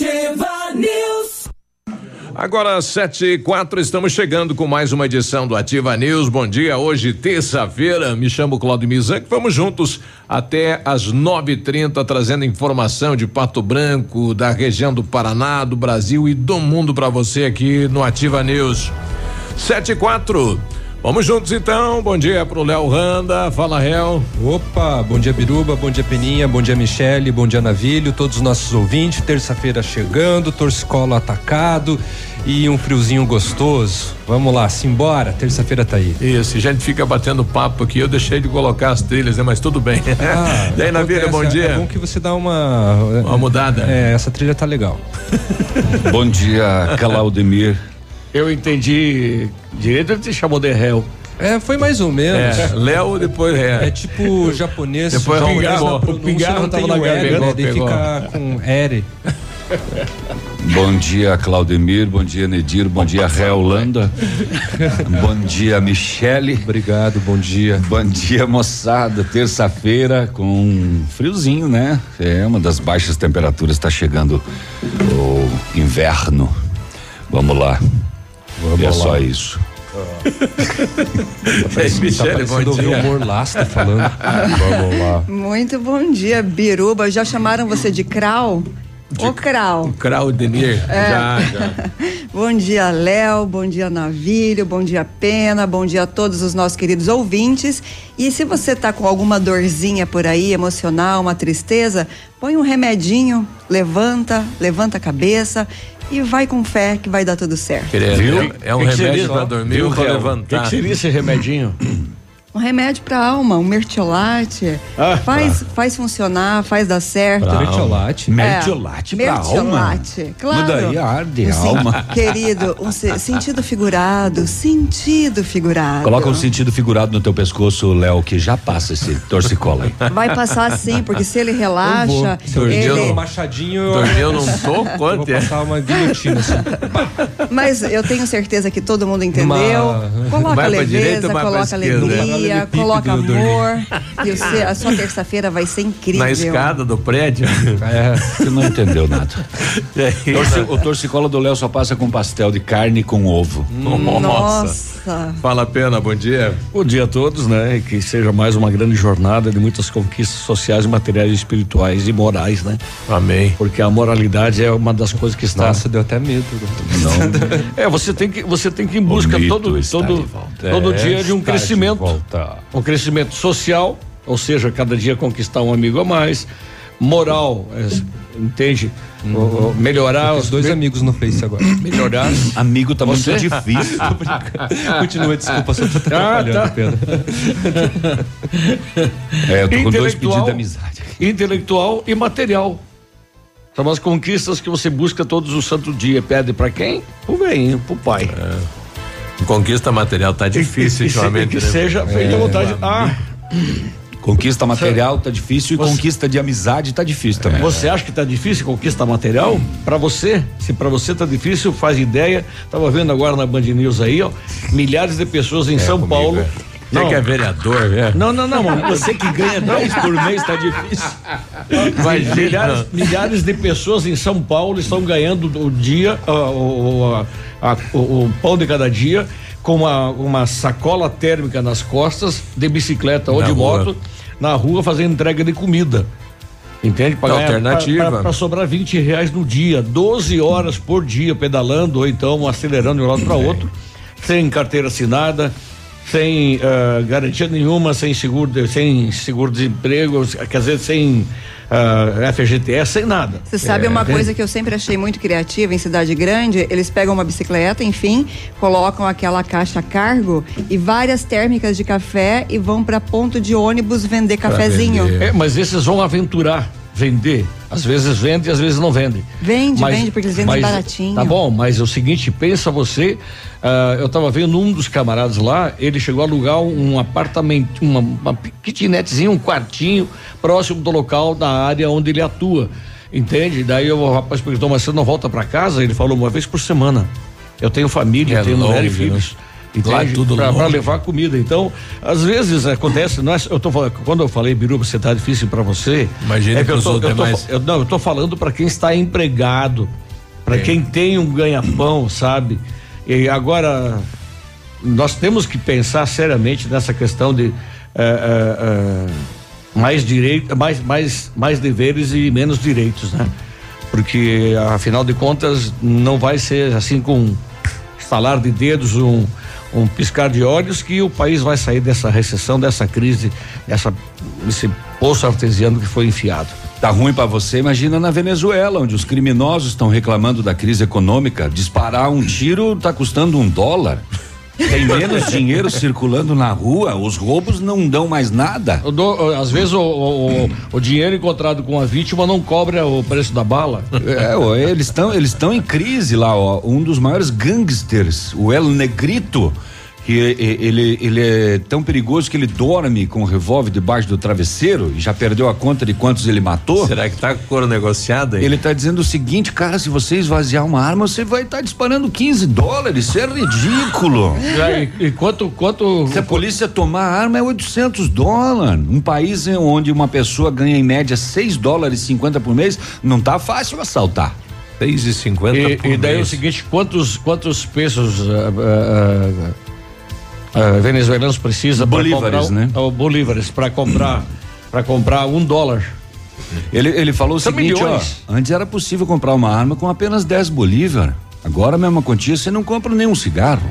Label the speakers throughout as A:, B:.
A: Ativa News.
B: Agora, sete e quatro, estamos chegando com mais uma edição do Ativa News. Bom dia, hoje, terça-feira. Me chamo Claudio Mizan, vamos juntos até e trinta, trazendo informação de Pato Branco, da região do Paraná, do Brasil e do mundo para você aqui no Ativa News. Sete e quatro. Vamos juntos então. Bom dia pro Léo Randa. Fala, Réu.
C: Opa, bom dia Biruba, bom dia Peninha, bom dia Michele, bom dia Navilho, todos os nossos ouvintes. Terça-feira chegando, torcicolo atacado e um friozinho gostoso. Vamos lá, simbora, terça-feira tá aí.
B: Isso, a gente fica batendo papo aqui, eu deixei de colocar as trilhas, né? Mas tudo bem. Ah, e aí, Navilho, bom dia.
C: É bom que você dá uma.
B: Uma mudada.
C: É, essa trilha tá legal.
D: bom dia, Claudemir.
E: Eu entendi direito, ele te chamou de réu.
C: É, foi mais ou menos.
B: É, Léo, depois
C: é. É tipo japonês.
B: Depois
C: japonês,
B: o
C: pingarro tava na garganta, né? Ele fica com ere.
D: Bom dia, Claudemir. Bom dia, Nedir. Bom dia, Reolanda. bom dia, Michele.
C: Obrigado, bom dia.
D: Bom dia, moçada. Terça-feira com friozinho, né? É uma das baixas temperaturas. Está chegando o inverno. Vamos lá. Vamos é lá. só isso.
B: é, Michele,
C: tá bom dia. humor Lasta falando.
F: Vamos lá. Muito bom dia, Biruba. Já chamaram você de Krau? De, o Krau. O
B: Krau Denir. É. Já, já.
F: bom dia, Léo. Bom dia, Navilho. Bom dia, Pena. Bom dia a todos os nossos queridos ouvintes. E se você tá com alguma dorzinha por aí, emocional, uma tristeza, põe um remedinho, levanta, levanta a cabeça e vai com fé que vai dar tudo certo.
B: Viu? É um que remédio para dormir ou para levantar.
E: O que, que seria esse remedinho?
F: Um remédio para alma, um mertiolate. Ah, faz, faz funcionar, faz dar certo. Pra
D: mertiolate? É, mertiolate pra
F: mertiolate,
D: alma?
F: claro.
D: Mas daí arde a alma.
F: Querido, um sentido figurado, sentido figurado.
D: Coloca um sentido figurado no teu pescoço, Léo, que já passa esse torcicola aí.
F: Vai passar sim, porque se ele relaxa.
C: Dormiu ele... um machadinho.
B: Dormiu num soco? Quanto
C: vou passar uma guilhotina assim.
F: Mas eu tenho certeza que todo mundo entendeu. Uma... Coloca vai leveza, direita, coloca alegria alegria, coloca amor. e você, a sua terça-feira vai ser incrível.
B: Na escada do prédio.
D: É, você não entendeu nada. Torce, o torcicola do Léo só passa com pastel de carne com ovo.
F: Hum, nossa.
B: Fala a pena, bom dia.
E: Bom dia a todos, né? E que seja mais uma grande jornada de muitas conquistas sociais, materiais, espirituais e morais, né?
B: Amém.
E: Porque a moralidade é uma das coisas que está.
C: Nossa, deu até medo.
E: Não. é, você tem que você tem que ir em busca todo todo todo é, dia de um crescimento um crescimento social, ou seja, cada dia conquistar um amigo a mais, moral, é, entende? Uhum. melhorar
C: os dois me... amigos no Face agora.
E: Melhorar.
D: Amigo tá Você? muito difícil.
C: Continua, desculpa, só tô ah, atrapalhando, tá. Pedro.
D: é, eu tô com dois pedidos de amizade.
E: Intelectual e material. São as conquistas que você busca todos os santos dias. Pede para quem? Pro velhinho, pro pai. É.
B: Conquista material tá difícil ultimamente.
E: Que né? seja feita é, vontade. Ah.
D: Conquista material tá difícil você, e conquista de amizade tá difícil também.
E: Você acha que tá difícil conquista material? Para você, se para você tá difícil, faz ideia. Tava vendo agora na Band News aí, ó, milhares de pessoas em é, São comigo, Paulo. É.
B: Você que é vereador,
E: né? Não, não, não, você que ganha 10 por mês tá difícil. Mas milhares, milhares de pessoas em São Paulo estão ganhando o dia, a, o, o pão de cada dia com uma, uma sacola térmica nas costas, de bicicleta ou na de rua. moto, na rua fazendo entrega de comida. Entende?
B: Pra ganhar, alternativa.
E: Para sobrar 20 reais no dia, 12 horas por dia pedalando ou então acelerando de um lado para outro, sem carteira assinada, sem uh, garantia nenhuma, sem seguro, sem seguro desemprego, quer dizer, sem uh, FGTS, sem nada.
F: Você sabe
E: é,
F: uma coisa que eu sempre achei muito criativa em cidade grande? Eles pegam uma bicicleta, enfim, colocam aquela caixa cargo e várias térmicas de café e vão para ponto de ônibus vender cafezinho.
E: Vender. É, mas esses vão aventurar vender. Às vezes vende e às vezes não vende.
F: Vende, mas, vende, porque eles vendem mas, baratinho.
E: Tá bom, mas é o seguinte, pensa você, uh, eu estava vendo um dos camaradas lá, ele chegou a alugar um apartamento, uma, uma kitnetzinha, um quartinho, próximo do local da área onde ele atua. Entende? Daí o rapaz perguntou, mas você não volta para casa? Ele falou uma vez por semana. Eu tenho família, é tenho longe, mulher e né? filhos. Né? Lá tudo para levar comida. Então, às vezes acontece, nós, eu tô falando, quando eu falei Biruba, você tá difícil para você.
B: Imagina é que, eu tô, eu tô,
E: eu, não, eu tô falando para quem está empregado, para é. quem tem um ganha-pão, sabe? E agora nós temos que pensar seriamente nessa questão de é, é, mais direito, mais, mais, mais deveres e menos direitos, né? Porque afinal de contas não vai ser assim com estalar de dedos um um piscar de olhos que o país vai sair dessa recessão, dessa crise, dessa, desse poço artesiano que foi enfiado.
D: Tá ruim para você, imagina na Venezuela, onde os criminosos estão reclamando da crise econômica. Disparar um tiro tá custando um dólar. Tem menos dinheiro circulando na rua, os roubos não dão mais nada.
E: Dou, às vezes o, o, o, dinheiro encontrado com a vítima não cobra o preço da bala.
D: É, ó, eles estão eles estão em crise lá, ó. Um dos maiores gangsters, o El Negrito, que ele, ele é tão perigoso que ele dorme com o revólver debaixo do travesseiro e já perdeu a conta de quantos ele matou.
B: Será que tá com couro negociado aí?
D: Ele tá dizendo o seguinte, cara, se você esvaziar uma arma, você vai estar tá disparando 15 dólares, isso é ridículo.
E: e, e, quanto, quanto...
D: Se a polícia tomar a arma é 800 dólares. Um país onde uma pessoa ganha em média 6 dólares e 50 por mês, não tá fácil assaltar.
B: 6 e 50
E: e, e daí mês. é o seguinte, quantos quantos pesos uh, uh, uh, venezuelanos precisam
D: bolívares,
E: comprar,
D: né?
E: Uh, bolívares para comprar para comprar um dólar.
D: Ele, ele falou São o seguinte, ó, antes era possível comprar uma arma com apenas 10 bolívares. Agora a mesma quantia você não compra nenhum cigarro.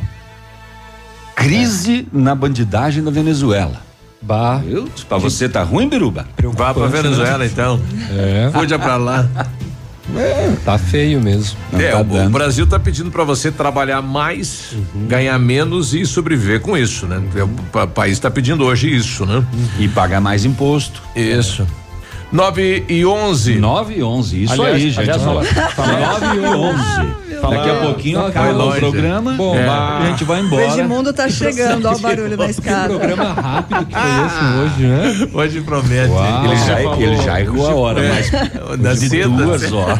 D: Crise é. na bandidagem da Venezuela.
B: Bah.
D: Pra você tá ruim, Biruba?
B: Vá pra né? Venezuela, então. É. Fuja pra lá.
C: É, tá feio mesmo.
B: É,
C: tá
B: o, o, Brasil tá pedindo para você trabalhar mais, uhum. ganhar menos e sobreviver com isso, né? O, o país está pedindo hoje isso, né? Uhum.
D: E pagar mais imposto.
B: Isso. 9 e 11.
D: 9 e 11, isso aliás, aí, gente. Aliás, fala, fala 9 e 11. Falar Daqui a pouquinho acaba o programa Bom, é. a gente vai embora.
F: O Edmundo tá chegando, olha o barulho da escada.
C: Que programa rápido que foi esse hoje, né?
B: Hoje promete.
D: Uau, ele, já, ele já errou a hora, é. mas das de duas horas.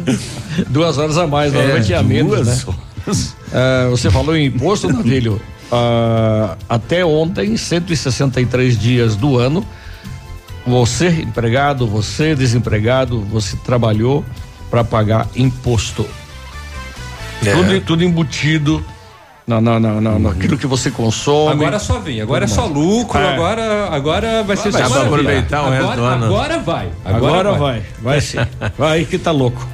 E: duas horas a mais, normalmente é, a menos, né? Uh, você falou em imposto, Navilho. Uh, até ontem, 163 dias do ano, você empregado, você desempregado, você trabalhou para pagar imposto. É. Tudo, tudo embutido na, na, na, na, naquilo que você consome.
C: Agora só vem, agora é só lucro, é. agora, agora vai ser
B: vai só aproveitar o
C: agora,
B: resto do ano.
C: Agora vai.
E: Agora, agora vai. vai. Vai sim. vai que tá louco.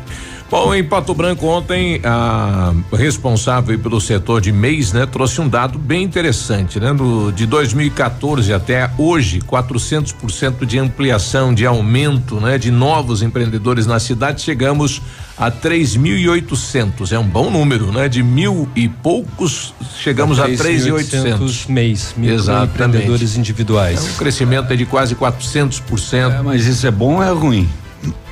B: Bom, em Pato Branco ontem, a responsável pelo setor de mês, né, trouxe um dado bem interessante, né? No, de 2014 até hoje, 400% de ampliação, de aumento, né, de novos empreendedores na cidade, chegamos a 3.800. É um bom número, né? De mil e poucos, chegamos a 3.800
C: mês, empreendedores individuais.
B: É um crescimento de quase 400%.
D: É, mas isso é bom ou é ruim?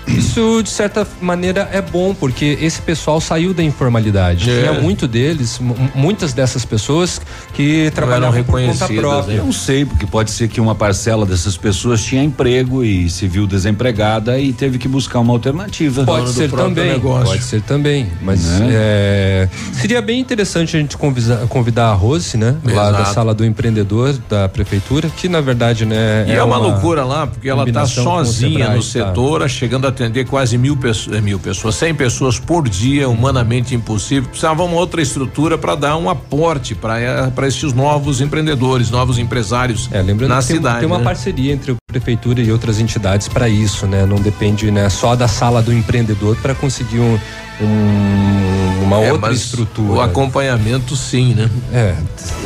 C: Isso, de certa maneira, é bom, porque esse pessoal saiu da informalidade. É. Tinha muito deles, muitas dessas pessoas que trabalhavam por conta própria.
D: Né? Eu não sei, porque pode ser que uma parcela dessas pessoas tinha emprego e se viu desempregada e teve que buscar uma alternativa.
C: Pode ser também, negócio. pode ser também, mas né? é, seria bem interessante a gente convidar, convidar a Rose, né? Exato. Lá da sala do empreendedor da prefeitura, que na verdade, né?
B: E é, é uma, uma, loucura lá, porque ela tá sozinha no setor, tá. chegando a atender quase mil pessoas, eh, mil pessoas, cem pessoas por dia, humanamente impossível. Precisava uma outra estrutura para dar um aporte para eh, esses novos empreendedores, novos empresários é, lembrando na
C: que
B: cidade.
C: Tem, tem uma
B: né?
C: parceria entre a prefeitura e outras entidades para isso, né? Não depende né, só da sala do empreendedor para conseguir um, um, uma
B: É,
C: outra estrutura.
B: O acompanhamento sim, né?
C: É.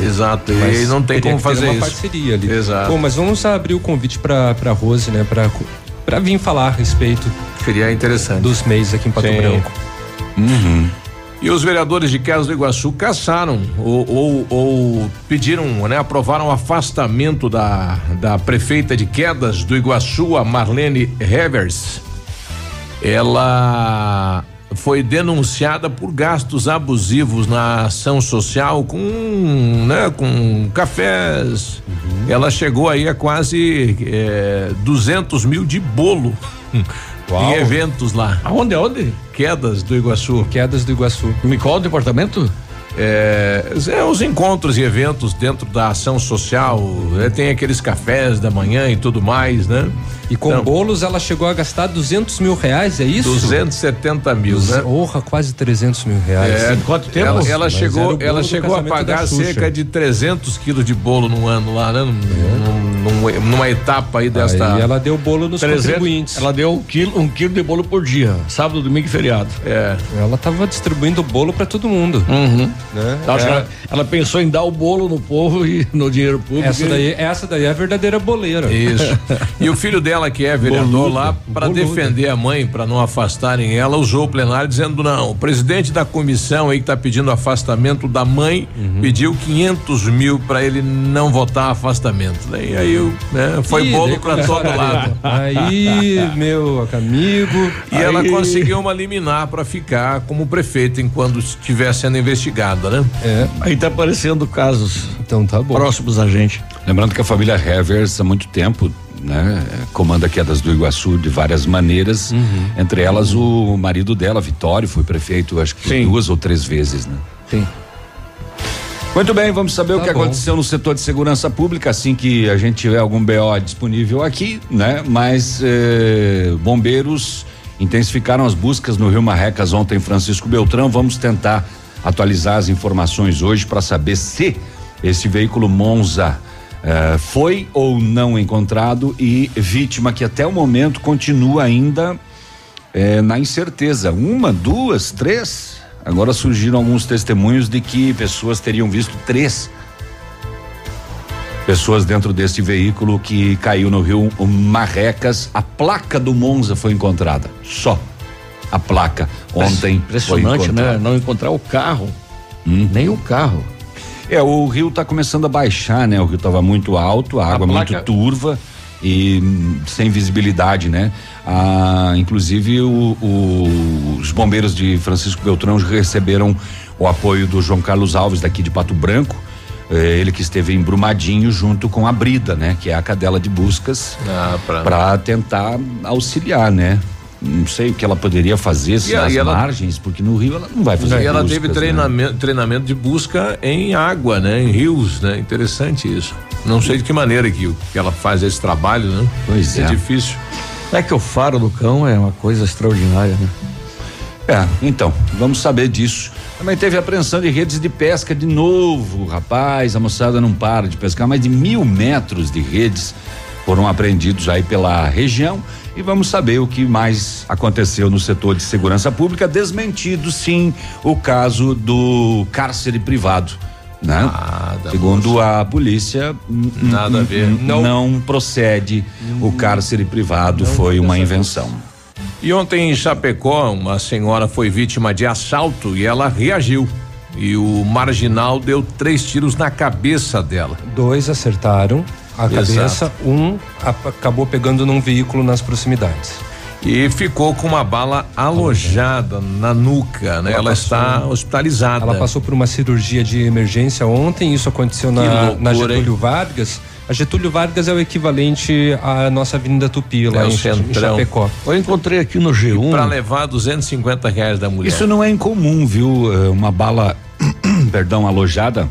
B: Exato.
C: Mas
B: E não tem como fazer
C: uma
B: isso.
C: parceria ali.
B: Exato.
C: Bom, mas vamos abrir o convite para para Rose, né, para para vir falar a respeito
B: Seria interessante.
C: dos meses aqui em Pato
B: Sim.
C: Branco.
B: E os vereadores de Queiroz do Iguaçu caçaram ou, ou, ou pediram, né, aprovaram o afastamento da, da prefeita de Quedas do Iguaçu, a Marlene Revers. Ela foi denunciada por gastos abusivos na ação social com, né, com cafés. Ela chegou aí a quase eh, 200 mil de bolo
C: Uau.
B: em eventos lá.
E: Aonde, aonde?
B: Quedas do Iguaçu.
C: Quedas do Iguaçu.
E: Me qual o departamento?
B: É, é os encontros e eventos dentro da ação social, é, tem aqueles cafés da manhã e tudo mais, né?
C: E com
B: Então,
C: bolos ela chegou a gastar 200 mil reais, é isso?
B: 270 mil, né?
C: Porra, quase 300 mil reais.
B: É,
E: quanto tempo?
B: Ela, ela chegou, ela chegou a pagar cerca de 300 quilos de bolo no ano lá, né? Num- num- numa etapa aí desta.
C: Aí ela deu bolo nos
E: 300,
C: contribuintes.
E: ela deu um quilo, um quilo de bolo por dia, sábado, domingo e feriado.
B: É.
C: Ela tava distribuindo bolo pra todo mundo.
E: Uhum.
C: Né? É,
E: ela, ela pensou em dar o bolo no povo e no dinheiro público.
C: essa, daí, essa daí é a verdadeira boleira.
B: Isso. E o filho dela, que é vereador
C: Boluda,
B: lá, para defender a mãe, para não afastarem ela, usou o plenário dizendo: não, o presidente da comissão aí que está pedindo afastamento da mãe
C: Uhum.
B: pediu 500 mil para ele não votar afastamento. Daí aí eu, né, foi
C: Ih,
B: bolo para todo lado.
C: Aí, meu amigo.
B: E ela conseguiu uma liminar para ficar como prefeita enquanto estiver sendo investigada, né?
C: É,
E: Aí tá aparecendo casos
C: então tá bom.
E: próximos a gente.
D: Lembrando que a família Revers há muito tempo, né, comanda quedas do Iguaçu de várias maneiras, entre elas o marido dela, Vitório, foi prefeito acho que duas ou três vezes, né?
E: Sim.
D: Muito bem, vamos saber o
C: Tá
D: que
C: bom.
D: aconteceu no setor de segurança pública assim que a gente tiver algum BO disponível aqui, né? Mas eh, bombeiros intensificaram as buscas no Rio Marrecas ontem em Francisco Beltrão. Vamos tentar atualizar as informações hoje para saber se esse veículo Monza eh, foi ou não encontrado e vítima que até o momento continua ainda é, na incerteza. Uma, duas, três. Agora surgiram alguns testemunhos de que pessoas teriam visto três pessoas dentro desse veículo que caiu no rio Marrecas. A placa do Monza foi encontrada. Só a placa. Ontem
E: Impressionante, né? Não encontrar o carro.
D: Hum.
E: Nem o carro.
D: É, o rio está começando a baixar, né? O rio estava muito alto, a água
E: placa-
D: muito turva e sem visibilidade, né? Ah, inclusive o- o- os bombeiros de Francisco Beltrão receberam o apoio do João Carlos Alves daqui de Pato Branco. eh, ele que esteve em Brumadinho junto com a Brida, né? Que é a cadela de buscas
B: Ah, pra-
D: para tentar auxiliar, né? Não sei o que ela poderia fazer se nas
B: ela-
D: margens, porque no rio ela não vai fazer
B: E ela
D: buscas,
B: teve
D: né?
B: treinamento, treinamento de busca em água, né? Em rios, né? Interessante isso. Não sei de que maneira que, que ela faz esse trabalho, né?
D: Pois é.
B: É difícil.
E: É que o faro do cão é uma coisa extraordinária, né?
D: É, então, vamos saber disso. Também teve apreensão de redes de pesca de novo, rapaz. A moçada não para de pescar. Mais de mil metros de redes foram apreendidos aí pela região. E vamos saber o que mais aconteceu no setor de segurança pública. Desmentido, sim, o caso do cárcere privado. Né?
B: Nada,
D: Segundo a polícia, hum,
B: Nada
D: hum,
B: a ver.
D: hum,
C: Não.
D: não procede. O cárcere privado foi uma invenção.
B: E ontem em Chapecó, uma senhora foi vítima de assalto e ela reagiu. E o marginal deu três tiros na cabeça dela.
C: Dois acertaram a
B: Exato.
C: cabeça, um acabou pegando num veículo nas proximidades.
B: E ficou com uma bala alojada na nuca, né?
C: Ela
B: Ela, está hospitalizada.
C: Ela passou por uma cirurgia de emergência ontem, isso aconteceu na,
B: loucura,
C: na Getúlio
B: hein?
C: Vargas. A Getúlio Vargas é o equivalente à nossa Avenida Tupi, lá
B: É
C: em, em. Chapecó.
E: Eu encontrei aqui no G1.
B: Para levar 250 reais da mulher.
D: Isso não é incomum, viu? É Uma bala, perdão, alojada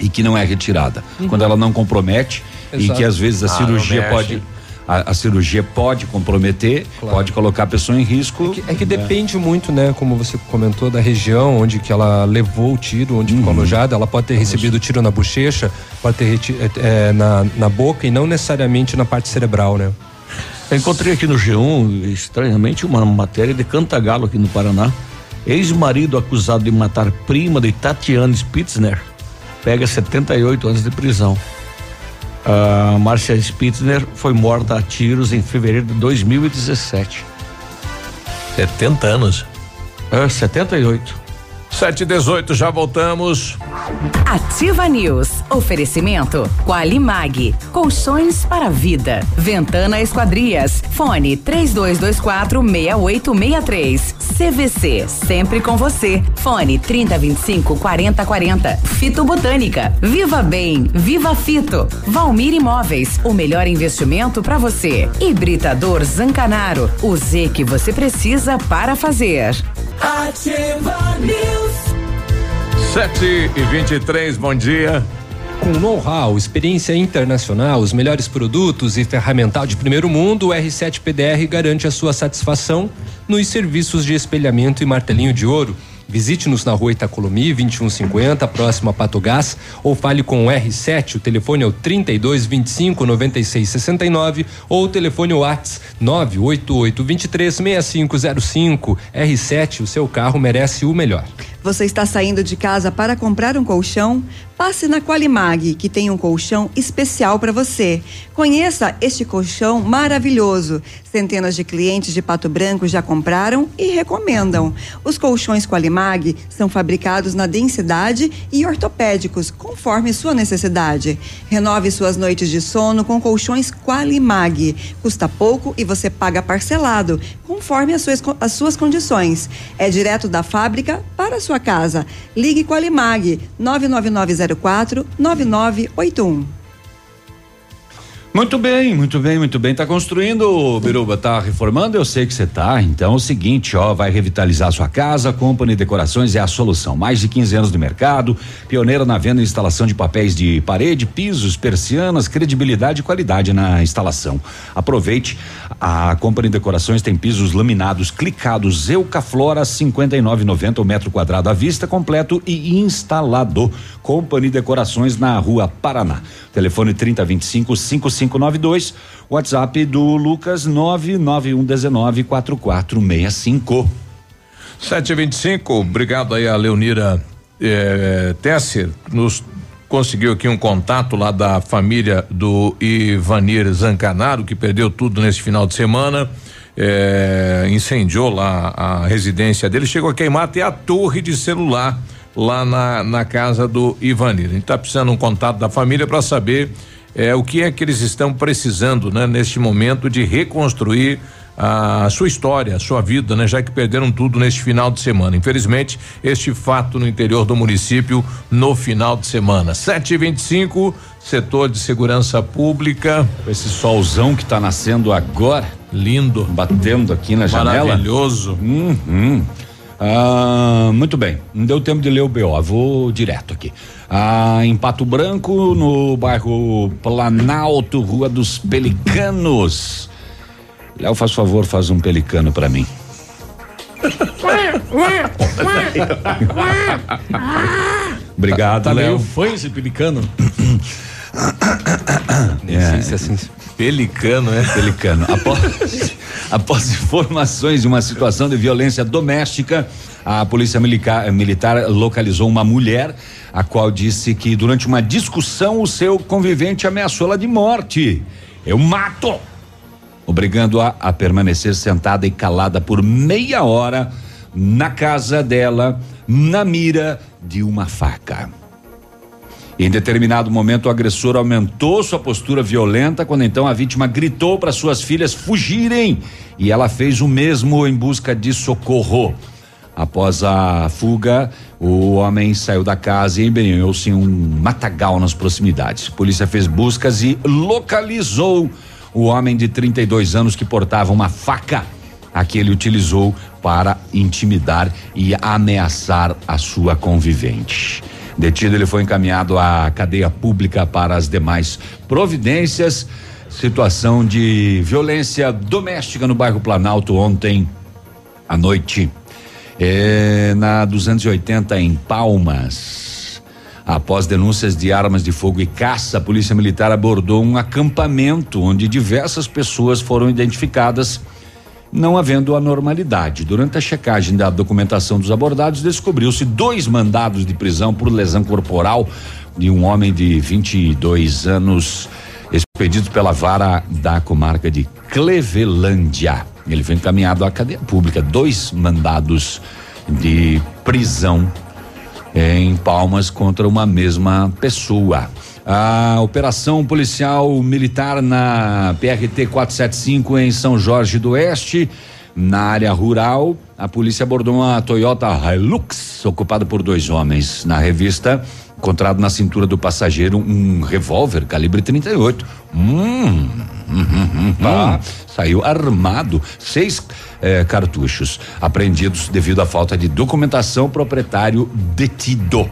D: e que não é retirada. Quando ela não compromete e.
C: Exato.
D: que às vezes a
B: Ah,
D: cirurgia pode. A, a cirurgia pode comprometer,
C: Claro.
D: pode colocar a pessoa em risco.
C: É que, é que depende muito, né, como você comentou, da região onde que ela levou o tiro, onde
D: Uhum.
C: ficou alojada. Ela pode ter recebido tiro na bochecha, pode ter é, é, na, na boca e não necessariamente na parte cerebral, né?
E: Eu encontrei aqui no G1, estranhamente, uma matéria de Cantagalo aqui no Paraná. Ex-marido acusado de matar prima de Tatiana Spitzner pega 78 anos de prisão. A Márcia Spitzner foi morta a tiros em fevereiro de 2017.
B: 70 anos.
E: É, 78.
B: 7 e 18 já voltamos.
G: Ativa News. Oferecimento Qualimag. Colchões para vida. Ventana Esquadrias. Fone 3224 6863. CVC. Sempre com você. Fone 3025 4040. Fito Botânica. Viva Bem. Viva Fito. Valmir Imóveis. O melhor investimento para você. Hibridador Zancanaro. O Z que você precisa para fazer.
A: Ativa News.
B: 7 e 23 bom dia.
C: Com know-how, experiência internacional, os melhores produtos e ferramental de primeiro mundo, o R7 PDR garante a sua satisfação nos serviços de espelhamento e martelinho de ouro. Visite-nos na rua Itacolomi, 2150, próximo a Pato Gás, ou fale com o R7, o telefone é o 32 25 96 69 ou o telefone Whats 988 23 6505. R7, o seu carro merece o melhor.
F: Você está saindo de casa para comprar um colchão? Passe na Qualimag, que tem um colchão especial para você. Conheça este colchão maravilhoso. Centenas de clientes de Pato Branco já compraram e recomendam. Os colchões Qualimag são fabricados na densidade e ortopédicos, conforme sua necessidade. Renove suas noites de sono com colchões Qualimag. Custa pouco e você paga parcelado, conforme as suas, as suas condições. É direto da fábrica para a sua casa. Ligue Qualimag 99904 9981.
D: Muito bem, muito bem, muito bem. Tá construindo, Biruba, tá reformando? Eu sei que você tá. Então é o seguinte, ó, vai revitalizar sua casa, Company Decorações é a solução. Mais de 15 anos de mercado, pioneira na venda e instalação de papéis de parede, pisos, persianas, credibilidade e qualidade na instalação. Aproveite, a Company Decorações tem pisos laminados clicados Eucaflora 59,90 o metro quadrado à vista, completo e instalado. Company Decorações na Rua Paraná. Telefone 3025 5592, WhatsApp do Lucas 99119 4465.
B: 725, obrigado aí a Leonira eh, Tesser, nos conseguiu aqui um contato lá da família do Ivanir Zancanaro, que perdeu tudo nesse final de semana. eh, incendiou lá a residência dele, chegou a queimar até a torre de celular lá na, na casa do Ivanir. A gente está precisando um contato da família para saber eh, o que é que eles estão precisando, né, neste momento de reconstruir a sua história, a sua vida, né? Já que perderam tudo neste final de semana. Infelizmente, este fato no interior do município no final de semana. 725, setor de segurança pública.
D: Esse solzão que tá nascendo agora,
B: Lindo.
D: batendo aqui na janela.
B: Maravilhoso.
D: Uhum. Ah, muito bem, não deu tempo de ler o BO, vou direto aqui. Ah, em Pato Branco, no bairro Planalto, Rua dos Pelicanos. Léo, faz favor, faz um pelicano pra mim. Obrigado,
E: Tá
D: Léo.
E: fã esse pelicano.
C: É assim.
B: Pelicano, né?
D: Pelicano. Após, após informações de uma situação de violência doméstica, a polícia militar, militar localizou uma mulher, a qual disse que durante uma discussão o seu convivente ameaçou-la de morte. Eu mato! Obrigando-a a permanecer sentada e calada por meia hora na casa dela, na mira de uma faca. Em determinado momento, o agressor aumentou sua postura violenta, quando então a vítima gritou para suas filhas fugirem e ela fez o mesmo em busca de socorro. Após a fuga, o homem saiu da casa e embrenhou-se em um matagal nas proximidades. A polícia fez buscas e localizou o homem de 32 anos que portava uma faca a que ele utilizou para intimidar e ameaçar a sua convivente. Detido, ele foi encaminhado à cadeia pública para as demais providências. Situação de violência doméstica no bairro Planalto ontem à noite. É, na 280 em Palmas. Após denúncias de armas de fogo e caça, a Polícia Militar abordou um acampamento onde diversas pessoas foram identificadas não havendo anormalidade. Durante a checagem da documentação dos abordados, descobriu-se dois mandados de prisão por lesão corporal de um homem de 22 anos, expedidos pela vara da comarca de Clevelândia. Ele foi encaminhado à cadeia pública. Dois mandados de prisão em Palmas contra uma mesma pessoa. A operação policial militar na PRT 475 em São Jorge do Oeste, na área rural, a polícia abordou uma Toyota Hilux ocupada por dois homens. Na revista, encontrado na cintura do passageiro um revólver calibre 38. Hum, hum, hum, hum, ah, saiu armado, seis eh, cartuchos apreendidos devido à falta de documentação proprietário detido.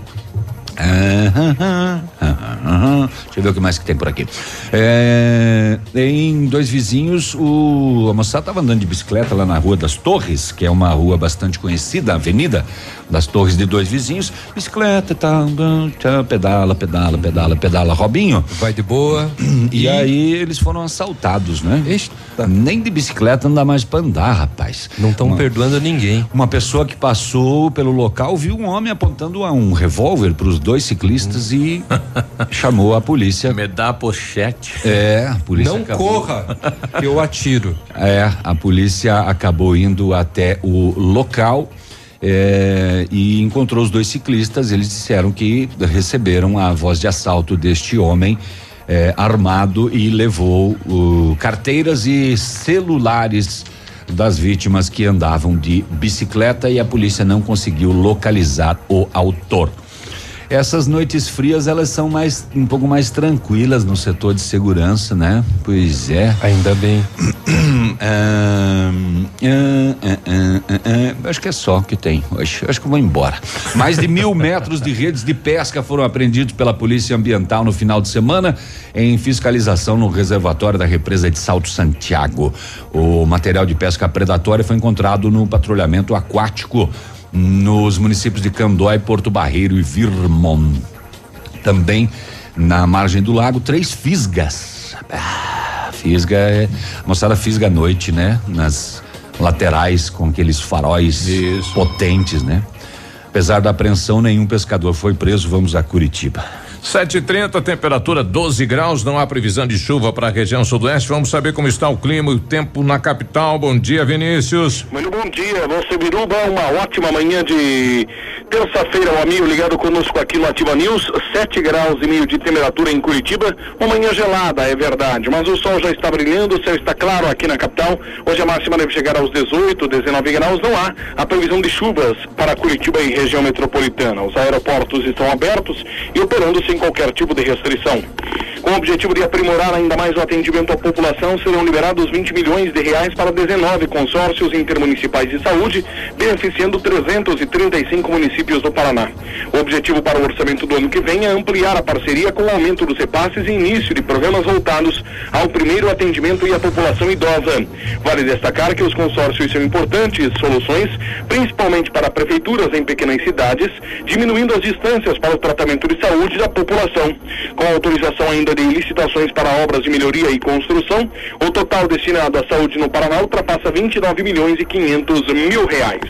D: Deixa eu ver o que mais que tem por aqui. É, em dois vizinhos, o, a moçada estava andando de bicicleta lá na Rua das Torres, que é uma rua bastante conhecida, avenida das Torres de dois vizinhos. Bicicleta, tá, tá, pedala, pedala, pedala, pedala, Robinho.
C: Vai de boa.
D: E, e aí eles foram assaltados, né? Eita. Nem de bicicleta não dá mais pra andar, rapaz.
C: Não estão perdoando ninguém.
D: Uma pessoa que passou pelo local viu um homem apontando a um revólver para os dois ciclistas e chamou a polícia.
B: Me dá a pochete.
D: É, a polícia.
C: Não
D: acabou,
C: corra, eu atiro.
D: É, a polícia acabou indo até o local. É, e encontrou os dois ciclistas. Eles disseram que receberam a voz de assalto deste homem é, armado e levou carteiras e celulares das vítimas que andavam de bicicleta e a polícia não conseguiu localizar o autor. Essas noites frias elas são mais um pouco mais tranquilas no setor de segurança, né? Pois é.
C: Ainda bem.
D: Ah, ah, ah, acho que é só que tem hoje. Acho que vou embora. Mais de mil metros de redes de pesca foram apreendidos pela Polícia Ambiental no final de semana em fiscalização no reservatório da represa de Salto Santiago. O material de pesca predatória foi encontrado no patrulhamento aquático nos municípios de Candói, Porto Barreiro e Virmon. Também na margem do lago, três fisgas. Ah, fisga é. A moçada fisga à noite, né? Nas laterais com aqueles faróis Isso. potentes, né? Apesar da apreensão, nenhum pescador foi preso. Vamos a Curitiba.
B: 7:30 temperatura 12 graus, não há previsão de chuva para a região sudoeste. Vamos saber como está o clima e o tempo na capital. Bom dia, Vinícius.
H: Muito bom dia, você Biruba, uma ótima manhã de terça-feira, o amigo ligado conosco aqui no Ativa News, 7 graus e meio de temperatura em Curitiba, uma manhã gelada, é verdade, mas o sol já está brilhando, o céu está claro aqui na capital. Hoje a máxima deve chegar aos 18, 19 graus, não há a previsão de chuvas para Curitiba e região metropolitana. Os aeroportos estão abertos e operando sem qualquer tipo de restrição. Com o objetivo de aprimorar ainda mais o atendimento à população, serão liberados 20 milhões de reais para 19 consórcios intermunicipais de saúde, beneficiando 335 municípios do Paraná. O objetivo para o orçamento do ano que vem é ampliar a parceria com o aumento dos repasses e início de programas voltados ao primeiro atendimento e à população idosa. Vale destacar que os consórcios são importantes soluções, principalmente para prefeituras em pequenas cidades, diminuindo as distâncias para o tratamento de saúde da população. Com autorização ainda de licitações para obras de melhoria e construção, o total destinado à saúde no Paraná ultrapassa 29 milhões e 500 mil reais.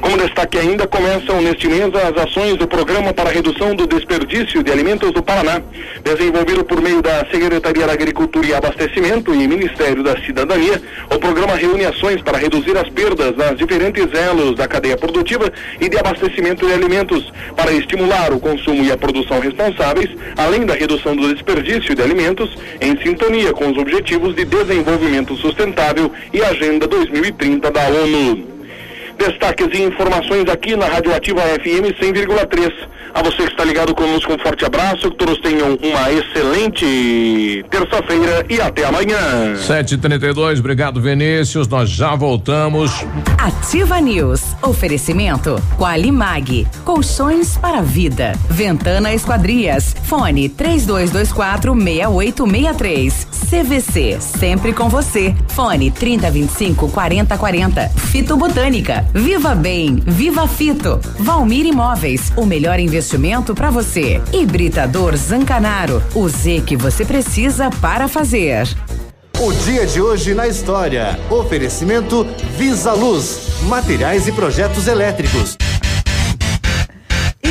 H: Como destaque ainda, começam neste mês as ações do Programa para Redução do Desperdício de Alimentos do Paraná, desenvolvido por meio da Secretaria da Agricultura e Abastecimento e Ministério da Cidadania. O programa reúne ações para reduzir as perdas nas diferentes elos da cadeia produtiva e de abastecimento de alimentos, para estimular o consumo e a produção responsáveis, além da redução do desperdício de alimentos, em sintonia com os Objetivos de Desenvolvimento Sustentável e Agenda 2030 da ONU. Destaques e informações aqui na Radioativa FM 100,3. A você que está ligado conosco, um forte abraço, que todos tenham uma excelente terça-feira e até amanhã.
B: 7:32, obrigado Vinícius, nós já voltamos.
G: Ativa News, oferecimento Qualimag, colchões para vida, Ventana Esquadrias, fone 3224 6863, CVC, sempre com você, fone 3025 4040, Fito Botânica, Viva Bem, Viva Fito, Valmir Imóveis, o melhor investimento para você. Hibridador Zancanaro, o Z que você precisa para fazer.
I: O dia de hoje na história. Oferecimento Visa Luz, materiais e projetos elétricos.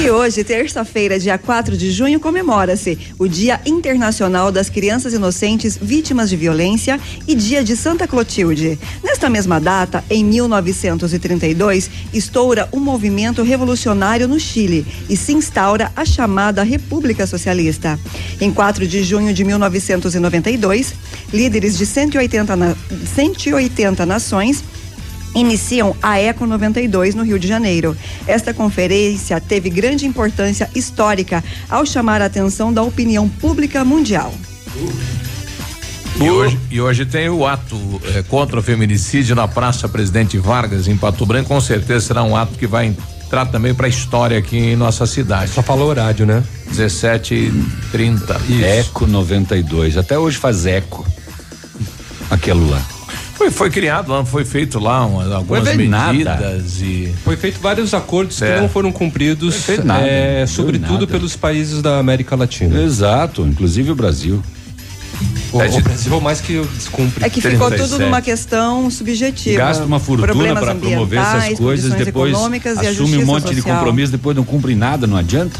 F: E hoje, terça-feira, dia 4 de junho, comemora-se o Dia Internacional das Crianças Inocentes Vítimas de Violência e Dia de Santa Clotilde. Nesta mesma data, em 1932, estoura um movimento revolucionário no Chile e se instaura a chamada República Socialista. Em 4 de junho de 1992, líderes de 180, na, 180 nações iniciam a Eco 92 no Rio de Janeiro. Esta conferência teve grande importância histórica ao chamar a atenção da opinião pública mundial.
B: E hoje, e hoje tem o ato eh, contra o feminicídio na Praça Presidente Vargas, em Pato Branco. Com certeza será um ato que vai entrar também para a história aqui em nossa cidade.
C: Só falou horário, né?
B: 17h30.
D: Eco 92. Até hoje faz eco. Aquilo lá.
B: Foi, foi criado lá, foi feito lá uma, algumas
D: Foi nada.
B: medidas e.
C: Foi feito vários acordos
B: É.
C: que não foram cumpridos,
D: Foi nada,
C: é, sobretudo
D: nada.
C: pelos países da América Latina.
D: Exato, inclusive o Brasil.
C: O,
B: É de-
C: o Brasil mais que descumpre.
F: É que ficou
B: 37.
F: tudo numa questão subjetiva.
D: Gasta uma fortuna para promover essas coisas, depois assume um monte de
F: social.
D: compromisso, depois não cumpre nada, não adianta.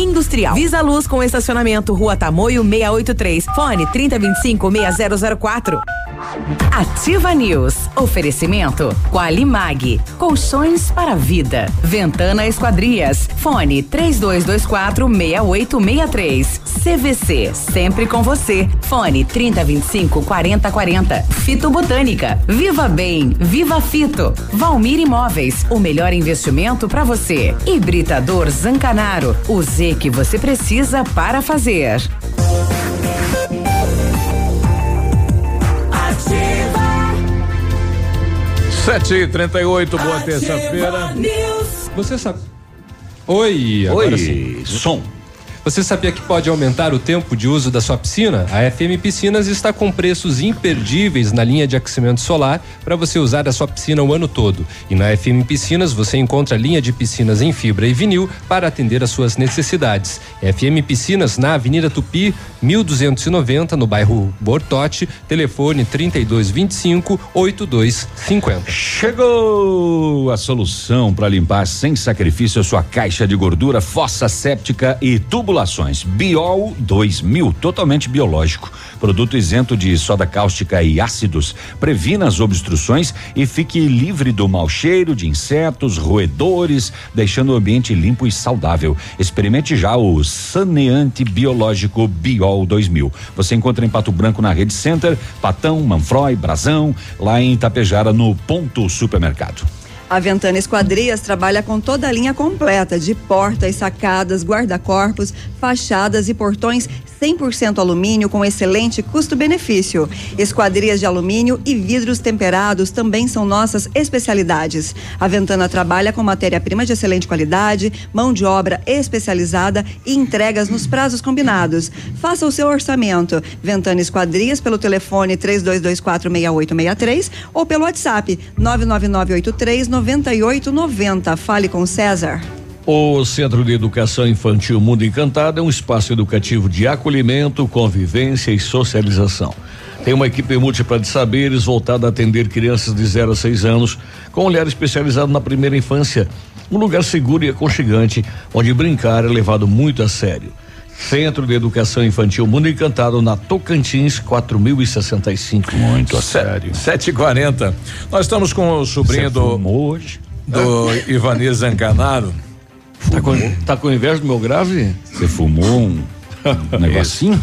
G: industrial. Visa Luz com estacionamento Rua Tamoio 683. Fone 3025 6004. Ativa News. Oferecimento Qualimag. Colchões para vida. Ventana Esquadrias. Fone 3224 6863. CVC. Sempre com você. Fone 3025 4040. Fito Botânica. Viva Bem. Viva Fito. Valmir Imóveis. O melhor investimento para você. Hibridador Zancanaro. O Z que você precisa para fazer.
A: Ativa,
B: 7h38, boa
A: ativa
B: terça-feira.
A: News.
C: Você sabe. Oi, agora sim.
D: Oi, som.
C: Você sabia que pode aumentar o tempo de uso da sua piscina? A FM Piscinas está com preços imperdíveis na linha de aquecimento solar para você usar a sua piscina o ano todo. E na FM Piscinas você encontra linha de piscinas em fibra e vinil para atender às suas necessidades. FM Piscinas na Avenida Tupi, 1290, no bairro Bortote, telefone 3225 8250.
D: Chegou a solução para limpar sem sacrifício a sua caixa de gordura, fossa séptica e tubulações. Biol 2000, totalmente biológico. Produto isento de soda cáustica e ácidos. Previna as obstruções e fique livre do mau cheiro de insetos, roedores, deixando o ambiente limpo e saudável. Experimente já o saneante biológico Biol 2000. Você encontra em Pato Branco na Rede Center, Patão, Manfroy, Brasão, lá em Itapejara no Ponto Supermercado.
F: A Ventana Esquadrias trabalha com toda a linha completa de portas, sacadas, guarda-corpos, fachadas e portões 100% alumínio com excelente custo-benefício. Esquadrias de alumínio e vidros temperados também são nossas especialidades. A Ventana trabalha com matéria-prima de excelente qualidade, mão de obra especializada e entregas nos prazos combinados. Faça o seu orçamento. Ventana Esquadrias pelo telefone 32246863 ou pelo WhatsApp 99983 9890. Fale com César.
E: O Centro de Educação Infantil Mundo Encantado é um espaço educativo de acolhimento, convivência e socialização. Tem uma equipe múltipla de saberes voltada a atender crianças de 0 a 6 anos, com olhar especializado na primeira infância. Um lugar seguro e aconchegante, onde brincar é levado muito a sério. Centro de Educação Infantil Mundo Encantado, na Tocantins 4065.
D: Muito a sério.
B: 7h40. Nós estamos com o sobrinho
D: Você
B: do,
D: hoje?
B: do Ivanir Zancanaro.
E: Tá com, tá com inveja do meu grave?
D: Você fumou um, um negocinho?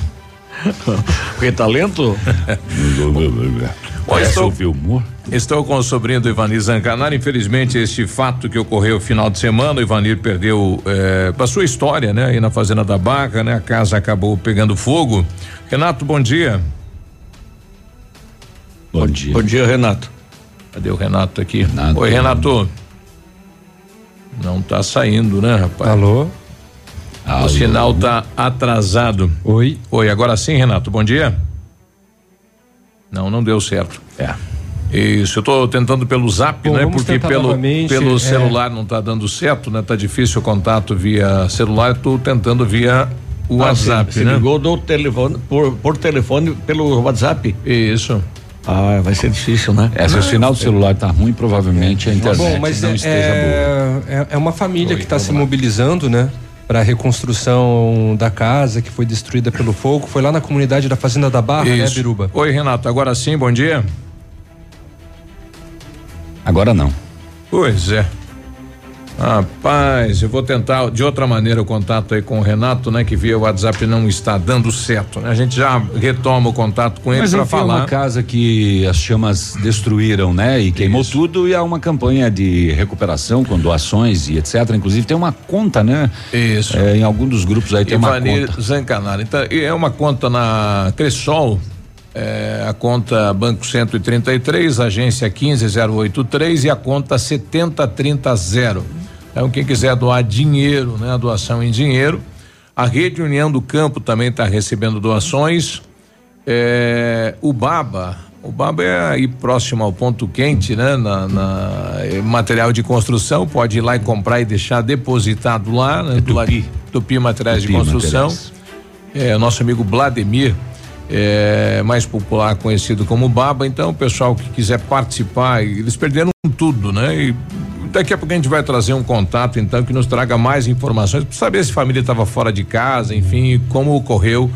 E: Porque talento?
D: Parece
B: estou,
D: o Vilmor.
B: estou com o sobrinho do Ivanir Zancanaro. Infelizmente, este fato que ocorreu no final de semana, o Ivanir perdeu eh, para sua história, né? Aí na Fazenda da Barra, né? A casa acabou pegando fogo. Renato, bom dia.
D: Bom dia.
E: Bom dia, Renato.
B: Cadê o Renato aqui?
D: Renato.
B: Oi, Renato. Não tá saindo, né, rapaz?
C: Alô?
B: O sinal tá atrasado.
C: Oi.
B: Oi, agora sim, Renato. Bom dia. Não, não deu certo.
D: É.
B: Isso, eu tô tentando pelo zap,
C: Bom,
B: né? Porque pelo, pelo
C: é.
B: celular não tá dando certo, né? Tá difícil o contato via celular, tô tentando via o
E: Ah,
B: WhatsApp,
E: você,
B: né?
E: Você ligou do telefone, por, por telefone pelo WhatsApp?
B: Isso.
E: Ah, vai ser difícil, né?
D: É, se o sinal do celular tá ruim, provavelmente a internet
C: Bom, mas
D: não
C: é,
D: esteja boa.
C: é, é uma família
B: Oi,
C: que está se
B: lá.
C: mobilizando, né? Para a reconstrução da casa que foi destruída pelo fogo. Foi lá na comunidade da Fazenda da Barra, né,
B: Isso.
C: Biruba?
B: Oi, Renato, agora sim, bom dia.
D: Agora não.
B: Pois é. Rapaz, eu vou tentar de outra maneira o contato aí com o Renato, né? Que via WhatsApp não está dando certo. né? A gente já retoma o contato com ele para falar.
D: uma casa que as chamas destruíram, né? E queimou
B: Isso.
D: tudo e há uma campanha de recuperação com doações e etc. Inclusive tem uma conta, né?
B: Isso.
D: É, em algum dos grupos aí tem uma
B: Ivanir
D: conta.
B: Zancanaro. Então, é uma conta na Cressol, é, a conta Banco 133, agência 15083 e a conta 7030. Então, quem quiser doar dinheiro, né? A doação em dinheiro. A Rede União do Campo também está recebendo doações. É, o Baba, o Baba é aí próximo ao ponto quente, né? Na, na- é material de construção, pode ir lá e comprar e deixar depositado lá, né? Do lado Tupi Materiais
D: Tupi
B: de Construção.
D: Materiais.
B: É, o nosso amigo Vladimir, é, mais popular conhecido como Baba. Então, o pessoal que quiser participar, eles perderam tudo, né? E daqui a pouco a gente vai trazer um contato, então, que nos traga mais informações para saber se a família estava fora de casa, enfim, como ocorreu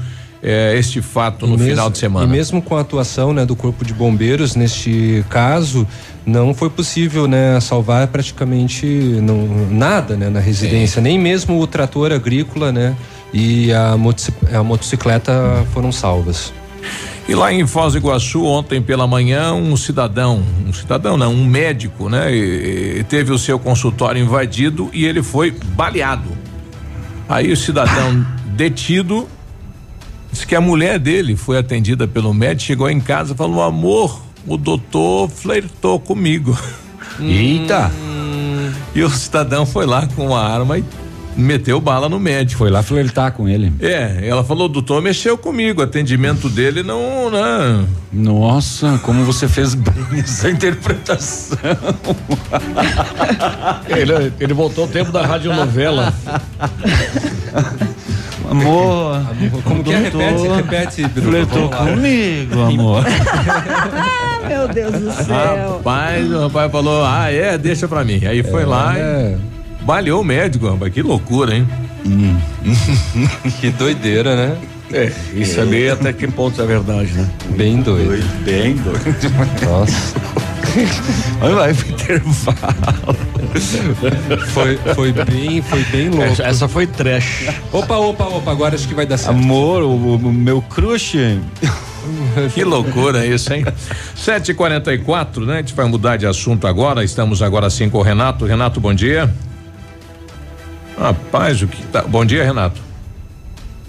B: é, este fato no
C: mesmo-
B: final de semana.
C: E mesmo com a atuação né, do Corpo de Bombeiros neste caso, não foi possível né, salvar praticamente não, nada né, na residência, nem mesmo o trator agrícola né, e a motocicleta foram salvas.
B: E lá em Foz do Iguaçu, ontem pela manhã, um cidadão, um cidadão não, um médico, né? e- e teve o seu consultório invadido e ele foi baleado. Aí o cidadão detido disse que a mulher dele foi atendida pelo médico, chegou em casa e falou: amor, o doutor flertou comigo.
D: Eita!
B: E o cidadão foi lá com a arma e meteu bala no médico.
D: Foi lá flertar com ele.
B: É, ela falou, doutor mexeu comigo, o atendimento dele não, não.
D: Nossa, como você fez bem essa interpretação.
E: Ele, ele voltou ao tempo da radionovela.
D: Amor,
C: Como que é? Repete, repete,
D: flertou comigo, amor.
F: Ah, meu Deus do céu.
B: Rapaz, o rapaz falou, ah, é, deixa pra mim. Aí foi lá
C: É,
B: e baleou o médico, rapaz. Que loucura, hein?
C: que doideira, né?
E: É, isso ali até que ponto é verdade, né?
C: Bem doido.
D: Bem doido.
C: Nossa.
D: Vai, vai pro intervalo.
C: Foi, foi bem, foi bem louco.
E: Essa, essa foi trash.
C: Opa, opa, opa, agora acho que vai dar certo.
D: Amor, o, o meu crush.
B: Que loucura isso, hein? 7h44, né? A gente vai mudar de assunto agora. Estamos agora sim com o Renato. Renato, bom dia. Rapaz, o que tá. Bom dia, Renato.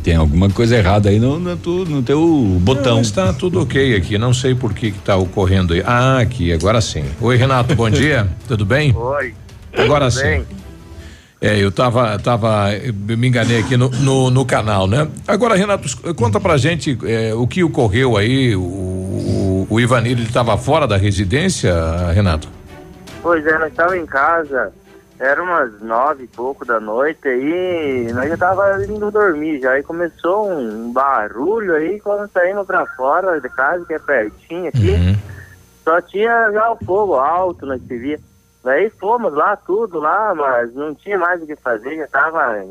D: Tem alguma coisa errada aí no, no, no teu botão.
B: Não, está tudo ok aqui. Não sei por que que tá ocorrendo aí. Ah, aqui, agora sim. Oi, Renato, bom dia. Tudo bem?
H: Oi.
B: Agora
H: tudo
B: sim.
H: bem?
B: É, eu tava, tava, eu me enganei aqui no, no, no canal, né? Agora, Renato, conta pra gente é, o que ocorreu aí. O, o, o Ivanir, ele tava fora da residência, Renato?
J: Pois é, nós estávamos em casa, era umas nove e pouco da noite, aí nós já tava indo dormir já, aí começou um barulho aí, quando saímos pra fora de casa, que é pertinho aqui,
B: Uhum.
J: só tinha já o fogo alto, nós se via. Daí fomos lá, tudo lá, mas não tinha mais o que fazer, já tava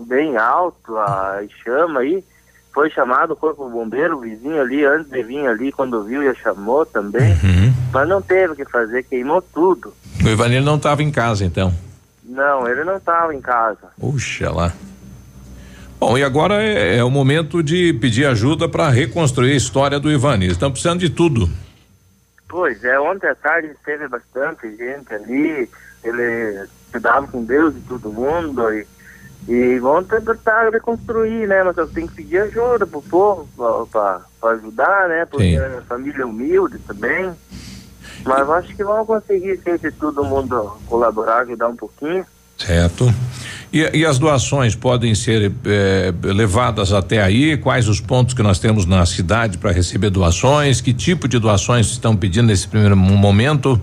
J: bem alto a chama aí. Foi chamado o corpo bombeiro, o vizinho ali, antes de vir ali, quando viu, já chamou também.
B: Uhum.
J: Mas não teve o que fazer, queimou tudo.
B: O Ivanir não estava em casa, então.
J: Não, ele não estava em casa.
B: Puxa lá. Bom, e agora é, é o momento de pedir ajuda para reconstruir a história do Ivanir. Estão precisando de tudo.
J: Pois é, ontem à tarde teve bastante gente ali, ele cuidava com Deus e todo mundo, e, e vão tentar reconstruir, né? Mas eu tenho que pedir ajuda pro povo para ajudar, né? Porque
B: Sim.
J: a família é humilde também. Mas eu acho que vão conseguir, sim, se todo mundo colaborar, ajudar um pouquinho.
B: Certo. E, e as doações podem ser eh, levadas até aí? Quais os pontos que nós temos na cidade para receber doações? Que tipo de doações estão pedindo nesse primeiro momento?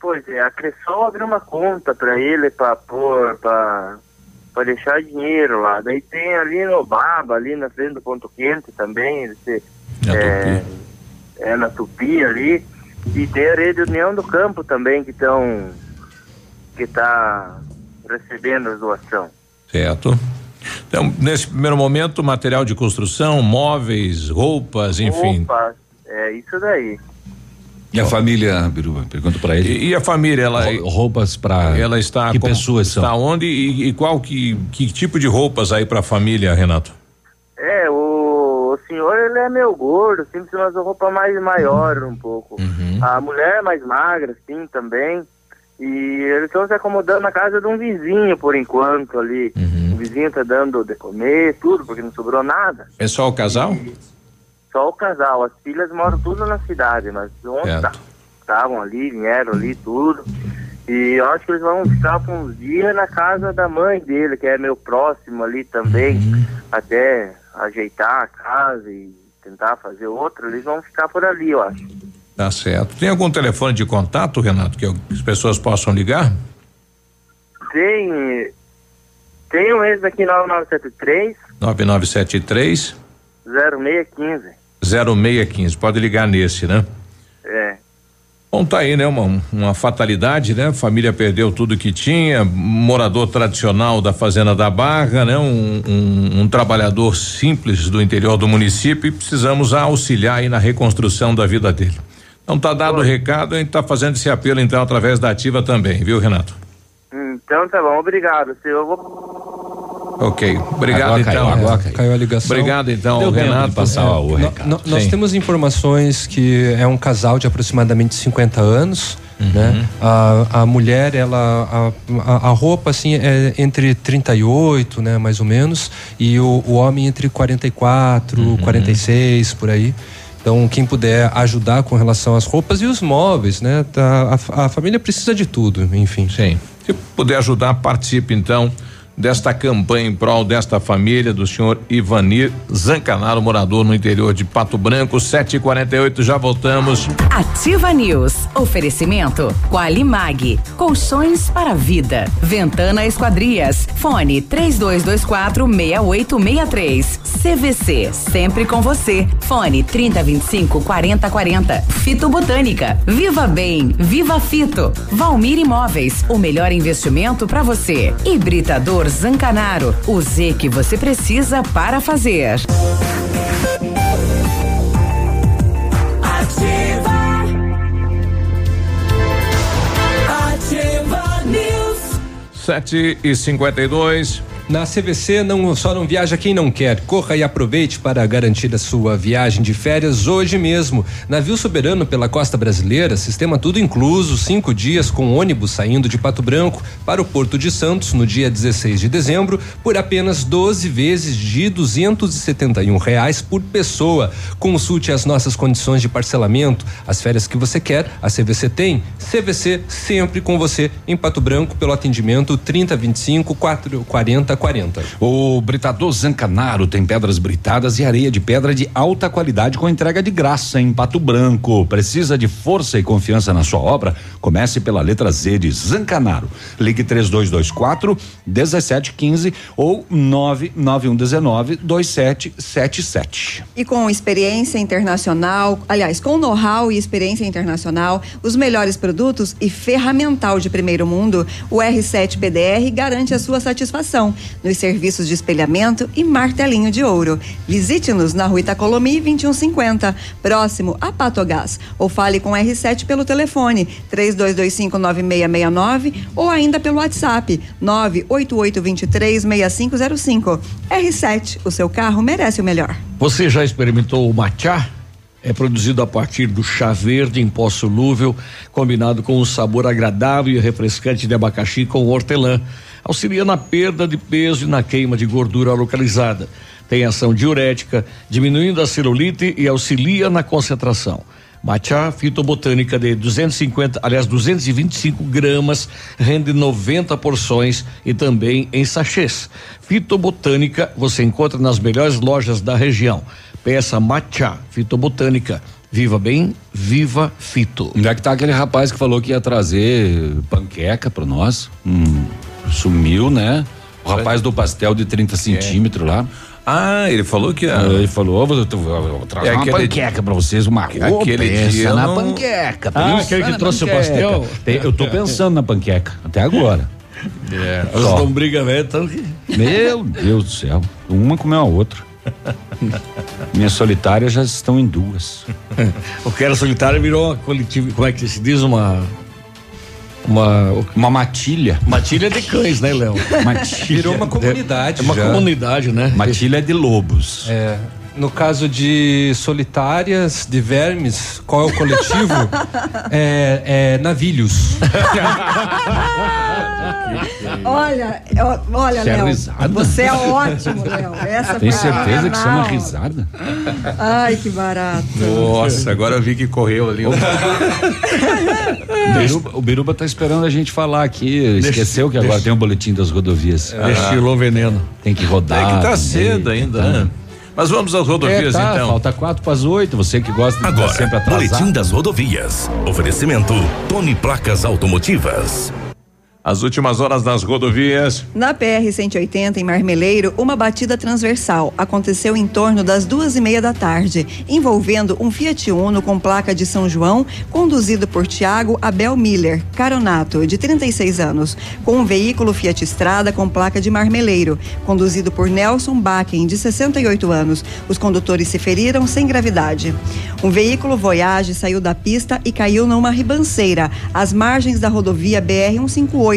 J: Pois é, a Cressol abriu uma conta para ele para pôr, para para deixar dinheiro lá. Daí tem ali no Baba, ali na frente do Ponto Quente também, esse, é, é na Tupi ali. E tem a Rede União do Campo também que estão que tá recebendo as doações.
B: Certo. Então, nesse primeiro momento, material de construção, móveis, roupas, enfim.
J: Opa, é isso daí.
D: E a família, Biruba, pergunta pra ele.
B: E, e a família, ela
D: Rou- roupas pra
B: ela está
D: que
B: como-
D: pessoas são?
B: Está onde e, e qual que que tipo de roupas aí para a família, Renato?
J: É, o, o senhor ele é meio gordo, sempre usa umas roupas mais maior um pouco. A mulher é mais magra, assim, também. E eles estão se acomodando na casa de um vizinho por enquanto ali. O vizinho tá dando de comer, tudo, porque não sobrou nada.
B: É só o casal?
J: Só o casal. As filhas moram tudo na cidade, mas ontem
B: Certo.
J: estavam ali, vieram ali, tudo. E eu acho que eles vão ficar por uns dias na casa da mãe dele, que é meu próximo ali também, até ajeitar a casa e tentar fazer outra. Eles vão ficar por ali, eu acho.
B: Tá certo. Tem algum telefone de contato, Renato, que as pessoas possam ligar?
J: Tem. Tem um ex aqui 9973
B: 9973
J: 0615.
B: 0615. Pode ligar nesse, né?
J: É.
B: Bom, tá aí, né? Uma, uma fatalidade, né? Família perdeu tudo que tinha, morador tradicional da Fazenda da Barra, né? Um, um- um trabalhador simples do interior do município e precisamos auxiliar aí na reconstrução da vida dele. Então tá dado o recado, a gente tá fazendo esse apelo então através da ativa também, viu, Renato?
J: Então tá bom, obrigado. Se eu vou.
B: Ok, obrigado
C: Agora caiu,
B: então.
C: agora caiu. Caiu a ligação.
B: Obrigado então,
C: Deu
B: Renato.
C: passar o
B: É.
C: recado. No- nós
B: Sim.
C: temos informações que é um casal de aproximadamente 50 anos,
B: Uhum.
C: né? A, a mulher, ela a, a, a roupa assim é entre 38, né, mais ou menos, e o, o homem entre 44,
B: Uhum.
C: 46 por aí. Então, quem puder ajudar com relação às roupas e os móveis, né? Tá, a, a família precisa de tudo, enfim.
B: Sim. Se puder ajudar, participe então desta campanha em prol desta família do senhor Ivanir Zancanaro, morador no interior de Pato Branco, 7h48, já voltamos.
G: Ativa News. Oferecimento Qualimag. Colchões para vida. Ventana Esquadrias. Fone 3224 6863. CVC. Sempre com você. Fone 3025 4040. Fito Botânica. Viva Bem. Viva Fito. Valmir Imóveis. O melhor investimento para você. Hibridador Zancanaro. O Z que você precisa para fazer.
A: Ativa. Ativa News.
B: 7 e 52
C: Na CVC não só não viaja quem não quer. Corra e aproveite para garantir a sua viagem de férias hoje mesmo. Navio soberano pela costa brasileira, sistema tudo incluso, cinco dias com ônibus saindo de Pato Branco para o Porto de Santos no dia 16 de dezembro por apenas 12 vezes de 271 reais por pessoa. Consulte as nossas condições de parcelamento, as férias que você quer, a CVC tem. CVC sempre com você em Pato Branco pelo atendimento 3025 440 40.
D: O Britador Zancanaro tem pedras britadas e areia de pedra de alta qualidade com entrega de graça em Pato Branco. Precisa de força e confiança na sua obra? Comece pela letra Z de Zancanaro. Ligue 3224 1715 ou 99119 2777.
F: E com experiência internacional, aliás, com know-how e experiência internacional, os melhores produtos e ferramental de primeiro mundo, o R7 PDR garante a sua satisfação nos serviços de espelhamento e martelinho de ouro. Visite-nos na rua Itacolomi 2150, próximo a Patogás, ou fale com o R7 pelo telefone 32259669 ou ainda pelo WhatsApp 988236505. R7, o seu carro merece o melhor.
E: Você já experimentou o matcha? É produzido a partir do chá verde em pó solúvel, combinado com um sabor agradável e refrescante de abacaxi com hortelã. Auxilia na perda de peso e na queima de gordura localizada. Tem ação diurética, diminuindo a celulite e auxilia na concentração. Matcha fitobotânica de 250, aliás, 225 gramas, rende 90 porções e também em sachês. Fitobotânica você encontra nas melhores lojas da região. Peça Matcha fitobotânica. Viva bem, viva fito.
D: Onde é que tá aquele rapaz que falou que ia trazer panqueca para nós? Hum, sumiu, né? O rapaz do pastel de 30 centímetros lá.
B: Ah, ele falou que
D: Ah, Ele falou, "Ó, vou, vou, vou trazer
B: É
D: uma
B: aquele-
D: panqueca pra vocês, uma
B: Aquele
D: pensa
B: dia eu
D: na
B: não-
D: panqueca.
E: Ah, aquele que trouxe o
D: panqueca.
E: pastel?
D: Tem- eu tô pensando na panqueca, até agora.
B: É.
E: Velhas estão aqui.
D: Meu Deus do céu, uma comeu a outra. Minhas solitárias já estão em duas.
E: O que era solitário virou uma coletiva, como é que se diz? Uma. Uma.
D: Uma matilha.
E: Matilha de cães, né, Léo?
D: Matilha.
C: Virou uma comunidade
E: É uma
C: já.
E: comunidade, né?
D: Matilha é de lobos.
C: É. No caso de solitárias, de vermes, qual é o coletivo? é, é navilhos.
F: Olha, olha,
D: Isso é
F: Léo.
D: risada?
F: Você é ótimo, Léo. Essa
D: Tem certeza que isso é uma risada?
F: Ai, que barato.
B: Nossa, agora eu vi que correu ali. um-
D: O Biruba, o Biruba tá esperando a gente falar aqui. Esqueceu que agora tem o boletim das rodovias.
E: Destilou veneno.
D: Tem que rodar.
B: É que tá cedo ainda,
D: tá.
B: né? Mas vamos às
D: É,
B: rodovias
D: tá,
B: então.
D: Falta quatro para as oito. Você que gosta de estar
K: Agora,
D: sempre atrasado.
K: Boletim das Rodovias. Oferecimento Tony Placas Automotivas.
B: As últimas horas das rodovias.
F: Na PR-180, em Marmeleiro, uma batida transversal aconteceu em torno das duas e meia da tarde, envolvendo um Fiat Uno com placa de São João, conduzido por Tiago Abel Miller, caronato, de 36 anos, com um veículo Fiat Estrada com placa de Marmeleiro, conduzido por Nelson Bakken, de 68 anos. Os condutores se feriram sem gravidade. Um veículo Voyage saiu da pista e caiu numa ribanceira, às margens da rodovia BR-158,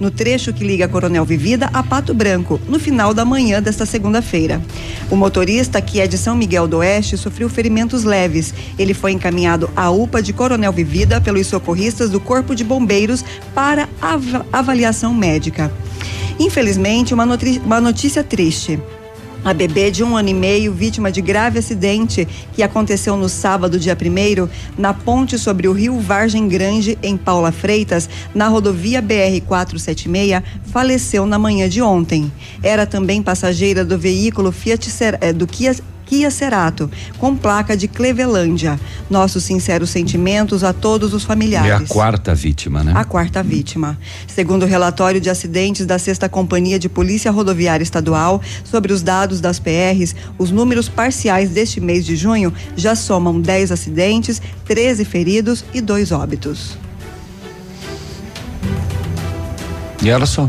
F: no trecho que liga Coronel Vivida a Pato Branco, no final da manhã desta segunda-feira. O motorista, que é de São Miguel do Oeste, sofreu ferimentos leves. Ele foi encaminhado à UPA de Coronel Vivida pelos socorristas do Corpo de Bombeiros para ava- avaliação médica. Infelizmente, uma, uma notícia triste. A bebê de um ano e meio, vítima de grave acidente que aconteceu no sábado, dia 1 na ponte sobre o rio Vargem Grande, em Paula Freitas, na rodovia BR-476, faleceu na manhã de ontem. Era também passageira do veículo Fiat eh, do Kia. Kia Cerato, com placa de Clevelândia. Nossos sinceros sentimentos a todos os familiares.
D: É a quarta vítima, né?
F: A quarta vítima. Segundo o relatório de acidentes da Sexta Companhia de Polícia Rodoviária Estadual, sobre os dados das PRs, os números parciais deste mês de junho já somam 10 acidentes, 13 feridos e dois óbitos.
D: E olha só.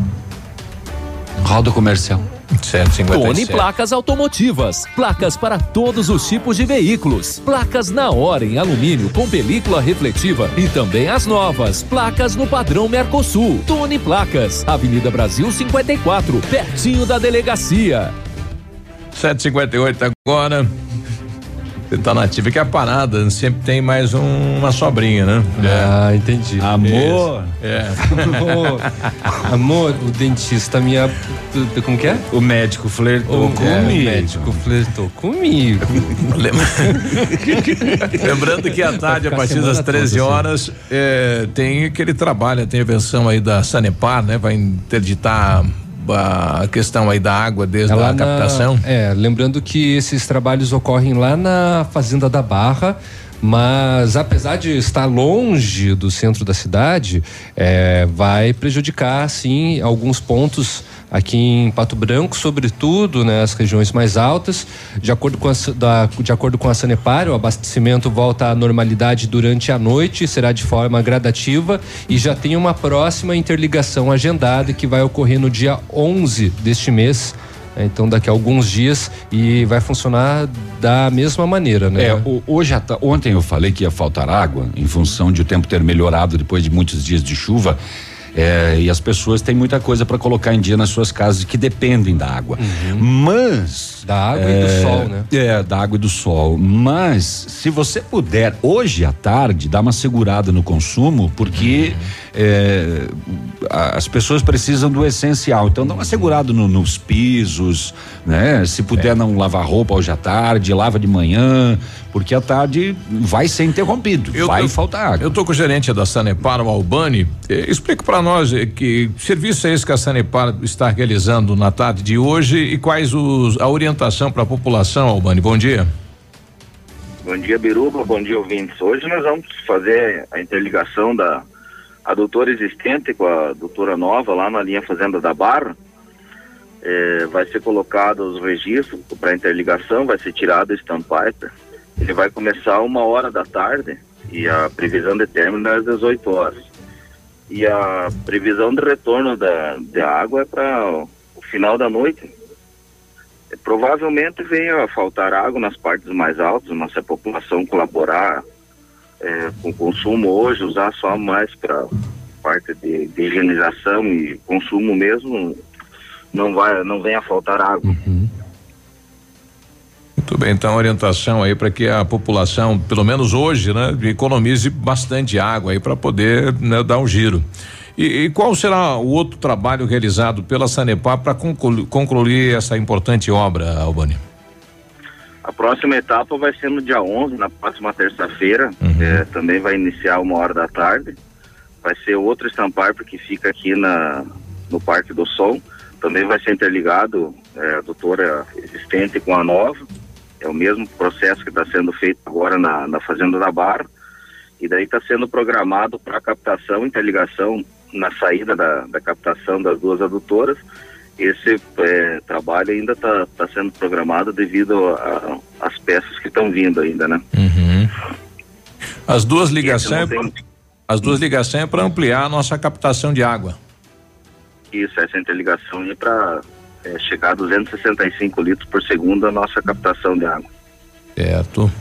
D: Roda comercial.
B: 157.
L: Tony Placas Automotivas. Placas para todos os tipos de veículos. Placas na hora em alumínio com película refletiva e também as novas. Placas no padrão Mercosul. Tony Placas. Avenida Brasil 54, pertinho da delegacia.
B: 758 agora. Você tá nativa que é a parada, sempre tem mais um- uma sobrinha, né?
C: Ah, entendi.
D: Amor.
B: É.
C: Amor, amor, o dentista me. ab- Como que é?
D: O médico flertou
C: O,
D: comigo.
C: é, o médico flertou comigo.
B: Lembrando que à tarde, a partir das
C: semana
B: 13
C: toda, assim.
B: horas, é, tem aquele trabalho, tem a versão aí da Sanepar, né? Vai interditar a questão aí da água desde
C: É
B: a
C: na-
B: captação.
C: é, lembrando que esses trabalhos ocorrem lá na Fazenda da Barra. Mas apesar de estar longe do centro da cidade, é, vai prejudicar sim alguns pontos aqui em Pato Branco, sobretudo né, as regiões mais altas. De acordo com a, da- de acordo com a Sanepar, o abastecimento volta à normalidade durante a noite, será de forma gradativa e já tem uma próxima interligação agendada que vai ocorrer no dia 11 deste mês. Então, daqui a alguns dias e vai funcionar da mesma maneira, né?
D: É, o- hoje, ontem eu falei que ia faltar água em função de o tempo ter melhorado depois de muitos dias de chuva. É, e as pessoas têm muita coisa para colocar em dia nas suas casas que dependem da água. Mas.
C: Da água e do sol, né?
D: É, da água e do sol. Mas, se você puder, hoje à tarde, dar uma segurada no consumo, porque é, a- as pessoas precisam do essencial. Então, dá uma segurada no- nos pisos, né? Se puder não lavar roupa hoje à tarde, lava de manhã, porque à tarde vai ser interrompido. vai faltar água.
B: Eu tô com o gerente da Sanepar, o Albani. Eh, explica para nós eh, que serviço é esse que a Sanepar está realizando na tarde de hoje e quais os, a orientação para a população, Albani. Bom dia.
M: Bom dia, Biruba. Bom dia, ouvintes. Hoje nós vamos fazer a interligação da adutora existente com a adutora nova lá na linha Fazenda da Barra. É, vai ser colocado os registros para interligação, vai ser tirado o stampiper. Ele vai começar uma hora da tarde e a previsão de término é às 18 horas. E a previsão de retorno da, da água é para o final da noite. É, Provavelmente venha a faltar água nas partes mais altas, mas se a população colaborar é, com o consumo hoje, usar só mais para parte de, de higienização e consumo mesmo, não vai, não venha a faltar água.
B: Muito bem, então orientação aí para que a população, pelo menos hoje, né, economize bastante água aí para poder né, dar um giro. E, e qual será o outro trabalho realizado pela Sanepar para conclu, concluir essa importante obra, Albani?
M: A próxima etapa vai ser no dia 11, na próxima terça-feira. É, também vai iniciar uma hora da tarde. Vai ser outro estampar porque fica aqui na, no Parque do Som. Também vai ser interligado é, a doutora existente com a nova. É o mesmo processo que está sendo feito agora na, na Fazenda da Barra. E daí está sendo programado para captação, interligação na saída da, da captação das duas adutoras. Esse eh, trabalho ainda está sendo programado devido às peças que estão vindo ainda, né?
B: As duas ligações,
M: não tem-
B: as duas ligações é para ampliar a nossa captação de água.
M: Isso, essa interligação é para chegar a 265 litros por segundo a nossa captação de água.
B: Certo.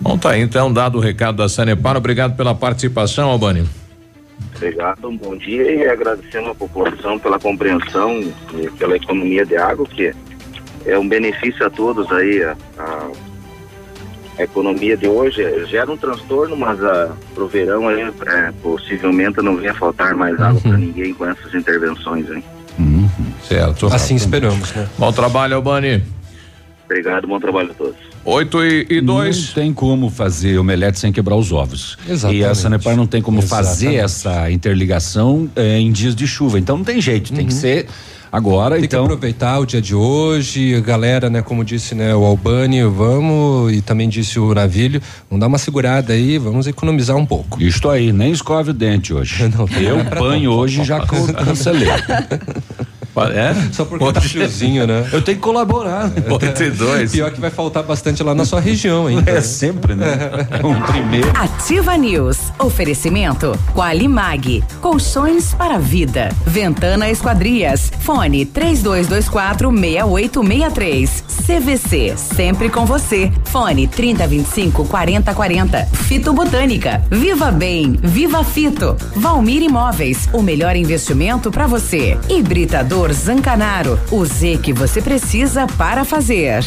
B: Bom, tá aí então, dado o recado da Sanepar, obrigado pela participação, Albani.
M: Obrigado, um bom dia e agradecendo a população pela compreensão e pela economia de água, que é um benefício a todos aí. A, a- a economia de hoje gera um transtorno, mas a, pro verão aí, é, possivelmente não venha faltar mais água para ninguém com essas intervenções. Hein?
B: Certo.
C: Assim esperamos, né?
B: Bom trabalho, Albani.
M: Obrigado, bom trabalho a todos.
B: 8 e, e 2.
D: Não tem como fazer omelete sem quebrar os ovos.
C: Exatamente.
D: E a Sanepar não tem como fazer
C: Exatamente.
D: essa interligação eh, em dias de chuva. Então não tem jeito, tem que ser agora.
C: Tem
D: então
C: que aproveitar o dia de hoje, a galera, né, como disse, né, o Albani, vamos, e também disse o Navilho, vamos dar uma segurada aí, vamos economizar um pouco.
D: Isto aí, nem escove o dente hoje. Eu banho hoje já cancelei.
B: É?
C: Só porque tá friozinho, né?
D: Eu tenho que colaborar.
B: 8 e 2.
C: Pior que vai faltar bastante lá na sua região, hein?
D: É sempre, né? Um primeiro.
G: Ativa News. Oferecimento Qualimag. Colchões para a vida. Ventana Esquadrias. Fone 3224 6863. CVC. Sempre com você. Fone 3025 4040. Fito Botânica. Viva Bem. Viva Fito. Valmir Imóveis. O melhor investimento para você. Hibridador Zancanaro. O Z que você precisa para fazer.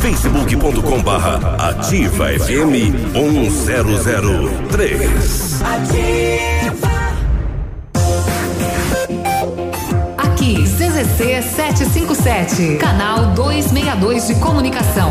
K: facebook.com barra ativa FM 1003.
N: Aqui, CZC 757, canal 262 de comunicação.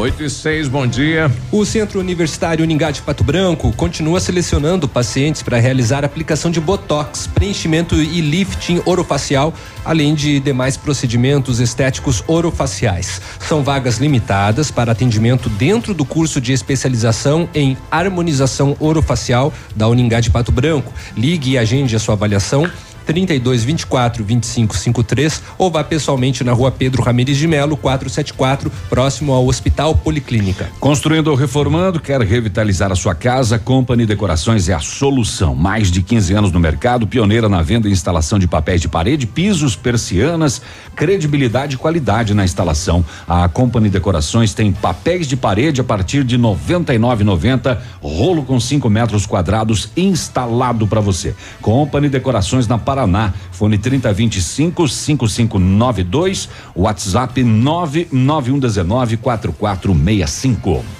B: 8 e 6, bom dia.
C: O Centro Universitário Uningá de Pato Branco continua selecionando pacientes para realizar aplicação de botox, preenchimento e lifting orofacial, além de demais procedimentos estéticos orofaciais. São vagas limitadas para atendimento dentro do curso de especialização em harmonização orofacial da Uningá de Pato Branco. Ligue e agende a sua avaliação 32 24 25 53 ou vá pessoalmente na rua Pedro Ramires de Melo, 474, próximo ao Hospital Policlínica.
D: Construindo ou reformando, quer revitalizar a sua casa? Company Decorações é a solução. Mais de 15 anos no mercado, pioneira na venda e instalação de papéis de parede, pisos, persianas, credibilidade e qualidade na instalação. A Company Decorações tem papéis de parede a partir de 99,90, rolo com 5 metros quadrados instalado para você. Company Decorações na Paraná. Fone 3025 5592, WhatsApp 99119 4465.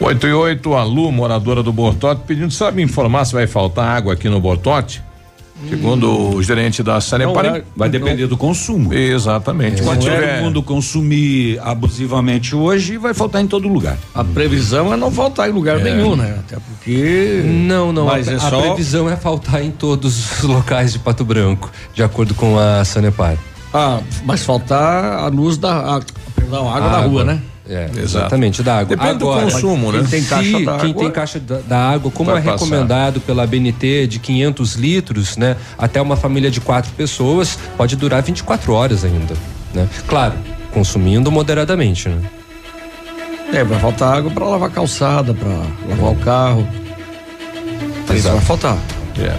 B: 8 e 8, a Lu, moradora do Bortote, pedindo, sabe me informar se vai faltar água aqui no Bortote? Segundo o gerente da Sanepar.
D: Vai, vai depender do consumo.
B: Exatamente.
D: Se
B: Quando
D: todo mundo consumir abusivamente hoje, vai faltar em todo lugar.
E: A previsão é não faltar em lugar
D: É.
E: nenhum, né? Até porque.
C: Não, não.
E: Mas
C: a,
E: é
C: a
E: só.
C: previsão é faltar em todos os locais de Pato Branco, de acordo com a Sanepar.
E: Ah, mas faltar a luz da. A, perdão, a água da rua, né?
C: É, exatamente, da água.
E: Depende do
C: Agora,
E: consumo, né?
C: Quem tem
E: Se
C: caixa, da quem
E: água,
C: tem caixa da, da água, como é
E: passar.
C: recomendado pela BNT de 500 litros, né? Até uma família de quatro pessoas pode durar 24 horas ainda, né? Claro, consumindo moderadamente, né?
E: É, vai faltar água para lavar a calçada, para lavar o carro. Isso vai faltar.
B: É.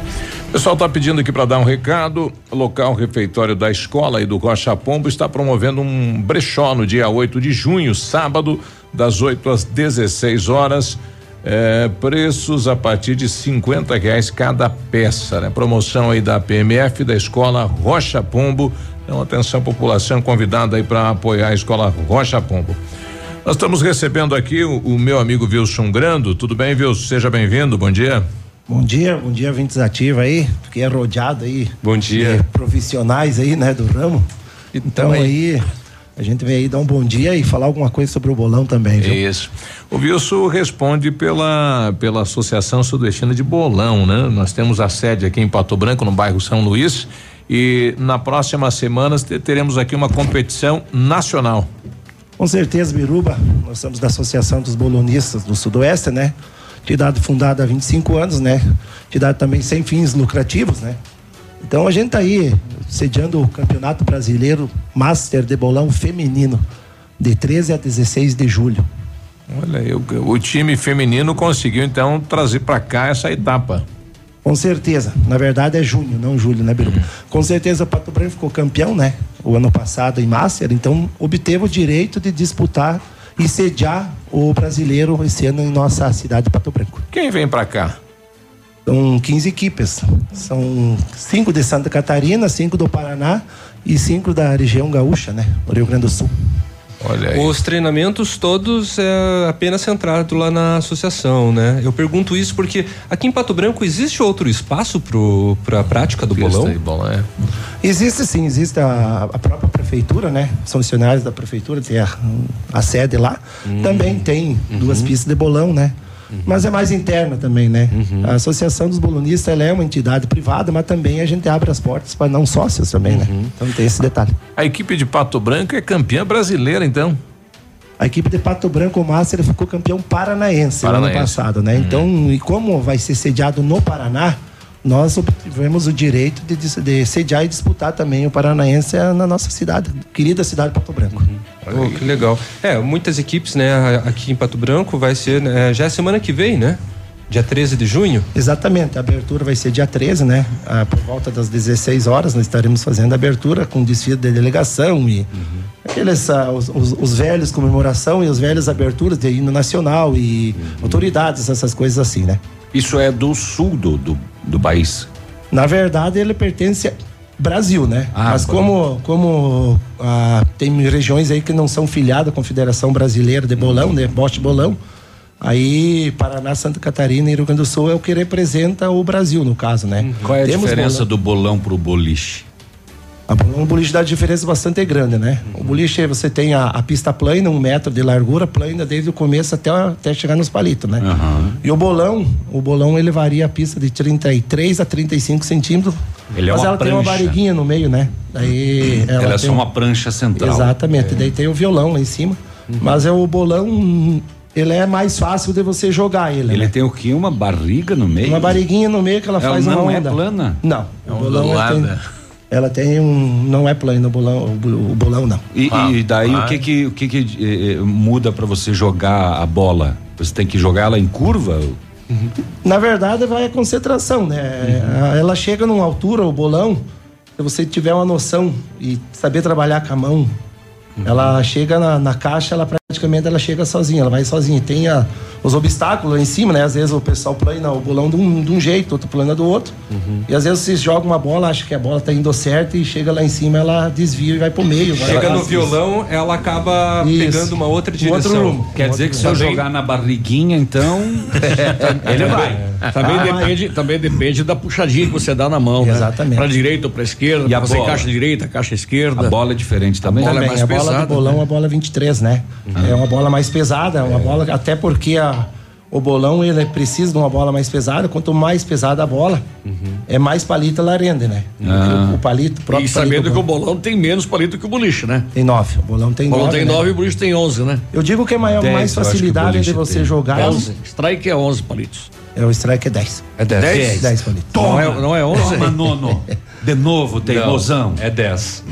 B: Pessoal está pedindo aqui para dar um recado. O local refeitório da escola e do Rocha Pombo está promovendo um brechó no dia 8 de junho, sábado, das 8 às 16 horas. É, preços a partir de 50 reais cada peça, né? Promoção aí da PMF da escola Rocha Pombo. Então, atenção, população convidada aí para apoiar a escola Rocha Pombo. Nós estamos recebendo aqui o, o meu amigo Wilson Grando. Tudo bem, Wilson? Seja bem-vindo. Bom dia.
O: Bom dia, bom dia, Vintes Ativa aí. Fiquei rodeado aí.
C: Bom dia.
O: de profissionais aí, né, do ramo. Então aí, a gente vem aí dar um bom dia e falar alguma coisa sobre o bolão também, viu?
B: Isso. O Wilson responde pela, pela Associação Sudestina de Bolão, né? Nós temos a sede aqui em Pato Branco, no bairro São Luís, e na próxima semana te- teremos aqui uma competição nacional.
O: Com certeza, Biruba, nós somos da Associação dos Bolonistas do Sudoeste, né? Entidade fundada há 25 anos, né? Entidade também sem fins lucrativos, né? Então a gente tá aí sediando o Campeonato Brasileiro Master de Bolão Feminino, de 13 a 16 de julho.
B: Olha aí, o, time feminino conseguiu então trazer para cá essa etapa.
O: Com certeza. Na verdade é junho, não julho, né, Biruba? Com certeza o Pato Branco ficou campeão, né? O ano passado em Master, então obteve o direito de disputar e sediar o brasileiro esse ano em nossa cidade de Pato Branco.
B: Quem vem para cá?
O: São 15 equipes. São cinco de Santa Catarina, cinco do Paraná e cinco da região gaúcha, né? No Rio Grande do Sul.
B: Olha
C: Os treinamentos todos é apenas centrado lá na associação, né? Eu pergunto isso porque aqui em Pato Branco existe outro espaço para a prática do bolão?
B: é.
O: Existe sim, existe a, a própria prefeitura, né? Os funcionários da prefeitura, tem a, a sede lá. Também tem duas pistas de bolão, né? Mas é mais interna também, né? A Associação dos Bolonistas ela é uma entidade privada, mas também a gente abre as portas para não sócios também, né? Então tem esse detalhe.
B: A equipe de Pato Branco é campeã brasileira, então.
O: A equipe de Pato Branco, o Master, ficou campeão paranaense, no ano
B: Paranaense.
O: passado, né? Então, e como vai ser sediado no Paraná, nós obtivemos o direito de, de sediar e disputar também o Paranaense na nossa cidade, querida cidade de Pato Branco.
C: Oh, que legal. É, muitas equipes, né, aqui em Pato Branco vai ser, né, já é semana que vem, né? Dia 13 de junho?
O: Exatamente, a abertura vai ser dia 13, né? Ah, por volta das 16 horas, nós estaremos fazendo a abertura com desfile de delegação e aqueles, ah, os, os- os velhos comemoração e os velhos aberturas de hino nacional e autoridades, essas coisas assim, né?
D: Isso é do sul do, do, do país.
O: Na verdade, ele pertence ao Brasil, né?
D: Ah,
O: Mas como, como ah, tem regiões aí que não são filiadas à Confederação Brasileira de Bolão, né? Bote Bolão. Aí, Paraná, Santa Catarina e Rio Grande do Sul é o que representa o Brasil, no caso, né?
D: Qual é a
O: Temos
D: diferença
O: bolão.
D: do bolão pro boliche?
O: O boliche dá diferença bastante grande, né? O boliche você tem a, a pista plana, um metro de largura, plana desde o começo até, até chegar nos palitos, né? E o bolão, o bolão ele varia a pista de 33 a 35 centímetros.
D: Ele é
O: mas
D: uma
O: ela tem uma
D: prancha.
O: barriguinha no meio, né? Daí
D: Ela, é
O: tem
D: só uma prancha central.
O: Exatamente. Daí tem o violão lá em cima. Mas é o bolão, ele é mais fácil de você jogar ele.
D: Ele
O: né?
D: tem o quê? Uma barriga no meio?
O: Uma barriguinha no meio que ela
D: Ela
O: faz
D: não
O: uma
D: é
O: onda.
D: plana?
O: Não.
D: É
O: o bolão ela tem,
D: ondulada.
O: Ela tem um. Não é plano o bolão, o bo- o bolão não.
D: E, e daí
O: Ah.
D: o que que, o que, que eh, eh, muda pra você jogar a bola? Você tem que jogar ela em curva?
O: Na verdade, vai a concentração, né?
D: Uhum.
O: Ela chega numa altura, o bolão, se você tiver uma noção e saber trabalhar com a mão,
D: Uhum.
O: ela chega na, na caixa, ela praticamente ela chega sozinha, ela vai sozinha. Tem a- os obstáculos lá em cima, né? Às vezes o pessoal plana o bolão de um, de um jeito, outro plana do outro.
D: Uhum.
O: E às vezes você joga uma bola, acha que a bola tá indo certo e chega lá em cima, ela desvia e vai pro meio. vai
C: Chega
O: lá.
C: no violão, ela acaba
O: Isso.
C: pegando uma outra
O: Um
C: direção.
O: outro rumo.
D: Quer dizer que se eu jogar na barriguinha, então. ele vai.
E: Também,
O: Ah,
E: depende, também depende da puxadinha que você dá na mão,
O: Exatamente.
E: né? Pra direita ou pra esquerda,
D: E a
E: pra fazer
D: bola?
E: caixa direita, caixa esquerda.
D: A bola é diferente também?
E: bola é
O: Também,
E: mais
O: a bola
E: pesada,
O: do bolão
E: né?
O: é a bola 23, né? É uma bola mais pesada, é uma bola até porque a, o bolão ele precisa de uma bola mais pesada. Quanto mais pesada a bola, é mais palito ela rende, né?
D: Ah.
O: O, o palito o próprio
E: E sabendo
O: palito
E: que o bolão tem menos palito que o boliche, né?
O: tem nove. O bolão tem
E: O bolão
O: nove.
E: tem
O: né?
E: 9 e o boliche tem 11, né?
O: Eu digo que é maior,
D: Dez,
O: mais facilidade de você
D: tem.
O: jogar.
E: 11. Strike é 11 palitos.
O: É o strike é 10.
C: É 10.
O: 10, 10 palitos.
E: Não é, não é 11?
D: Toma, nono. De novo, teimosão.
C: É 10.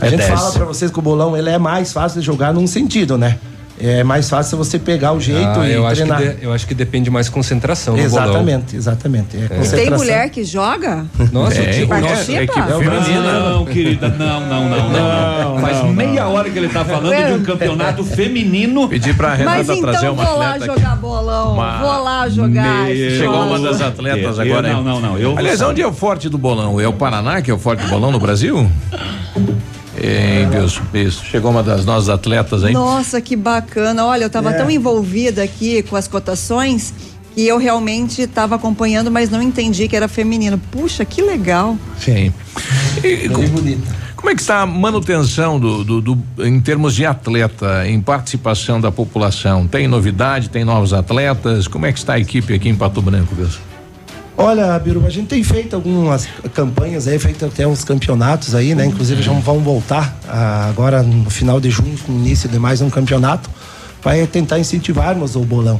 O: A gente
D: 10.
O: fala pra vocês que o bolão ele é mais fácil de jogar num sentido, né? É mais fácil você pegar o jeito
C: Ah,
O: e
C: eu, acho que
O: treinar.
C: de- eu acho que depende mais concentração no bolão.
O: Exatamente, exatamente. É
F: Tem
O: concentração.
F: mulher que joga?
C: Nossa,
B: Tem.
C: o-
F: Participa?
B: É equipe
O: É o
B: feminina.
D: Não, querida, não, não, não, não. Faz meia hora que ele tá falando de um campeonato feminino.
B: Pedir pra
F: Mas
B: Renata trazer
F: então
B: uma
F: vou lá jogar bolão.
B: Uma-
F: Vou lá jogar.
D: Meu-
B: Chegou uma das atletas
D: Eu-
B: agora.
D: não,
B: hein?
D: não, não, eu
B: Aliás, onde é o forte do bolão? É o Paraná que é o forte do bolão no Brasil? Hein, Deus, isso. Chegou uma das nossas atletas aí.
F: Nossa, que bacana. Olha, eu estava
O: É.
F: tão envolvida aqui com as cotações que eu realmente estava acompanhando, mas não entendi que era feminino. Puxa, que legal.
B: Sim. E,
O: Bem bonita.
B: como é que está a manutenção do, do- do- em termos de atleta, em participação da população? Tem novidade, tem novos atletas? Como é que está a equipe aqui em Pato Branco, Deus?
O: Olha, Biruba, a gente tem feito algumas campanhas aí, feito até uns campeonatos aí, né? Inclusive já vão voltar ah, agora no final de junho, com início de mais um campeonato, para tentar incentivarmos o bolão.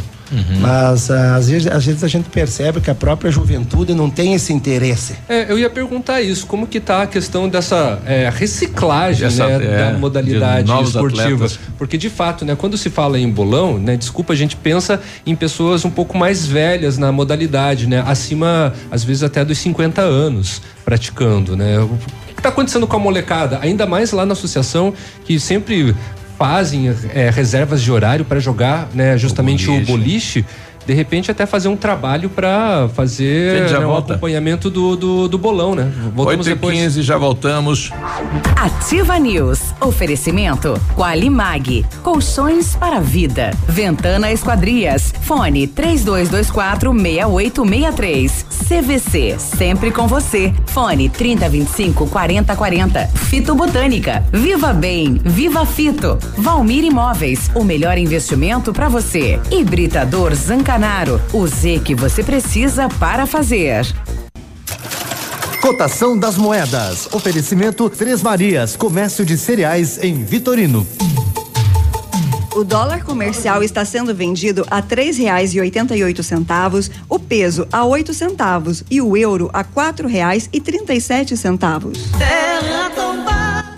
O: Mas ah, às, vezes, às vezes a gente percebe que a própria juventude não tem esse interesse.
C: É, eu ia perguntar isso, como que tá a questão dessa é, reciclagem
B: Essa,
C: né,
B: é,
C: da modalidade esportiva?
B: atletas.
C: Porque de fato, né, quando se fala em bolão, né, desculpa, a gente pensa em pessoas um pouco mais velhas na modalidade, né, acima, às vezes até dos 50 anos praticando, né? O que está acontecendo com a molecada? Ainda mais lá na associação que sempre fazem é, reservas de horário para jogar, né, justamente o
B: boliche.
C: boliche. De repente até fazer um trabalho para fazer né, um acompanhamento do, do, do bolão, né? Voltamos
B: 8 e
C: depois.
B: 15 já voltamos.
G: Ativa News. Oferecimento Qualimag. Colchões para vida. Ventana Esquadrias. Fone 3224 6863. CVC. Sempre com você. Fone 3025 4040. Fito Botânica. Viva Bem. Viva Fito. Valmir Imóveis. O melhor investimento para você. Hibridador Zancanaro. O Z que você precisa para fazer.
I: Cotação das moedas. Oferecimento Três Marias, comércio de cereais em Vitorino.
F: O dólar comercial está sendo vendido a três reais e oitenta e oito centavos, o peso a oito centavos e o euro a quatro reais e trinta e sete centavos.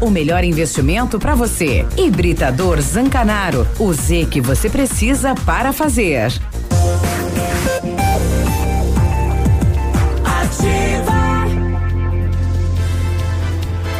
G: O melhor investimento para você. Hibridador Zancanaro. O Z que você precisa para fazer.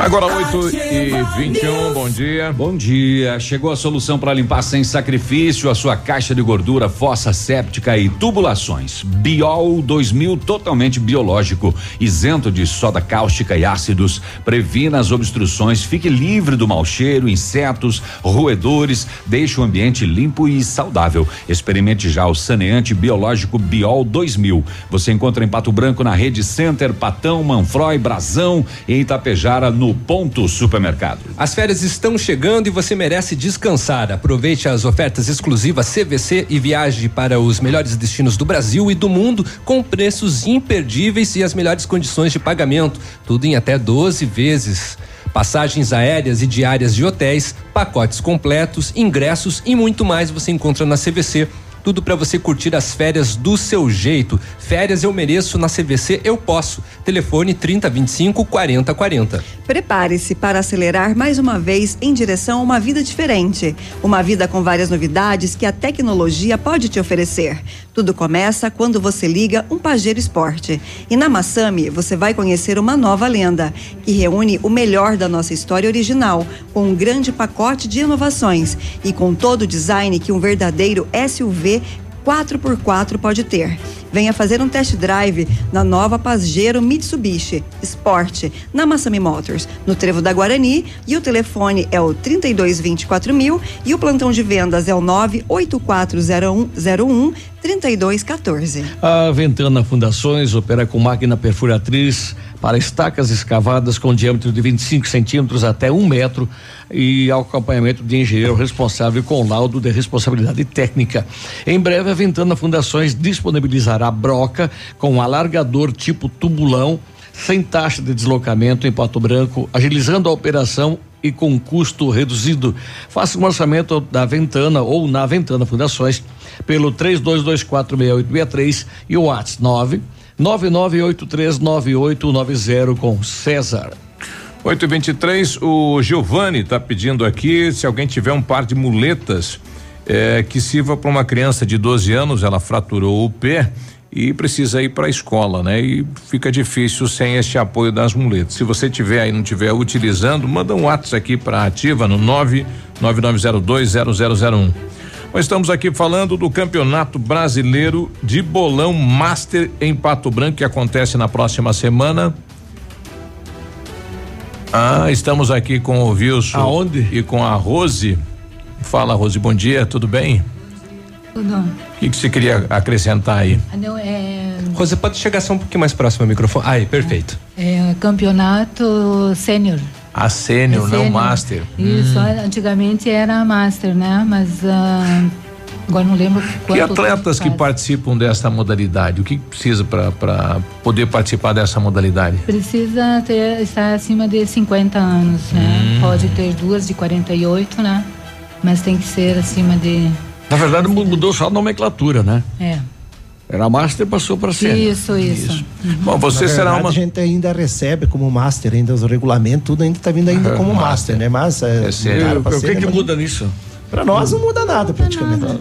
B: Agora 8 e 21 bom dia.
D: Bom dia. Chegou a solução para limpar sem sacrifício a sua caixa de gordura, fossa séptica e tubulações. Biol 2000 totalmente biológico, isento de soda cáustica e ácidos, previna as obstruções, fique livre do mau cheiro, insetos, roedores, deixe o ambiente limpo e saudável. Experimente já o saneante biológico Biol 2000. Você encontra em Pato Branco na rede Center, Patão, Manfroy, Brasão e Itapejara Ponto Supermercado.
C: As férias estão chegando e você merece descansar. Aproveite as ofertas exclusivas CVC e viaje para os melhores destinos do Brasil e do mundo com preços imperdíveis e as melhores condições de pagamento. Tudo em até 12 vezes. Passagens aéreas e diárias de hotéis, pacotes completos, ingressos e muito mais você encontra na CVC. Tudo para você curtir as férias do seu jeito. Férias eu mereço na CVC eu posso. Telefone 3025 4040.
F: Prepare-se para acelerar mais uma vez em direção a uma vida diferente. Uma vida com várias novidades que a tecnologia pode te oferecer. Tudo começa quando você liga um Pajero Esporte. E na Massami você vai conhecer uma nova lenda que reúne o melhor da nossa história original, com um grande pacote de inovações e com todo o design que um verdadeiro SUV 4x4 pode ter. Venha fazer um test drive na nova Pajero Mitsubishi Sport, na Massami Motors, no Trevo da Guarani, e o telefone é o 3224 mil e o plantão de vendas é o 9840101 3214.
E: A Ventana Fundações opera com máquina perfuratriz para estacas escavadas com diâmetro de 25 centímetros até um metro e acompanhamento de engenheiro responsável com laudo de responsabilidade técnica. Em breve, a Ventana Fundações disponibilizará broca com alargador tipo tubulão, sem taxa de deslocamento em Pato Branco, agilizando a operação e com custo reduzido. Faça um orçamento da Ventana ou na Ventana Fundações pelo 32246863 e o WhatsApp 9 99839890 com César.
B: 8 e 23 o Giovanni está pedindo aqui se alguém tiver um par de muletas eh, que sirva para uma criança de 12 anos, ela fraturou o pé e precisa ir para a escola, né? E fica difícil sem este apoio das muletas. Se você tiver aí não tiver utilizando, manda um WhatsApp aqui para ativa no 999020001. Nós estamos aqui falando do Campeonato Brasileiro de Bolão Master em Pato Branco que acontece na próxima semana. Ah, estamos aqui com o Wilson.
E: Aonde?
B: E com a Rose. Fala, Rose, bom dia, tudo bem?
P: Tudo.
B: O que, que você queria acrescentar aí?
P: Ah, Não, é,
C: Você pode chegar só um pouquinho mais próximo ao microfone. Aí, perfeito.
P: é campeonato sênior.
B: A sênior,
P: É
B: não master.
P: Isso, antigamente era master, né? Mas ah, agora não lembro quanto
B: E atletas que
P: faz.
B: participam dessa modalidade, o que precisa para poder participar dessa modalidade?
P: Precisa ter, estar acima de 50 anos, né?
B: Hum.
P: Pode ter duas de 48, né? Mas tem que ser acima de.
E: Na verdade, mu- mudou só a nomenclatura, né?
P: É.
E: Era master, passou para sênior.
P: Isso, isso.
B: Bom, você
O: Na
B: será
O: verdade,
B: uma.
O: A gente ainda recebe como master, ainda os regulamentos, tudo ainda está vindo ainda
B: É,
O: como
B: master.
O: né? Mas é,
B: É sério.
E: O que que muda nisso?
O: Pra nós não muda nada praticamente.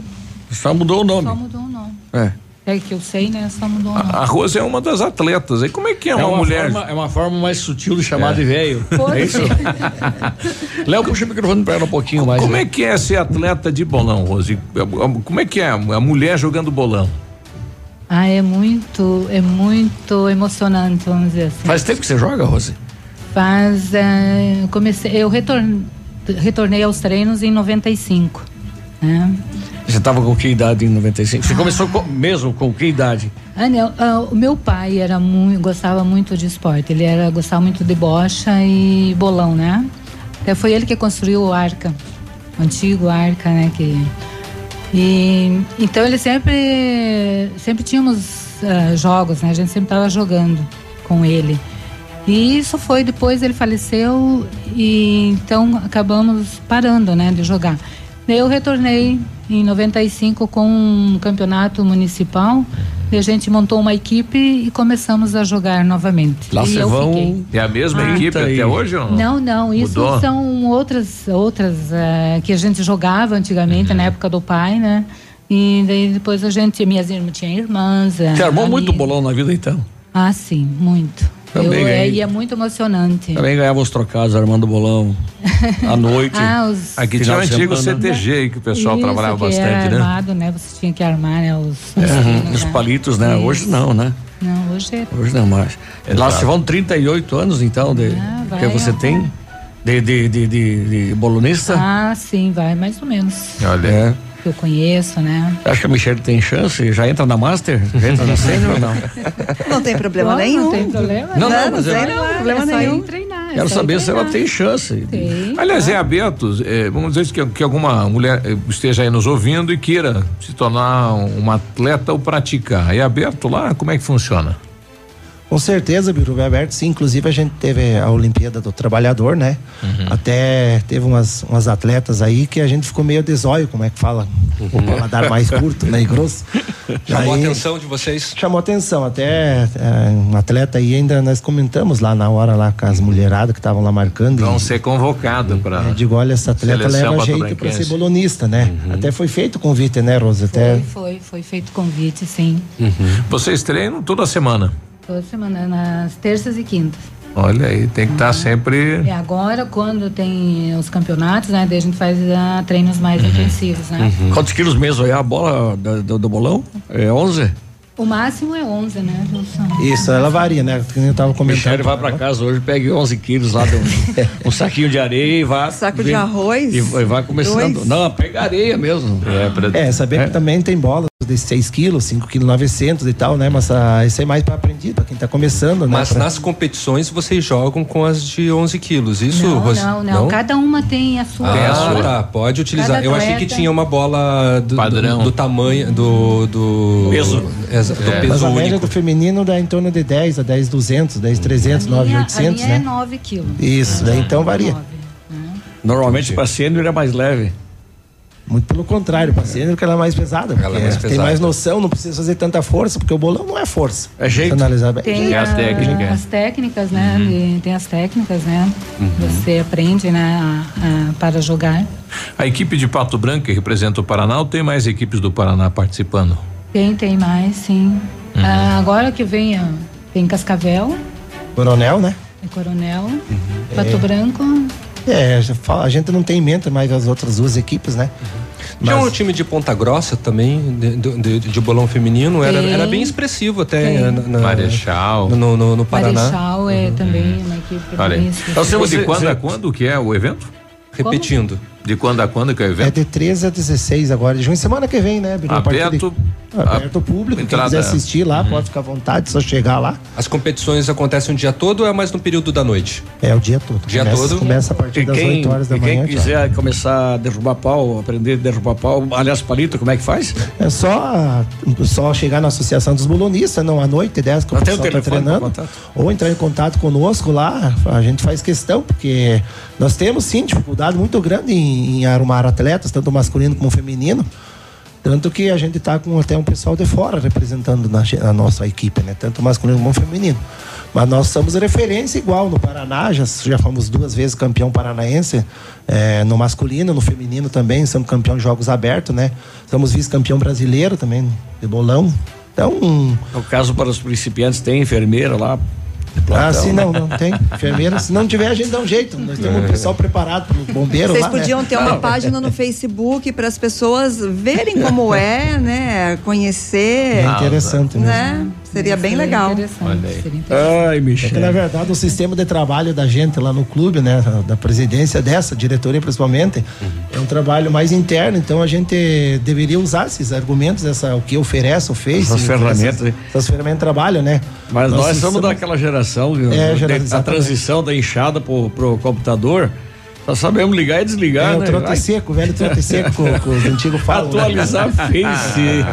E: Só mudou o nome.
P: Só mudou o nome.
E: É.
P: É que eu sei, né? Só mudou o nome.
B: A Rose é uma das atletas. E como é que é, uma, mulher?
E: Forma, é uma forma mais sutil de chamar
B: É.
E: de velho. É isso? Léo, puxa o microfone para ela um pouquinho mais.
B: Como
E: né?
B: é que é ser atleta de bolão, Rose? Como é que é a mulher jogando bolão?
P: Ah, é muito, é muito emocionante, vamos dizer assim.
E: Faz tempo que você joga, Rose?
P: Faz, eu comecei, eu retorn, retornei aos treinos em 95, né?
E: Você estava com que idade em 95? Você começou com- mesmo com que idade?
P: Ah, não, ah, o meu pai era muito, gostava muito de esporte. Ele era gostava muito de bocha e bolão, né? Até foi ele que construiu o Arca, o antigo Arca, né? Que e então ele sempre sempre tínhamos ah, jogos, né? A gente sempre estava jogando com ele. E isso foi depois ele faleceu e então acabamos parando, né, de jogar. Eu retornei em 95 com um campeonato municipal. E a gente montou uma equipe e começamos a jogar novamente.
B: Lá
P: e
B: vocês
P: eu
B: vão-
P: fiquei.
B: É a mesma
P: Ah.
B: equipe até hoje ou
P: Não, não, isso
B: Mudou?
P: são outras, outras eh, que a gente jogava antigamente,
B: Uhum.
P: na época do pai, né? E daí depois a gente, minhas irmãs tinham irmãs. eh,
E: Você armou muito
P: amigas.
E: bolão na vida então?
P: Ah, sim, muito.
E: Também
P: Eu, é, e é muito emocionante.
E: Também ganhava os trocados armando bolão à noite.
P: Ah, os-
B: Aqui tinha o
E: de
B: antigo. CTG aí que o pessoal
P: Isso,
B: trabalhava
P: que
B: bastante,
P: era
B: né?
P: armado, né? Você tinha que armar, né? Os, os
E: É,
P: pinos,
E: os
P: né?
E: palitos, né?
P: Isso.
E: Hoje não, né?
P: Não, hoje é.
E: Hoje não mais. Lá
B: Exato.
E: se vão 38 anos, então, de,
P: Ah, vai,
E: que você tem de, de, de, de, de bolonista.
P: Ah, sim, vai, mais ou menos.
B: Olha.
E: É.
P: Que eu conheço, né?
E: Acho que a Michelle tem chance? Já entra na Master? Já entra na Sênior ou não?
F: Não tem problema
P: Não,
F: nenhum.
P: Não tem problema.
E: Não, não,
F: não,
E: mas
F: tem
E: eu-
F: não, problema
P: é só
F: nenhum.
P: treinar. é
E: Quero
P: só ir
E: saber se ela tem chance.
P: Tem.
B: Aliás, é aberto, é, vamos dizer que, que alguma mulher eh, esteja aí nos ouvindo e queira se tornar uma atleta ou praticar. É aberto lá? Como é que funciona?
O: Com certeza, Biruba é aberto, sim. Inclusive a gente teve a Olimpíada do Trabalhador, né?
B: Uhum.
O: Até teve umas, umas atletas aí que a gente ficou meio desóio, como é que fala? O paladar mais curto, né? E grosso.
C: Chamou
O: Aí-
C: a atenção de vocês?
O: Chamou atenção, até é, um atleta aí ainda nós comentamos lá na hora lá com as mulheradas que estavam lá marcando.
B: Vão
O: e-
B: ser convocados para.
O: eu digo, olha, essa atleta leva jeito para ser bolonista, né? Até foi feito o convite, né, Rosa? Até
P: Foi, foi, foi feito convite, sim.
B: Vocês treinam toda semana.
P: Toda semana, nas terças e quintas.
B: Olha aí, tem que estar sempre.
P: E agora, quando tem os campeonatos, né? Daí a gente faz ah, treinos mais intensivos, né?
E: Quantos quilos mesmo é a bola do, do, do bolão? É 11?
P: O máximo é 11, né, Wilson?
O: Isso, ela varia, né? Eu tava comentando.
E: Michele vai pra casa hoje, pegue 11 quilos lá, de um, um saquinho de areia e vai.
F: Saco de arroz?
E: E, vai começando.
F: Dois?
E: Não, pega areia mesmo.
B: É, pra...
O: É, saber que também tem bolas de 6 quilos, 5 quilos 900 e tal, né? Mas ah, isso é mais para aprendido, para quem tá começando, né?
C: Mas
O: Pra-
C: nas competições vocês jogam com as de 11 quilos, isso,
P: não,
C: Rosi?
P: não, não, Cada uma tem a sua.
C: Ah,
P: bola.
C: tá. Pode utilizar.
P: Cada
C: Eu achei que tinha uma bola do,
B: Padrão.
C: do, do tamanho do, do
E: Peso.
C: Exa- do
B: É.
O: Mas
C: peso
O: a média
C: único.
O: do feminino dá em torno de 10 a 10 200, 10 300,
P: A
O: 9
P: minha,
O: 800,
P: a minha é
O: né?
P: 9 quilos.
O: Isso, daí então varia.
P: Nove.
E: Normalmente pra sênior é mais leve.
O: Muito pelo contrário, para sênior que ela é mais pesada.
C: Ela é
O: porque
C: mais
O: Tem
C: pesada.
O: mais noção, não precisa fazer tanta força, porque o bolão não é força.
E: É jeito.
O: Analisar bem.
P: Tem
B: É a
P: a-
B: técnica.
P: as técnicas, né? de- tem as técnicas, né? Você aprende, né? a- a- para jogar.
B: A equipe de Pato Branco que representa o Paraná ou tem mais equipes do Paraná participando?
P: Tem, tem mais, sim. Ah, agora que vem, tem Cascavel,
O: Coronel, né?
P: e Coronel, Pato Branco.
O: É, a gente não tem em mente mais as outras duas equipes, né?
C: Tinha
O: Mas-
C: um time de Ponta Grossa também, de, de- de bolão feminino, era,
P: Tem.
C: era bem expressivo até na- na-
B: Marechal.
C: no, no, no Paraná.
P: Marechal é também uma equipe bem
B: Então,
P: específica.
B: de
E: você-
B: quando a
E: você-
B: quando que é o evento?
C: Repetindo.
B: De quando a quando que é o
O: É
B: evento?
O: de 13 a 16 agora, de junho, semana que vem, né? De-
B: Aberto.
O: Aberto ao público,
B: entrada-
O: quem quiser assistir lá, pode ficar à vontade, só chegar lá.
C: As competições acontecem o dia todo ou é mais no período da noite?
O: É o dia todo.
C: Dia
O: começa,
C: todo?
O: Começa a partir das
E: quem,
O: 8 horas da
E: e quem
O: manhã.
E: quiser começar a derrubar pau, aprender a derrubar pau, aliás, palito, como é que faz?
O: É só, só chegar na Associação dos Bolonistas, não, à noite, 10 que o pessoal tá treinando. Ou entrar em contato conosco lá, a gente faz questão, porque nós temos sim dificuldade muito grande em, em arrumar atletas, tanto masculino como feminino. Tanto que a gente está com até um pessoal de fora representando na, a nossa equipe, né? Tanto masculino como feminino. Mas nós somos referência igual no Paraná, já, já fomos duas vezes campeão paranaense, eh, no masculino, no feminino também, somos campeão de jogos abertos, né? Somos vice-campeão brasileiro também, de bolão. Então,
E: No caso, para os principiantes, tem enfermeira lá. De
O: ah,
E: plantão,
O: sim,
E: né?
O: não, não tem. Enfermeira, se não tiver, a gente dá um jeito. Nós temos um pessoal preparado para bombeiro
F: Vocês
O: lá, né?
F: podiam ter uma página no Facebook para as pessoas verem como é, né? Conhecer.
O: É interessante mesmo.
F: Seria bem
P: Seria
F: legal.
P: interessante,
B: Olha aí.
P: seria interessante.
E: Ai,
O: É que, na
E: Michel.
O: verdade, o sistema de trabalho da gente lá no clube, né, da presidência dessa, diretoria principalmente, é um trabalho mais interno, então a gente deveria usar esses argumentos, essa, o que oferece, o Face,
E: Essas ferramentas,
O: essas, essas ferramentas de trabalho, né?
E: Mas nós
O: Nossa,
E: somos daquela geração, viu?
O: É,
E: De-
O: gera-
E: a transição da enxada pro, pro computador. Só sabemos ligar e desligar,
O: É, o
E: né?
O: trote
E: Ai,
O: seco, o velho trote seco, que, os antigos falam. né?
E: Atualizar Face.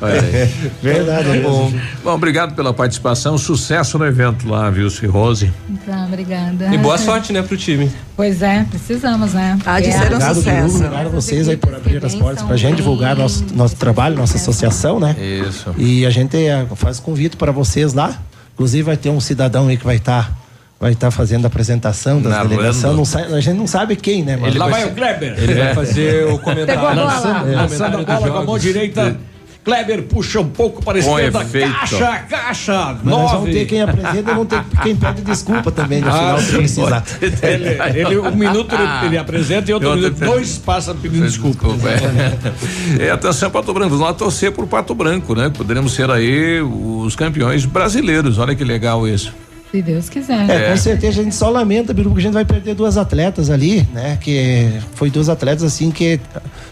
B: Olha aí.
O: Verdade,
B: Tá bom. Bom, obrigado pela participação. Sucesso no evento lá, viu, Rose?
P: Tá, obrigada.
C: E boa sorte, né, pro time.
P: Pois é, precisamos, né?
F: Há de
P: É.
F: ser um
O: Obrigado,
F: sucesso.
O: Obrigado a vocês aí por abrir as portas pra gente divulgar nosso, nosso trabalho, nossa associação, né?
B: Isso.
O: E a gente eh, faz convite para vocês lá. Inclusive vai ter um cidadão aí que vai estar vai estar fazendo a apresentação
B: Narrando.
O: delegações. Não sai- a gente não sabe quem, né? Mas
E: Lá vai o Kleber.
C: Ele vai fazer o comentário.
P: Pegou a bola.
E: Lançando,
C: É.
E: lançando a bola com a mão direita. Kleber puxa um pouco para a
B: Com
E: esquerda.
B: efeito.
E: Caixa, caixa.
O: Mas nós vamos ter quem apresenta e vamos ter quem pede desculpa também no
E: Ah,
O: final se
E: sim,
O: precisar.
E: Ele, ele- um minuto ele, ele apresenta e outro
B: outro
E: minuto, dois passa pedindo desculpa.
B: é. É, atenção, Pato Branco. Vamos lá torcer por Pato Branco, né? Poderemos ser aí os campeões brasileiros. Olha que legal isso.
P: Se Deus quiser.
O: É, com certeza a gente só lamenta, Biruba, que a gente vai perder duas atletas ali, né? Que foi duas atletas assim que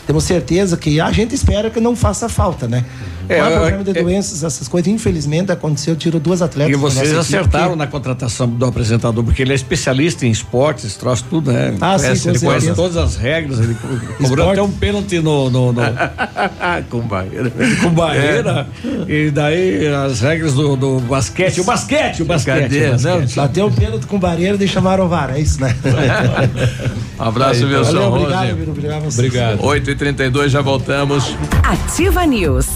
O: temos certeza que a gente espera que não faça falta, né?
E: É,
O: É, o
E: é,
O: problema de
E: é-
O: doenças, essas coisas, infelizmente aconteceu, tirou duas atletas.
E: E vocês acertaram
O: que-
E: na contratação do apresentador, porque ele é especialista em esportes, troço tudo, né?
O: Ah, sim,
E: conhece,
O: com
E: ele conhece todas as regras, ele co- cobrou
O: Esporte.
E: até um pênalti no, no- no-
B: Com barreira.
E: com barreira. E daí as regras do, do basquete, o basquete, o basquete.
B: Cadê?
E: o basquete.
O: Bateu o pênalti com barreira e chamaram o VAR, é isso, né?
B: Um abraço, Wilson
O: Valeu,
B: Rose.
O: obrigado, obrigado a vocês.
C: Obrigado.
B: 8 e 32 já voltamos.
G: Ativa News.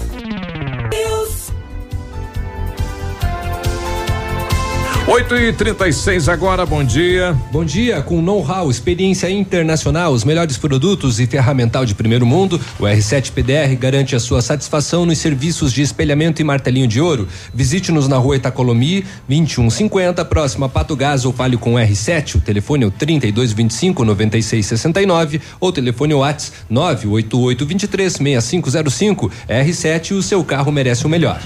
B: 8 e 36 agora, bom dia.
C: Bom dia, com know-how, experiência internacional, os melhores produtos e ferramental de primeiro mundo, o R7 PDR garante a sua satisfação nos serviços de espelhamento e martelinho de ouro. Visite-nos na rua Itacolomi, 2150, próximo a Pato Gás ou fale com o R7. O telefone é o 3225 9669 ou telefone Whats 988 23 6505. R7, o seu carro merece o melhor.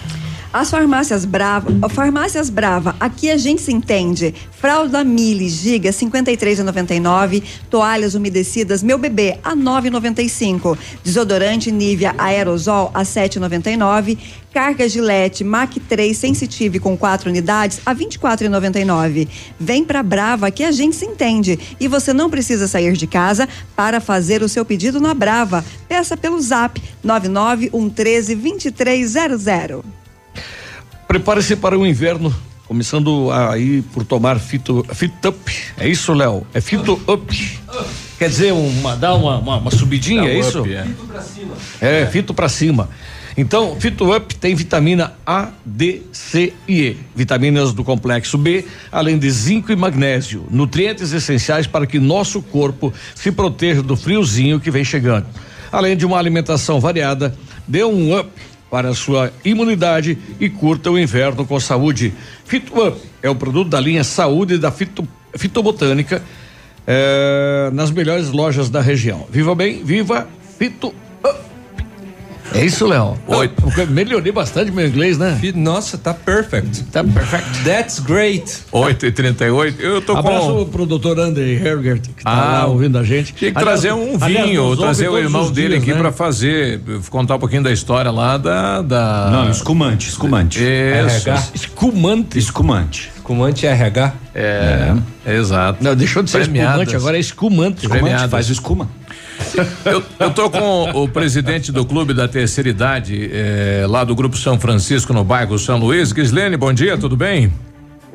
F: As farmácias Brava, farmácias Brava, aqui a gente se entende. Fralda Mili Giga 53,99, toalhas umedecidas Meu Bebê a 9,95, desodorante Nivea Aerosol a 7,99, carga Gillette Mac 3 Sensitive com quatro unidades a 24,99. Vem pra Brava que a gente se entende e você não precisa sair de casa para fazer o seu pedido na Brava. Peça pelo Zap 99113 2300.
E: Prepare-se para o inverno, começando aí por tomar Fito, Fito Up. É isso, Léo? É Fito Up. Quer dizer, uma, dá uma, uma, uma subidinha,
B: Dá um
E: é
B: up,
E: isso?
B: é.
E: É, Fito pra cima. Então, Fito Up tem vitamina A, D, C e E. Vitaminas do complexo B, além de zinco e magnésio. Nutrientes essenciais para que nosso corpo se proteja do friozinho que vem chegando. Além de uma alimentação variada, dê um up para sua imunidade e curta o inverno com saúde. Fito Up é o produto da linha Saúde da Fito, Fitobotânica eh, nas melhores lojas da região. Viva bem, viva Fito Up. É isso, Léo.
B: Oi.
E: Eu melhorei bastante meu inglês, né?
C: Nossa, tá perfect.
E: Tá perfect.
C: That's great.
B: 8 e 38 Eu tô
E: Abraço
B: com.
E: pro doutor Andrey Hergert, que tá
B: Ah,
E: lá ouvindo a gente.
B: Tinha que
E: Aliás,
B: trazer um
E: aliás,
B: vinho,
E: nos
B: trazer o irmão dele
E: dias,
B: aqui
E: né?
B: pra fazer, contar um pouquinho da história lá da. da...
D: Não, escumante, escumante.
B: Isso.
C: RH.
E: Escumante.
D: Escumante.
C: Comante RH.
B: É, exato.
E: Não, deixou de ser
B: Premiadas.
E: espumante, agora é escumante.
B: Premiadas.
D: Faz escuma.
B: Eu, eu tô com o presidente do clube da terceira idade, eh, lá do Grupo São Francisco, no bairro São Luís. Gislene, bom dia, tudo bem?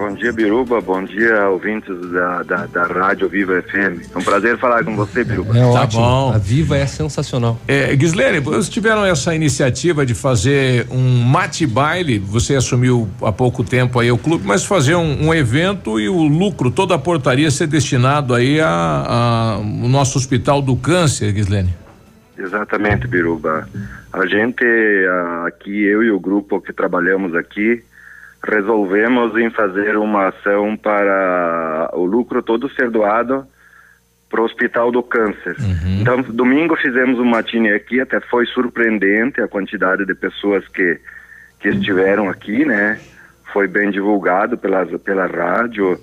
Q: Bom dia, Biruba. Bom dia, ouvintes da, da, da Rádio Viva FM. É um prazer falar com você, Biruba.
C: É
B: Tá
C: ótimo.
B: bom.
C: A Viva é sensacional.
B: É, Gislene, vocês tiveram essa iniciativa de fazer um mate baile, você assumiu há pouco tempo aí o clube, mas fazer um, um evento e o lucro, toda a portaria ser destinado aí a, a- o nosso hospital do câncer, Gislene.
Q: Exatamente, Biruba. A gente, aqui, eu e o grupo que trabalhamos aqui, resolvemos em fazer uma ação para o lucro todo ser doado pro Hospital do Câncer. Então, domingo fizemos um matine aqui, até foi surpreendente a quantidade de pessoas que, que estiveram aqui, né? Foi bem divulgado pela, pela rádio.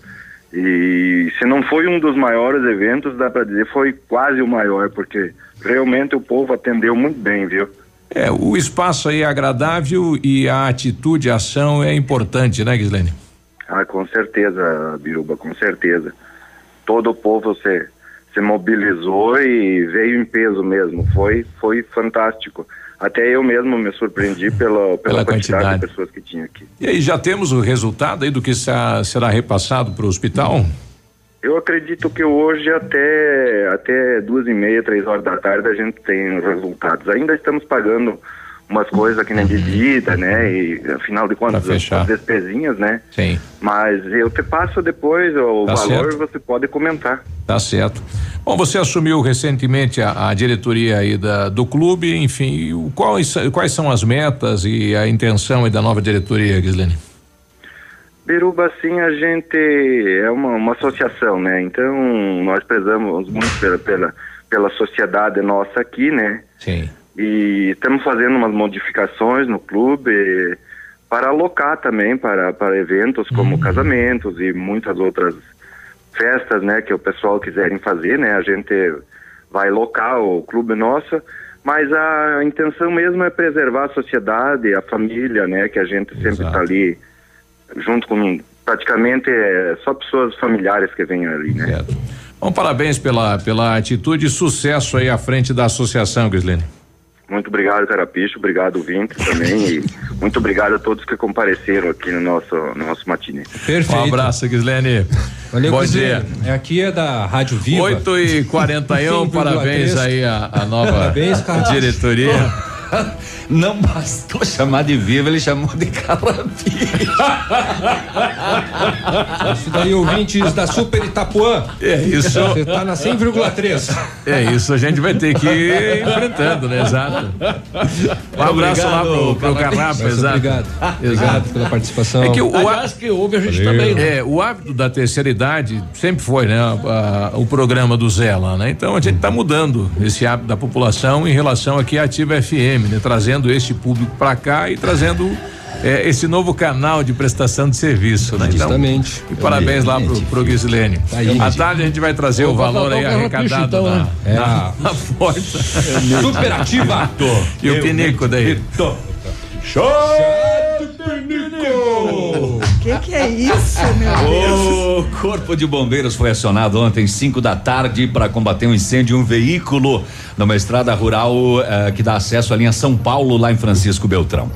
Q: E se não foi um dos maiores eventos, dá para dizer, foi quase o maior, porque realmente o povo atendeu muito bem, viu?
B: É, o espaço aí é agradável e a atitude, a ação é importante, né, Gislene?
Q: Ah, com certeza, Biruba, com certeza. Todo o povo se, se mobilizou e veio em peso mesmo. Foi, foi fantástico. Até eu mesmo me surpreendi pela, pela,
B: Pela
Q: quantidade,
B: quantidade.
Q: de pessoas que tinha aqui.
B: E aí já temos o resultado aí do que sa- será repassado para o hospital?
Q: Eu acredito que hoje até até duas e meia, três horas da tarde a gente tem os resultados. Ainda estamos pagando umas coisas que nem bebida, né? E afinal de contas, as despesinhas, né?
B: Sim.
Q: Mas eu te passo depois o
B: Tá
Q: valor,
B: certo.
Q: você pode comentar.
B: Tá certo. Bom, você assumiu recentemente a, a diretoria aí da, do clube, enfim, o- quais, quais são as metas e a intenção aí da nova diretoria, Gislene?
Q: Biruba, assim, a gente é uma, uma associação, né? Então, nós prezamos muito pela, pela, pela sociedade nossa aqui, né?
B: Sim.
Q: E estamos fazendo umas modificações no clube para alocar também para, para eventos como casamentos e muitas outras festas, né? Que o pessoal quiserem fazer, né? A gente vai locar o clube nosso, mas a intenção mesmo é preservar a sociedade, a família, né? Que a gente sempre está ali junto com praticamente é, só pessoas familiares que vêm ali, né?
B: Bom, parabéns pela, pela atitude e sucesso aí à frente da associação, Gislene.
Q: Muito obrigado, Carapicho, obrigado, Vintes também e muito obrigado a todos que compareceram aqui no nosso, no nosso matinê.
C: Perfeito.
B: Um abraço, Gislene.
C: Valeu,
B: Bom
C: Gislene.
B: dia.
C: É, aqui é da Rádio Viva.
B: 8 e 41 parabéns
C: 100,3.
B: aí a, a nova
C: Parabéns,
B: diretoria.
D: Não bastou chamar de viva, ele chamou de
C: Isso daí, ouvintes da Super Itapuã.
B: É isso.
C: Você tá na 100,3.
B: É isso, a gente vai ter que ir enfrentando, né? Exato. Um abraço lá pro, pro Carrapa, exato.
C: Obrigado. Obrigado pela participação.
B: É que o, o
E: Aliás, que ouve a gente
C: Valeu.
E: também, né?
B: É, o hábito da terceira idade sempre foi, né? a- a- o programa do Zé lá, né? Então a gente está mudando esse hábito da população em relação aqui à Ativa FM, né? Trazendo este público para cá e trazendo é, esse novo canal de prestação de serviço, né? Então,
C: Justamente.
B: e parabéns lá pro, pro.
C: Tá aí,
B: à tarde a gente vai trazer o
E: Vou
B: valor aí
E: o
B: arrecadado
E: então,
B: na?
C: É.
B: na, na porta.
C: Superativa.
B: E o pinico daí?
F: O que, que é isso, meu Deus?
D: O Corpo de Bombeiros foi acionado ontem, 5 da tarde, para combater um incêndio em um veículo numa estrada rural eh, que dá acesso à linha São Paulo, lá em Francisco Beltrão.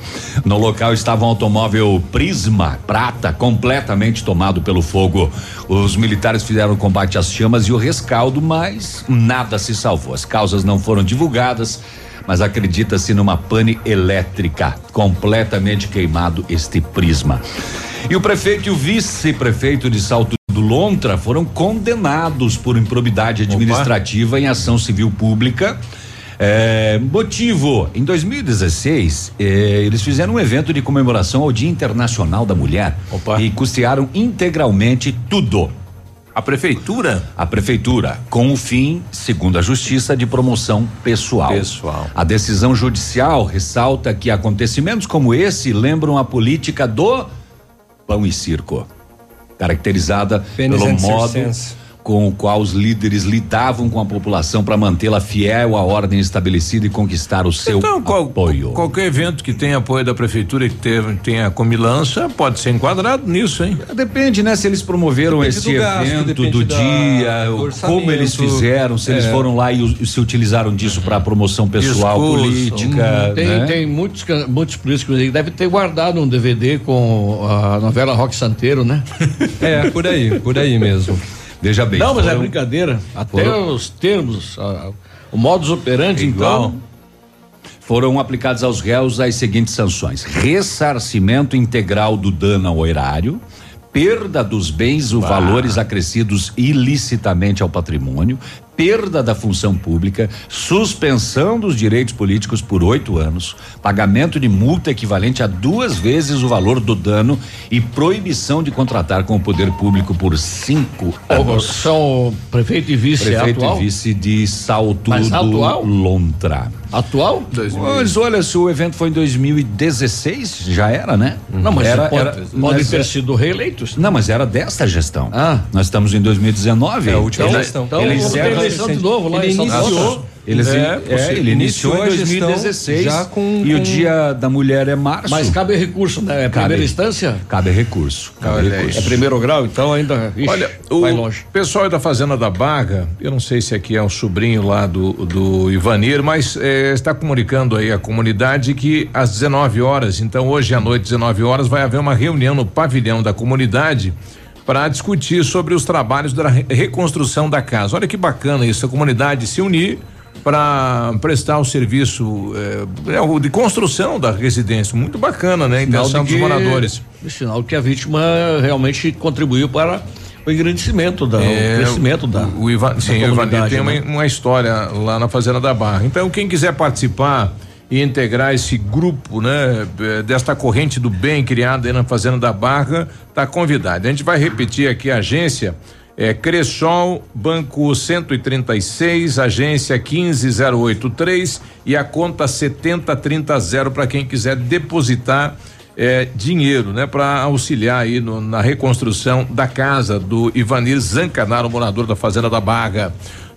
D: No local estava um automóvel Prisma prata, completamente tomado pelo fogo. Os militares fizeram combate às chamas e o rescaldo, mas nada se salvou. As causas não foram divulgadas mas acredita-se numa pane elétrica, completamente queimado este prisma. E o prefeito e o vice-prefeito de Salto do Lontra foram condenados por improbidade administrativa em ação civil pública. É, motivo: em 2016, eh, eles fizeram um evento de comemoração ao Dia Internacional da Mulher e custearam integralmente tudo.
B: A prefeitura?
D: A prefeitura, com o fim, segundo a justiça, de promoção pessoal.
B: Pessoal.
D: A decisão judicial ressalta que acontecimentos como esse lembram a política do pão e circo, caracterizada pelo modo
C: circenses.
D: Com o qual os líderes lidavam com a população para mantê-la fiel à ordem estabelecida e conquistar o seu
B: Então, qual-
D: apoio.
B: qualquer evento que tenha apoio da prefeitura e que tenha comilança pode ser enquadrado nisso, hein?
D: Depende, né? Se eles promoveram
C: Depende
D: esse
C: do gasto,
D: evento do dia,
C: do
D: como eles fizeram, se eles
C: É.
D: foram lá e, o- se utilizaram disso para promoção pessoal,
B: Discurso.
D: política.
E: Tem,
D: né?
E: tem muitos, muitos políticos aí que devem ter guardado um DVD com a novela Rock Santeiro, né?
C: É, por aí, por aí mesmo.
D: Veja bem.
E: Não, mas é
D: foram-
E: brincadeira. Até
D: foram-
E: os termos, a- o modus operandi, então.
D: Foram aplicados aos réus as seguintes sanções: ressarcimento integral do dano ao erário, perda dos bens ou valores acrescidos ilicitamente ao patrimônio, perda da função pública, suspensão dos direitos políticos por oito anos, pagamento de multa equivalente a duas vezes o valor do dano e proibição de contratar com o poder público por cinco anos.
E: São prefeito e vice
D: Prefeito
E: atual?
D: e vice de Salto
E: Mas
D: do
E: atual?
D: Lontra.
E: Atual?
D: Mas olha, se o evento foi em 2016, já era, né?
E: Não, mas
D: era,
E: pode,
D: era,
E: pode
D: mas
E: ter
D: é-
E: sido reeleitos.
D: Não, mas era desta gestão.
E: Ah.
D: Nós estamos em 2019.
C: É a última
D: Ele-
C: gestão.
E: Então,
D: eles eram-
E: eleição de novo lá
C: Ele
E: em São
C: iniciou.
E: Paulo.
D: Eles,
C: É,
D: é, ele iniciou,
C: Iniciou
D: em
C: a gestão
D: 2016
C: já com-
D: e o dia da mulher é março.
E: Mas cabe recurso, né? É
D: Cabe.
E: primeira instância?
D: Cabe recurso. Cabe
B: Olha
D: recurso.
E: É primeiro grau, então ainda. Ixi,
B: Olha,
E: vai
B: o
E: longe.
B: pessoal da Fazenda da Barra, eu não sei se aqui é um sobrinho lá do, do Ivanir, mas eh, está comunicando aí a comunidade que às 19 horas, então hoje à noite, 19 horas, vai haver uma reunião no pavilhão da comunidade para discutir sobre os trabalhos da re- reconstrução da casa. Olha que bacana isso, a comunidade se unir para prestar o serviço eh, é, de construção da residência. Muito bacana, né? A intenção
E: de
B: dos
E: que-
B: moradores.
E: Sinal que a vítima realmente contribuiu para o engrandecimento, da,
B: É,
E: o crescimento da.
B: O Ivan,
E: da
B: sim, o Ivanir
E: comunidade,
B: tem uma,
E: né?
B: uma história lá na Fazenda da Barra. Então, quem quiser participar e integrar esse grupo, né, desta corrente do bem criada aí na Fazenda da Barra, tá convidado. A gente vai repetir aqui a agência. É Cressol, Banco 136, agência 15083 e a conta 7030 para quem quiser depositar é, dinheiro, né, para auxiliar aí no- na reconstrução da casa do Ivanir Zancanaro, morador da Fazenda da Barra.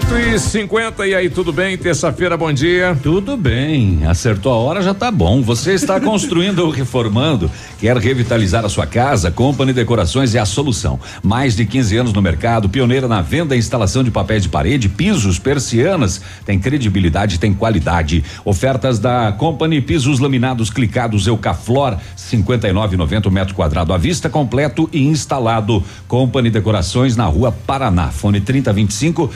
B: 8 e 50 e aí, tudo bem? Terça-feira, bom dia.
D: Tudo bem, acertou a hora, já tá bom. Você está construindo ou reformando, quer revitalizar a sua casa? Company Decorações é a solução. Mais de 15 anos no mercado, pioneira na venda e instalação de papéis de parede, pisos, persianas, tem credibilidade, tem qualidade. Ofertas da Company, pisos laminados clicados Eucaflor, 59,90 metro quadrado à vista, completo e instalado. Company Decorações na Rua Paraná, fone 3025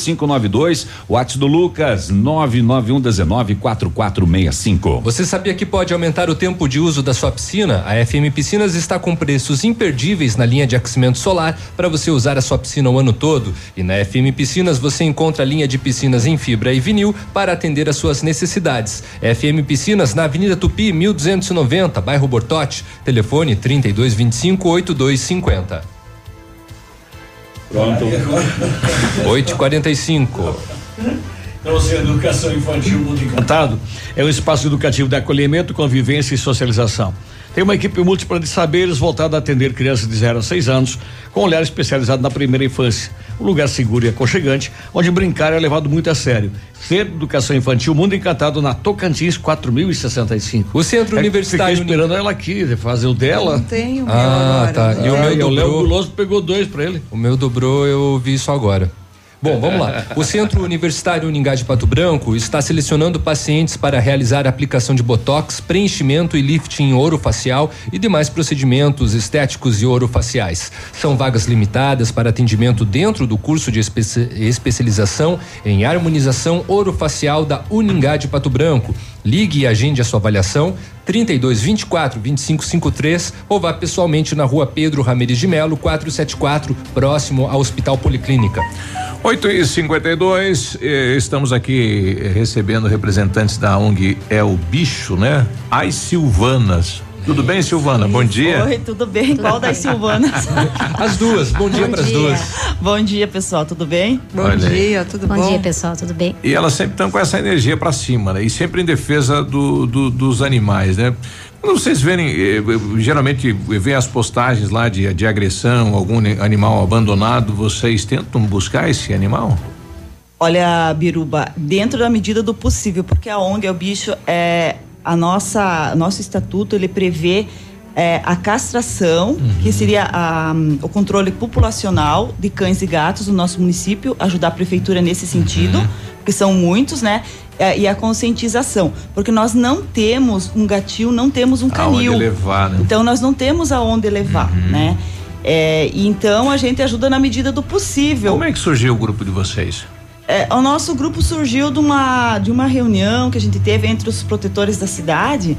D: 5592, WhatsApp do Lucas 99119 4465.
C: Você sabia que pode aumentar o tempo de uso da sua piscina? A FM Piscinas está com preços imperdíveis na linha de aquecimento solar para você usar a sua piscina o ano todo. E na FM Piscinas você encontra a linha de piscinas em fibra e vinil para atender às suas necessidades. FM Piscinas na Avenida Tupi, 1290, bairro Bortote. Telefone 3225 8250.
D: Pronto.
C: 8h45.
E: Então, assim, educação infantil Mundo Encantado é um espaço educativo de acolhimento, convivência e socialização. Tem uma equipe múltipla de saberes voltada a atender crianças de 0 a 6 anos, com olhar especializado na primeira infância. Um lugar seguro e aconchegante, onde brincar é levado muito a sério. Centro de Educação Infantil Mundo Encantado na Tocantins 4065.
C: O Centro Universitário
E: Fiquei esperando ela aqui, fazer o dela.
F: Não tem o meu
C: Ah,
F: agora.
C: tá. E o
E: Ah,
C: meu
E: e o Léo
C: dobrou.
E: Guloso pegou dois pra ele.
C: O meu dobrou, eu vi isso agora. Bom, vamos lá. O Centro Universitário Uningá de Pato Branco está selecionando pacientes para realizar aplicação de botox, preenchimento e lifting orofacial e demais procedimentos estéticos e orofaciais. São vagas limitadas para atendimento dentro do curso de espe- especialização em harmonização orofacial da Uningá de Pato Branco. Ligue e agende a sua avaliação 32 24 25 53 ou vá pessoalmente na rua Pedro Ramirez de Melo 474, próximo ao Hospital Policlínica.
B: 8 e 52 eh, estamos aqui eh, recebendo representantes da ONG É o Bicho, né? As Silvanas. Tudo bem, Silvana? Bom dia.
R: Oi, tudo bem? Qual das Silvanas?
C: As duas, bom dia para as duas.
R: Bom dia, pessoal, tudo bem?
F: Bom
B: Olha aí.
F: dia, tudo
S: Bom
F: bom?
S: dia, pessoal, tudo bem?
B: E elas sempre estão com essa energia pra cima, né? E sempre em defesa do, do- dos animais, né? Quando vocês verem, eh, eh, geralmente vê as postagens lá de, de agressão, algum animal abandonado, vocês tentam buscar esse animal?
R: Olha, Biruba, dentro da medida do possível, porque a ONG é o bicho é a nossa, nosso estatuto ele prevê é, a castração, que seria a, o controle populacional de cães e gatos no nosso município, ajudar a prefeitura nesse sentido, porque são muitos, né? É, e a conscientização, porque nós não temos um gatil, não temos um
B: Aonde
R: canil.
B: levar, né?
R: Então nós não temos aonde levar, né? É, e então a gente ajuda na medida do possível.
B: Como é que surgiu o grupo de vocês?
R: É, o nosso grupo surgiu de uma, de uma reunião que a gente teve entre os protetores da cidade,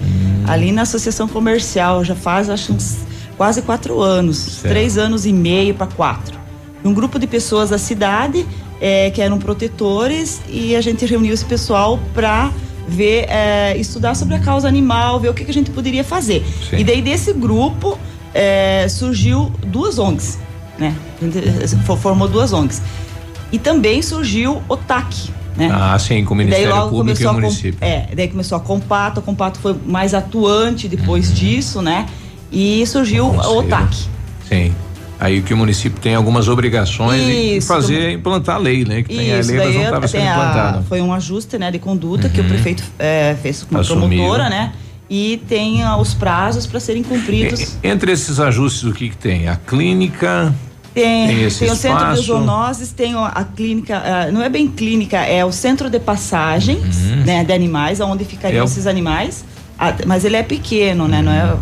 R: ali na associação comercial, já faz acho uns quase quatro anos, três anos e meio para quatro. Um grupo de pessoas da cidade é, que eram protetores e a gente reuniu esse pessoal para ver, é, estudar sobre a causa animal, ver o que, que a gente poderia fazer.
B: Sim.
R: E daí desse grupo é, surgiu duas ONGs, né? A gente fo- formou duas ONGs. E também surgiu o TAC, né?
B: Ah, sim, com o
R: Daí
B: Ministério
R: logo
B: Público e
R: começou
B: o
R: a com-
B: município.
R: É, daí começou a Compato, a Compato foi mais atuante depois
B: Uhum.
R: disso, né? E surgiu o
B: Conselho.
R: TAC.
B: Sim. Aí que o município tem algumas obrigações
R: Isso,
B: fazer, implantar a lei, né? Que tem a
R: Isso,
B: lei, mas não estava sendo
R: a-
B: implantada.
R: foi um ajuste né, de conduta que o prefeito é, fez com a promotora, né? E tem ah, os prazos para serem cumpridos.
B: E- Entre esses ajustes, o que que tem? A clínica,
R: Tem,
B: tem
R: tem, o centro de zoonoses, tem a clínica, ah, não é bem clínica, é o centro de passagens né, de animais, onde ficariam
B: Uhum. É
R: esses animais. Mas ele é pequeno, né? Não é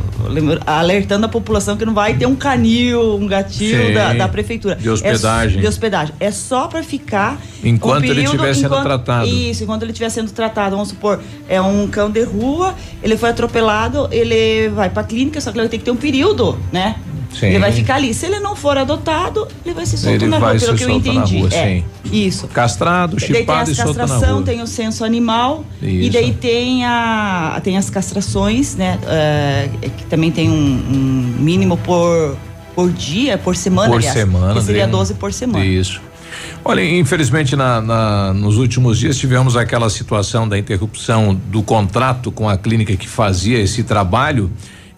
R: alertando a população que não vai ter um canil, um gatil
B: Sim,
R: da, da prefeitura.
B: de hospedagem.
R: É, de hospedagem. É só para ficar
B: Enquanto
R: um
B: ele
R: período,
B: estiver sendo
R: enquanto-
B: tratado.
R: Isso, enquanto ele estiver sendo tratado. Vamos supor, é um cão de rua, ele foi atropelado, ele vai para clínica, só que ele vai ter que ter um período, né?
B: Sim.
R: Ele vai ficar ali. Se ele não for adotado, ele vai ser solto
B: Ele
R: na rua, pelo que eu entendi.
B: rua,
R: é. Isso.
B: castrado, chipado e solto na
R: castração,
B: rua.
R: tem o censo animal e
B: Isso.
R: daí tem a tem as castrações, né? é, que também tem um, um mínimo por por dia, por semana,
B: Por
R: aliás,
B: semana,
R: que seria
B: né?
R: 12 por semana.
B: Isso. Olha, infelizmente na, na- nos últimos dias tivemos aquela situação da interrupção do contrato com a clínica que fazia esse trabalho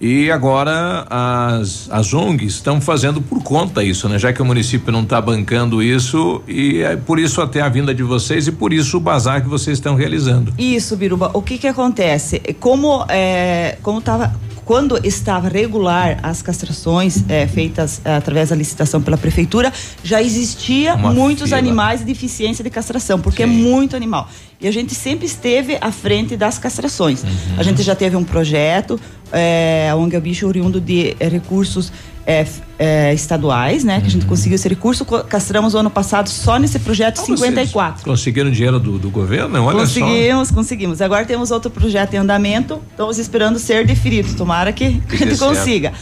B: e agora as, as ONGs estão fazendo por conta isso, né? Já que o município não está bancando isso e é por isso até a vinda de vocês e por isso o bazar que vocês estão realizando.
R: Isso, Biruba. O que que acontece? Como é, como tava quando estava regular as castrações é, feitas é, através da licitação pela prefeitura, já existia
B: Uma
R: muitos
B: fila.
R: animais de deficiência de castração, porque é muito animal. E a gente sempre esteve à frente das castrações.
B: Uhum.
R: A gente já teve um projeto, é, a ONG é o Bicho oriundo de é, recursos é, é, estaduais, né? Que a
B: Uhum.
R: gente conseguiu esse recurso. Castramos o ano passado só nesse projeto
B: Ah, vocês
R: 54.
B: Conseguiram dinheiro do, do governo? Olha só.
R: conseguimos, conseguimos. Agora temos outro projeto em andamento. Estamos esperando ser deferido. Tomara que, que a gente
B: certo.
R: consiga.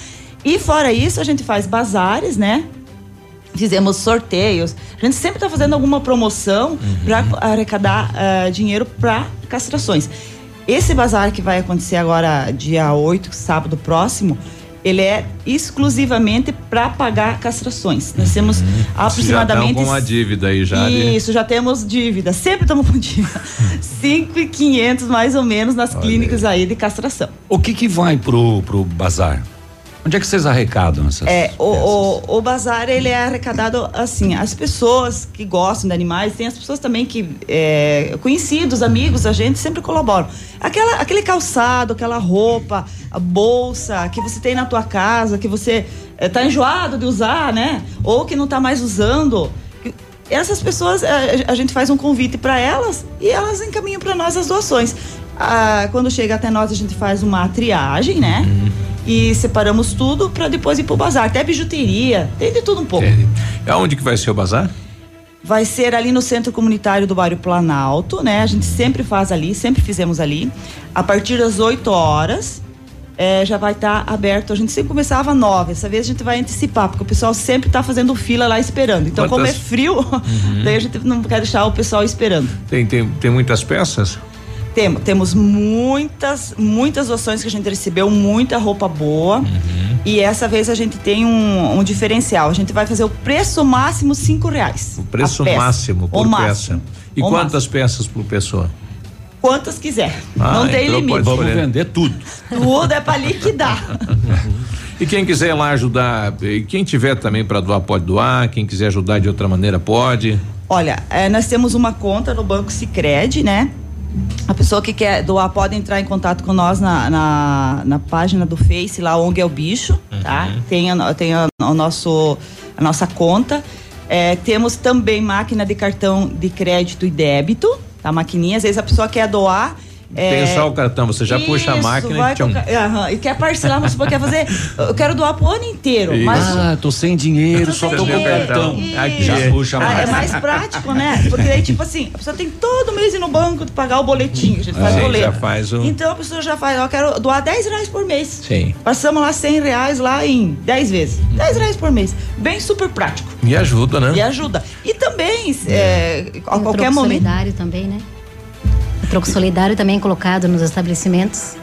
R: E fora isso, a gente faz bazares, né? Fizemos sorteios. A gente sempre está fazendo alguma promoção para arrecadar ah, dinheiro para castrações. Esse bazar que vai acontecer agora, dia 8, sábado próximo, ele é exclusivamente para pagar castrações. Nós temos
B: Vocês já
R: aproximadamente
B: estão com uma dívida aí já. de-
R: isso, já temos dívida. Sempre estamos com dívida. 5,500 mais ou menos nas clínicas aí de castração.
D: O que que vai pro, pro bazar? Onde é que vocês arrecadam essas?
R: É, o, o, o bazar ele é arrecadado assim, as pessoas que gostam de animais, tem as pessoas também que é, conhecidos, amigos, a gente sempre colaboram. Aquela, aquele calçado, aquela roupa, a bolsa que você tem na tua casa, que você é, tá enjoado de usar, né? Ou que não tá mais usando. Essas pessoas, é, a gente faz um convite para elas e elas encaminham para nós as doações. Ah, quando chega até nós, a gente faz uma triagem, né? E separamos tudo para depois ir pro bazar. Até bijuteria, tem de tudo um pouco.
B: Aonde que vai ser o bazar?
R: Vai ser ali no Centro Comunitário do Bairro Planalto, né? A gente sempre faz ali, sempre fizemos ali. A partir das 8 horas. eh, já vai estar aberto. A gente sempre começava às 9. Essa vez a gente vai antecipar, porque o pessoal sempre está fazendo fila lá esperando. Então, como é
B: Quantas-
R: frio, daí a gente não quer deixar o pessoal esperando.
B: Tem, tem, tem muitas peças?
R: Tem, temos muitas, muitas doações que a gente recebeu, muita roupa boa. E essa vez a gente tem um, um diferencial. A gente vai fazer o preço máximo cinco reais.
B: O preço máximo por
R: O
B: peça.
R: máximo.
B: E
R: O
B: quantas peças por pessoa?
R: Quantas quiser.
B: Ah,
R: Não tem
B: então
R: limite.
D: Vamos
B: escolher.
D: vender tudo.
R: Tudo é para liquidar.
B: E quem quiser lá ajudar, e quem tiver também para doar pode doar, quem quiser ajudar de outra maneira pode.
R: Olha, eh, nós temos uma conta no Banco Sicredi, né? A pessoa que quer doar pode entrar em contato com nós na, na, na página do Face, lá ONG é o bicho, tá? Tem, a, tem a, o nosso, a nossa conta. É, temos também máquina de cartão de crédito e débito, tá? Maquininha, às vezes a pessoa quer doar. É,
B: Tem só o cartão, você já puxa a
R: isso,
B: máquina
R: vai
B: e tchum.
R: com aham, e quer parcelar, supor, quer fazer. Eu quero doar pro ano inteiro, mas.
D: Ah, tô sem dinheiro, só tô com o cartão.
B: Aqui.
D: Já puxa
R: Ah, é
D: mais.
R: prático, né? Porque aí, tipo assim, a pessoa tem todo mês ir no banco pagar o boletinho, a gente faz
B: Sim,
R: boleto.
B: já faz um-
R: Então a pessoa já faz, ó, eu quero doar 10 reais por mês.
B: Sim.
R: Passamos lá 100 reais lá em 10 vezes. 10 reais por mês. Bem super prático.
B: E ajuda, né?
R: E ajuda. E também, é, a
S: Um
R: qualquer momento.
S: solidário também, né? Troco solidário também é colocado nos estabelecimentos.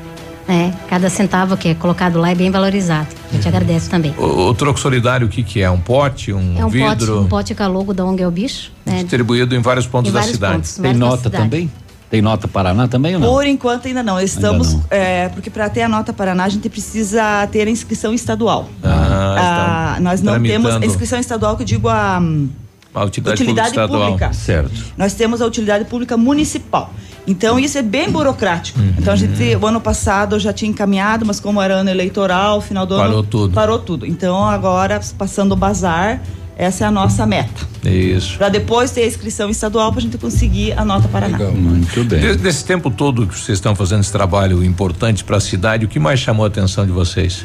S: Né? Cada centavo que é colocado lá é bem valorizado. A gente agradece também.
B: O, o troco solidário, o que que é? Um pote, um,
S: É um pote,
B: vidro?
S: um pote com a logo da ONG é o bicho. Né?
B: Distribuído em vários pontos
S: Em
B: da
S: vários
B: cidade.
S: pontos,
D: Tem nota
S: cidade.
D: também? Tem nota Paraná também ou não?
R: Por enquanto ainda não. Estamos.
D: não.
R: é, porque para ter a nota Paraná, a gente precisa ter a inscrição estadual.
B: Ah,
R: Ah, nós não temos a inscrição estadual que eu digo a. hum,
B: A utilidade,
R: Utilidade
B: pública
R: pública.
D: Certo.
R: Nós temos a utilidade pública municipal. Então isso é bem burocrático.
B: Uhum.
R: Então a gente, o ano passado eu já tinha encaminhado, mas como era ano eleitoral, final do ano.
B: Parou tudo.
R: Parou tudo. Então agora, passando o bazar, essa é a nossa meta.
B: Isso.
R: Para depois ter a inscrição estadual para a gente conseguir a nota Paraná.
D: Muito bem.
B: De- Desse tempo todo que vocês estão fazendo esse trabalho importante para a cidade, o que mais chamou a atenção de vocês?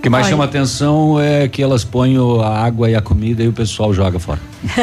D: O que mais
S: Olha.
D: chama atenção é que elas põem o- a água e a comida e o pessoal joga fora.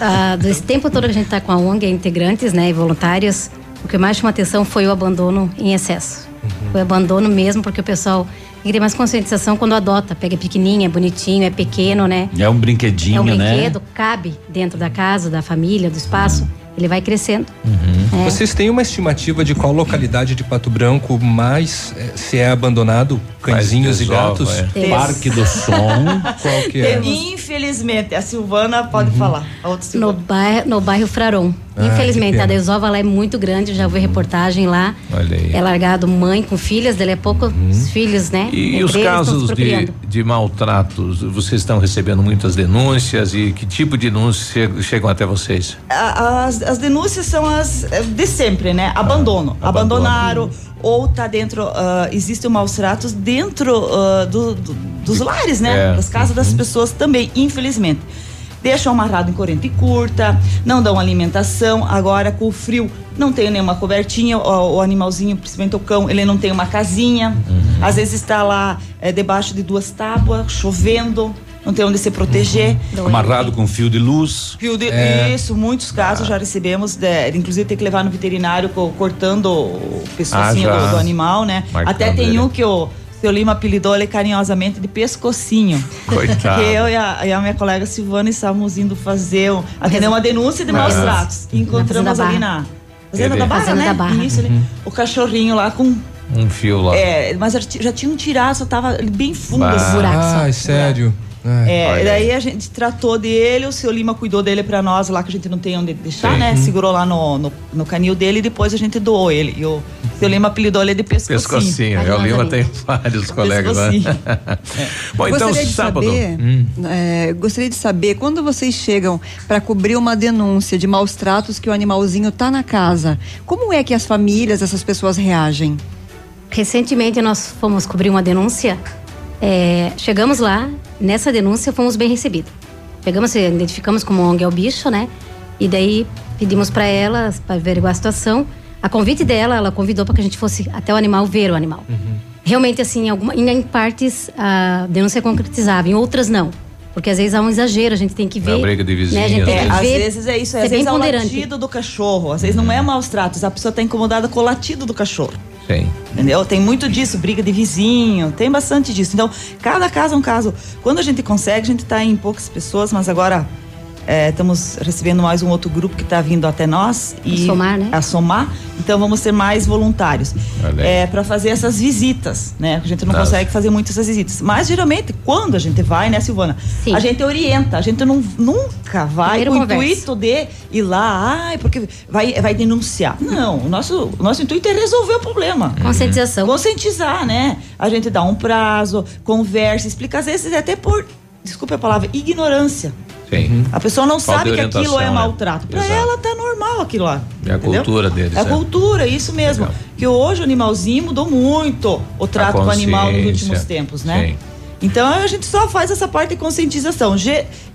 S: Ah, desse tempo todo que a gente está com a ONG, integrantes né, e voluntários, o que mais chamou atenção foi o abandono em excesso. Foi abandono mesmo, porque o pessoal tem que ter mais conscientização quando adota. Pega pequenininho, é bonitinho, é pequeno, né?
D: É um brinquedinho,
S: é um
D: né?
S: brinquedo, cabe dentro da casa, da família, do espaço. Ele vai crescendo.
D: Uhum.
S: É.
C: Vocês têm uma estimativa de qual localidade de Pato Branco mais eh, se é abandonado cãezinhos e gatos?
B: é.
D: Parque do Som.
C: Qual que é?
R: Infelizmente, a Silvana pode
B: Uhum.
R: falar. A outra
S: No
R: Silvana.
S: bairro, no bairro Fraron.
C: Ah,
S: Infelizmente, a desova lá é muito grande, já vi reportagem lá.
B: Olha aí.
S: É largado mãe com filhas, dele é pouco os filhos, né?
B: Uhum. E,
S: Entre
B: os casos de, de maltratos, vocês estão recebendo muitas denúncias e que tipo de denúncias che- chegam até vocês?
R: As, as denúncias são as eh, de sempre, né? Abandono.
B: Ah, abandono.
R: Abandonaram ou tá dentro, ah, existem maus tratos dentro ah, do- do- dos lares, né?
B: É.
R: Das casas das pessoas também, infelizmente. Deixam amarrado em corrente curta, não dão alimentação. Agora, com o frio, não tem nenhuma cobertinha. O, o animalzinho, principalmente o cão, ele não tem uma casinha. Às vezes está lá eh, debaixo de duas tábuas, chovendo, não tem onde se proteger.
D: Amarrado com fio de luz.
R: Fio de,
C: É.
R: Isso, muitos casos já recebemos, de, inclusive tem que levar no veterinário co- cortando o pescocinho
B: Ah,
R: do, do animal, né?
B: Marcando
R: Até tem
B: ele.
R: um que o seu Lima apelidou ele carinhosamente de pescocinho.
B: Coitado.
R: Que eu e a, e a minha colega Silvana estávamos indo fazer, um, atender uma denúncia de maus
B: Ah.
R: tratos.
S: Na
R: encontramos
S: Fazenda
R: ali na Fazenda da Barra,
S: Fazenda
R: né?
S: da Barra.
R: Isso, ali. O cachorrinho lá com.
B: Um fio lá.
R: É, mas já, ti- já tinham tirado, só tava bem fundo. Assim.
S: Buraco só.
C: Ai, sério.
R: É, e daí a gente tratou dele, o seu Lima cuidou dele pra nós lá, que a gente não tem onde deixar,
B: Sim.
R: né? Segurou lá no, no, no canil dele e depois a gente doou ele. E o seu Lima apelidou ele de pescocinho.
B: Pescocinho. É, o Lima tem vários colegas, né? Bom, então
F: gostaria de
B: sábado.
F: saber,
B: Hum.
F: é, gostaria de saber quando vocês chegam para cobrir uma denúncia de maus tratos que o animalzinho tá na casa, como é que as famílias, essas pessoas reagem?
S: Recentemente nós fomos cobrir uma denúncia. é, chegamos lá, nessa denúncia fomos bem recebidos. Chegamos, se identificamos como ONG é o bicho, né? E daí pedimos para ela para averiguar a situação. A convite dela, ela convidou para que a gente fosse até o animal ver o animal. Realmente, assim, em, alguma, em, em partes a denúncia é concretizava, em outras não. Porque às vezes há um exagero, a gente tem que
B: É
S: ver.
B: uma briga de
S: né? A gente tem
R: É,
S: que
R: às
S: ver,
R: vezes é isso,
S: ser
R: às
S: bem
R: vezes é o latido do cachorro, às vezes não é maus tratos, a pessoa tá incomodada com o latido do cachorro.
B: Sim.
R: Entendeu? Tem muito disso, briga de vizinho, tem bastante disso. Então, cada caso é um caso. Quando a gente consegue, a gente está em poucas pessoas, mas agora é, estamos recebendo mais um outro grupo que está vindo até nós. E
S: A somar, né?
R: A somar. Então, vamos ter mais voluntários é, para fazer essas visitas, né? A gente não
B: Nossa.
R: consegue fazer muitas essas visitas. Mas, geralmente, quando a gente vai, né, Silvana?
S: Sim.
R: A gente orienta, a gente não, nunca vai
S: Primeiro
R: com o intuito de ir lá, ai, porque vai, vai denunciar. Não, o nosso, o nosso intuito é resolver o problema.
S: Conscientização.
R: Conscientizar, né? A gente dá um prazo, conversa, explica, às vezes até por, desculpe a palavra, ignorância.
B: Sim.
R: A pessoa não
B: Falta
R: sabe que aquilo é
B: né?
R: maltrato. Para
B: Exato.
R: ela tá normal aquilo lá.
B: É a
R: entendeu?
B: cultura deles,
R: É a
B: é.
R: cultura, isso mesmo. Que hoje o animalzinho mudou muito o trato com o animal nos últimos tempos, né?
B: Sim.
R: Então a gente só faz essa parte de conscientização.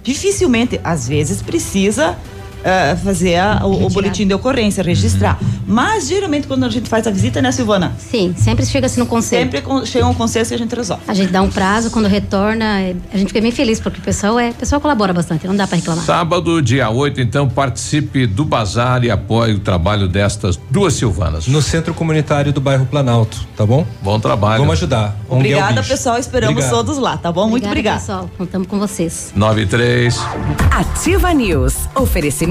R: Dificilmente, às vezes, precisa eh, fazer a- o, o boletim de ocorrência, registrar. Mas geralmente quando a gente faz a visita, né, Silvana?
S: Sim, sempre chega-se no conselho.
R: Sempre com- chega um consenso e a gente resolve.
S: A gente dá um prazo, quando retorna, é- a gente fica bem feliz, porque o pessoal é, o pessoal colabora bastante, não dá pra reclamar.
B: Sábado, dia 8, então, participe do bazar e apoie o trabalho destas duas Silvanas.
C: No Centro Comunitário do Bairro Planalto, tá bom?
B: Bom trabalho.
C: Vamos ajudar. É
R: Obrigada, pessoal. Esperamos
C: Obrigado.
R: todos lá, tá bom? Muito
S: Obrigada,
R: obrigada.
S: pessoal. Contamos com vocês.
B: 93.
G: Ativa News. Oferecimento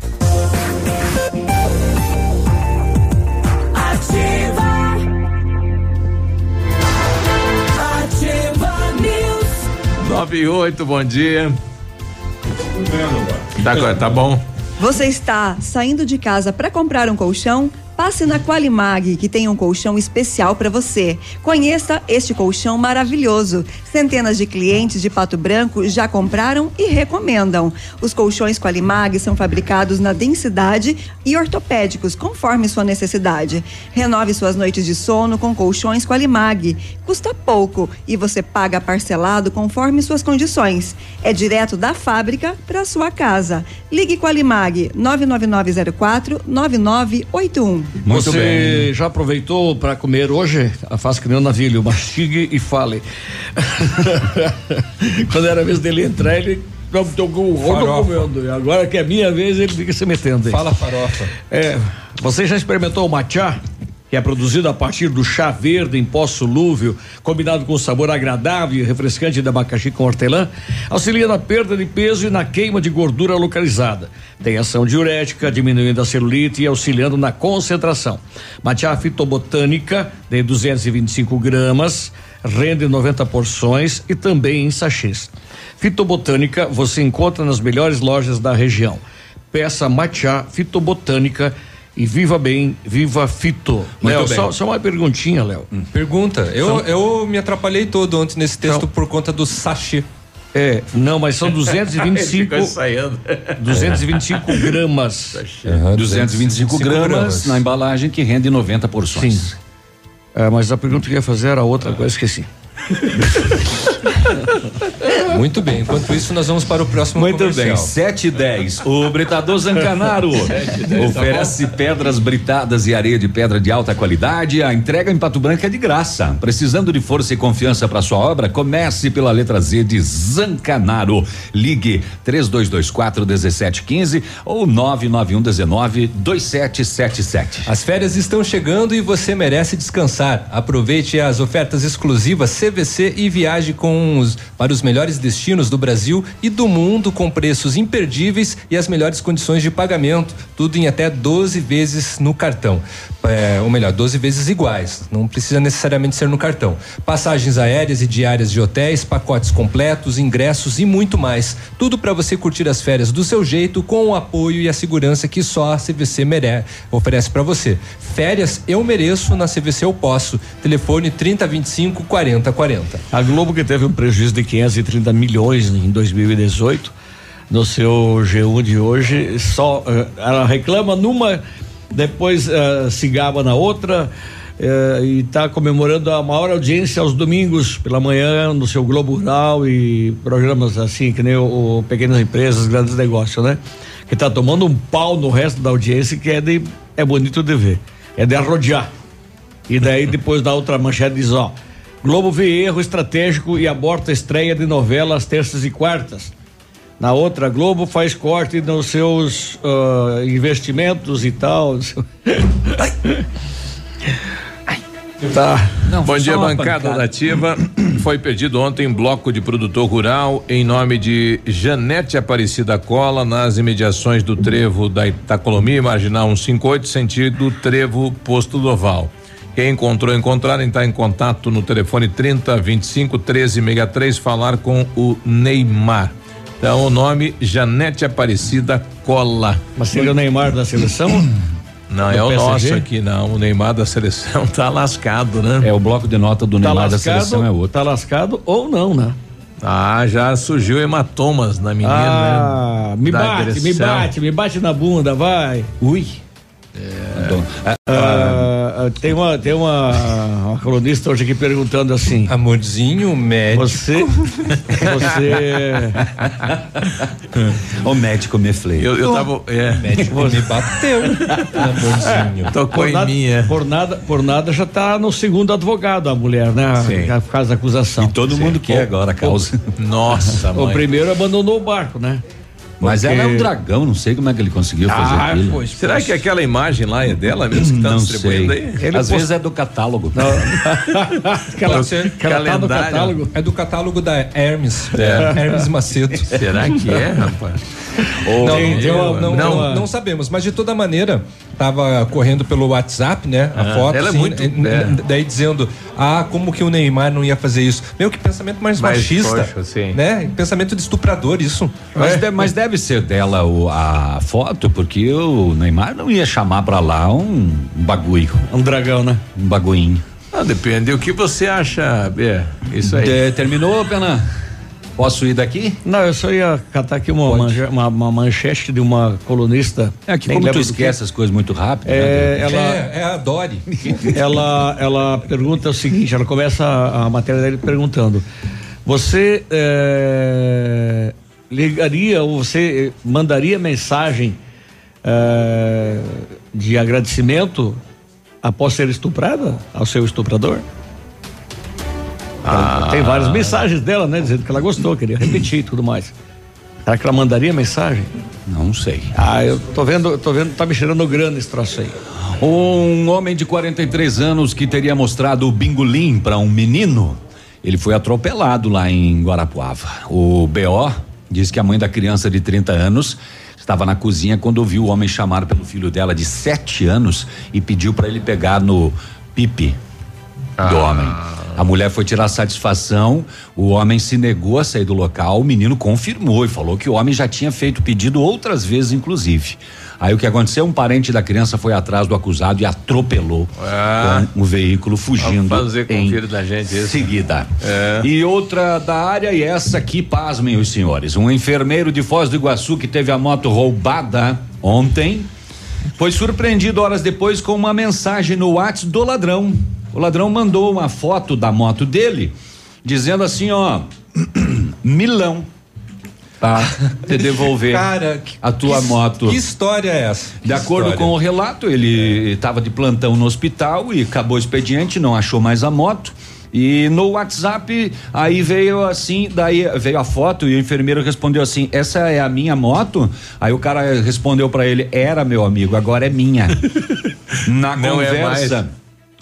A: News.
B: 98, bom dia. Tá, tá bom?
F: Você está saindo de casa para comprar um colchão? Passe na Qualimag, que tem um colchão especial para você. Conheça este colchão maravilhoso. Centenas de clientes de Pato Branco já compraram e recomendam. Os colchões Qualimag são fabricados na densidade e ortopédicos, conforme sua necessidade. Renove suas noites de sono com colchões Qualimag. Custa pouco e você paga parcelado conforme suas condições. É direto da fábrica para sua casa. Ligue Qualimag 99904 9981.
E: Você já aproveitou para comer hoje? Faz que nem o navilho, mastigue e fale. Quando era a vez dele entrar, ele
C: Farofa.
E: comendo. E agora que é minha vez, ele fica se metendo aí.
C: Fala farofa.
E: É, você já experimentou o matcha? Que é produzido a partir do chá verde em pó solúvel, combinado com sabor agradável e refrescante de abacaxi com hortelã, auxilia na perda de peso e na queima de gordura localizada. Tem ação diurética, diminuindo a celulite e auxiliando na concentração. Matcha fitobotânica, de 225 gramas, rende 90 porções e também em sachês. Fitobotânica você encontra nas melhores lojas da região. Peça matcha fitobotânica e viva bem, viva fito. Léo, só, só uma perguntinha, Léo.
C: Pergunta. Eu,
E: São-
C: eu me atrapalhei todo ontem nesse texto por conta do sachê.
E: É, não, mas são 225
B: Ficou ensaiando.
E: 225 gramas.
D: Aham, 225 gramas na embalagem que rende 90 porções.
E: Sim. É, mas a pergunta que eu ia fazer era outra, agora esqueci.
C: Muito bem. Enquanto isso, nós vamos para o próximo
D: Muito
C: comercial.
D: bem, 7 e 10. O Britador Zancanaro
C: Sete e dez,
D: oferece pedras britadas e areia de pedra de alta qualidade. A entrega em Pato Branco é de graça. Precisando de força e confiança para sua obra? Comece pela letra Z de Zancanaro. Ligue 3224 1715 ou 991 19 2777.
C: As férias estão chegando e você merece descansar. Aproveite as ofertas exclusivas CVC e viaje com os, para os melhores destinos do Brasil e do mundo com preços imperdíveis e as melhores condições de pagamento. Tudo em até 12 vezes no cartão. É, ou melhor, 12 vezes iguais. Não precisa necessariamente ser no cartão. Passagens aéreas e diárias de hotéis, pacotes completos, ingressos e muito mais. Tudo para você curtir as férias do seu jeito com o apoio e a segurança que só a CVC mere oferece para você. Férias eu mereço, na CVC eu posso. Telefone 3025 4040.
E: A Globo que teve um prejuízo de 530 milhões em 2018, no seu G1 de hoje, só eh, ela reclama numa depois uh, se gaba na outra. Uh, e está comemorando a maior audiência aos domingos pela manhã no seu Globo Rural e programas assim que nem o, o Pequenas Empresas, Grandes Negócios, né? Que está tomando um pau no resto da audiência que é de é bonito de ver, é de arrodear. E daí depois da outra manchete diz ó, Globo vê erro estratégico e aborta estreia de novela às terças e quartas. Na outra, Globo faz corte nos seus uh, investimentos e tal.
B: Tá. Bom dia, bancada da Ativa. Foi pedido ontem bloco de produtor rural em nome de Janete Aparecida Cola, nas imediações do trevo da Itacolomi, marginal 158, sentido trevo Posto do Oval. Quem encontrou, encontraram, está em contato no telefone 30 25 13 63, falar com o Neymar. Então, o nome Janete Aparecida Cola.
E: Mas seria o Neymar da seleção?
B: Não,
E: Do
B: é o
E: PSG?
B: nosso aqui, não. O Neymar da seleção tá lascado, né?
D: É o bloco de nota do
E: Tá
D: Neymar da
E: lascado,
D: seleção é outro.
E: tá lascado ou não, né?
B: Ah, já surgiu hematomas na menina,
E: ah,
B: né?
E: me
B: Da
E: bate, me
B: agressão.
E: bate, me bate na bunda, vai.
D: Ui.
E: Ah, tem uma, tem uma, uma colunista hoje aqui perguntando assim.
C: Amorzinho, médico.
E: Você, você,
D: o médico me fleia.
B: Eu, eu tava. É.
C: médico me bateu. Amorzinho.
B: Tocou
E: por
B: em mim, é.
E: por nada, por nada já tá no segundo advogado a mulher, né?
B: Sim.
E: Por causa da acusação.
D: Todo mundo quer agora a causa.
B: Nossa,
E: O
B: mãe.
E: primeiro abandonou o barco, né?
D: Mas
E: Porque-
D: ela é um dragão, não sei como é que ele conseguiu fazer
E: Ah,
D: aquilo.
E: pois,
B: Será que aquela imagem lá é dela mesmo que tá
D: não
B: distribuindo
D: sei.
B: aí?
E: Ele
D: Às
E: post-
D: vezes é do catálogo.
E: Aquela,
C: Pode ser.
E: aquela tá catálogo.
C: É do catálogo da Hermes.
B: É.
C: Hermes Macedo.
B: Será que é, rapaz?
C: Não, não, não,
E: não,
C: não sabemos, mas de toda maneira, tava correndo pelo WhatsApp, né? A
B: Ah,
C: foto,
B: ela é
C: assim,
B: muito-
C: n-
B: é.
C: daí dizendo, ah, como que o Neymar não ia fazer isso? Meu, que pensamento mais,
B: Mais
C: machista,
B: sim.
C: né? Pensamento de estuprador, isso.
D: Mas,
C: É.
D: de- mas deve ser dela o- a foto, porque o Neymar não ia chamar pra lá um bagulho,
E: Um dragão, né?
D: um baguinho.
B: Ah, depende. O que você acha, é, isso aí.
D: De- terminou, Pena? Posso ir daqui?
E: Não, eu só ia catar aqui uma, manche- uma, uma manchete de uma colunista.
D: É que como tu
E: que.
D: esquece as coisas muito rápido.
E: É,
D: né?
E: ela,
C: É, é a Dori.
E: ela, ela pergunta o seguinte, ela começa a, a matéria dele perguntando, você eh, ligaria ou você mandaria mensagem eh, de agradecimento após ser estuprada ao seu estuprador?
B: Ah.
E: Tem várias mensagens dela, né? Dizendo que ela gostou, queria repetir e tudo mais. Será que ela mandaria mensagem?
D: Não sei.
E: Ah, eu tô vendo, tô vendo, tá me cheirando grana esse troço aí.
D: Um homem de 43 anos que teria mostrado o bingolim para um menino, ele foi atropelado lá em Guarapuava. O BO diz que a mãe da criança de 30 anos estava na cozinha quando ouviu o homem chamar pelo filho dela de 7 anos e pediu para ele pegar no pipi do homem. A mulher foi tirar satisfação, o homem se negou a sair do local, o menino confirmou e falou que o homem já tinha feito pedido outras vezes, inclusive. Aí o que aconteceu? Um parente da criança foi atrás do acusado e atropelou
B: Ah.
D: com o veículo fugindo.
B: Vamos fazer com
D: em
B: filho da gente isso.
D: seguida.
B: É.
D: E outra da área, e essa aqui, pasmem os senhores. Um enfermeiro de Foz do Iguaçu que teve a moto roubada ontem foi surpreendido horas depois com uma mensagem no WhatsApp do ladrão. O ladrão mandou uma foto da moto dele, dizendo assim, ó, milão. Tá, te devolver
C: Cara, que-
D: a tua
C: que-
D: moto.
C: Que história é essa?
D: De acordo com o relato, ele estava de plantão no hospital e acabou o expediente, não achou mais a moto. E no WhatsApp, aí veio assim, daí veio a foto e o enfermeiro respondeu assim: Essa é a minha moto? Aí o cara respondeu para ele: Era meu amigo, agora é minha. Na
B: Não é
D: conversa,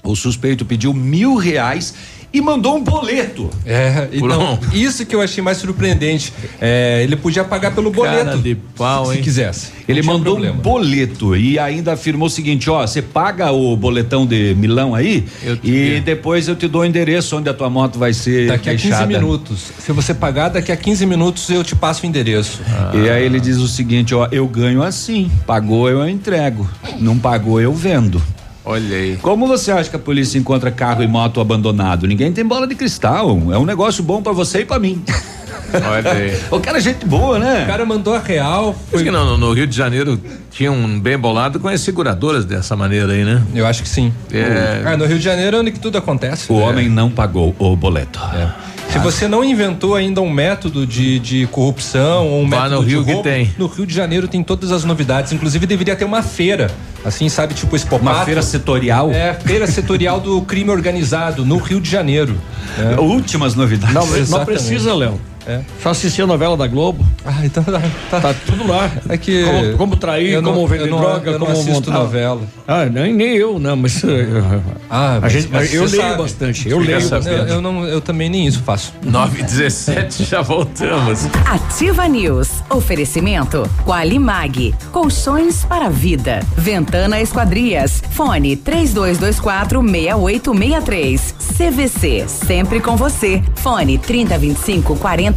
D: o suspeito pediu mil reais e mandou um boleto.
C: É, então, isso que eu achei mais surpreendente. É, ele podia pagar pelo boleto.
B: Cara de pau,
C: se
B: hein?
C: quisesse.
D: Ele mandou um boleto e ainda afirmou o seguinte: ó, você paga o boletão de Milão aí e
B: vi.
D: depois eu te dou o endereço onde a tua moto vai ser
C: Daqui a 15
D: fechada.
C: minutos. Se você pagar, daqui a 15 minutos eu te passo o endereço.
D: E aí ele diz o seguinte: ó, eu ganho assim, pagou eu entrego, não pagou eu vendo.
B: Olha aí.
D: Como você acha que a polícia encontra carro e moto abandonado? Ninguém tem bola de cristal. É um negócio bom pra você e pra mim.
B: Olha aí.
D: O cara é gente boa, né?
C: O cara mandou a real.
B: Acho que no, no Rio de Janeiro tinha um bem bolado com as seguradoras dessa maneira aí, né?
C: Eu acho que sim.
B: É.
C: Ah, no Rio de Janeiro é onde que tudo acontece.
D: O
C: né?
D: homem não pagou o boleto.
C: Se você não inventou ainda um método de, de corrupção ou um
B: Vá
C: método
B: no Rio
C: de
B: que
C: roubo,
B: tem.
C: no Rio de Janeiro tem todas as novidades. Inclusive deveria ter uma feira, assim, sabe, tipo Expopato.
D: Uma feira setorial?
C: É, feira setorial do crime organizado no Rio de Janeiro. É.
D: Últimas novidades.
E: Não, não precisa, Léo.
C: É.
E: Só assistir a novela da Globo.
C: Ah, então tá.
E: Tá tudo lá.
C: É que
E: Como, como trair,
C: não-
E: como vender
C: eu não-
E: droga,
C: eu não
E: como
C: assisto
E: montar.
C: novela.
E: Ah, nem, nem eu, não, mas.
C: Ah,
E: a
C: mas-
E: gente,
C: mas
E: eu leio
C: sabe.
E: bastante. Eu leio bastante.
C: Eu, eu não, eu também nem isso faço.
B: 9 e 17 já voltamos.
G: Ativa News. Oferecimento Qualimag. Colchões para a vida. Ventana Esquadrias. Fone 3224 6863. CVC. Sempre com você. Fone 3025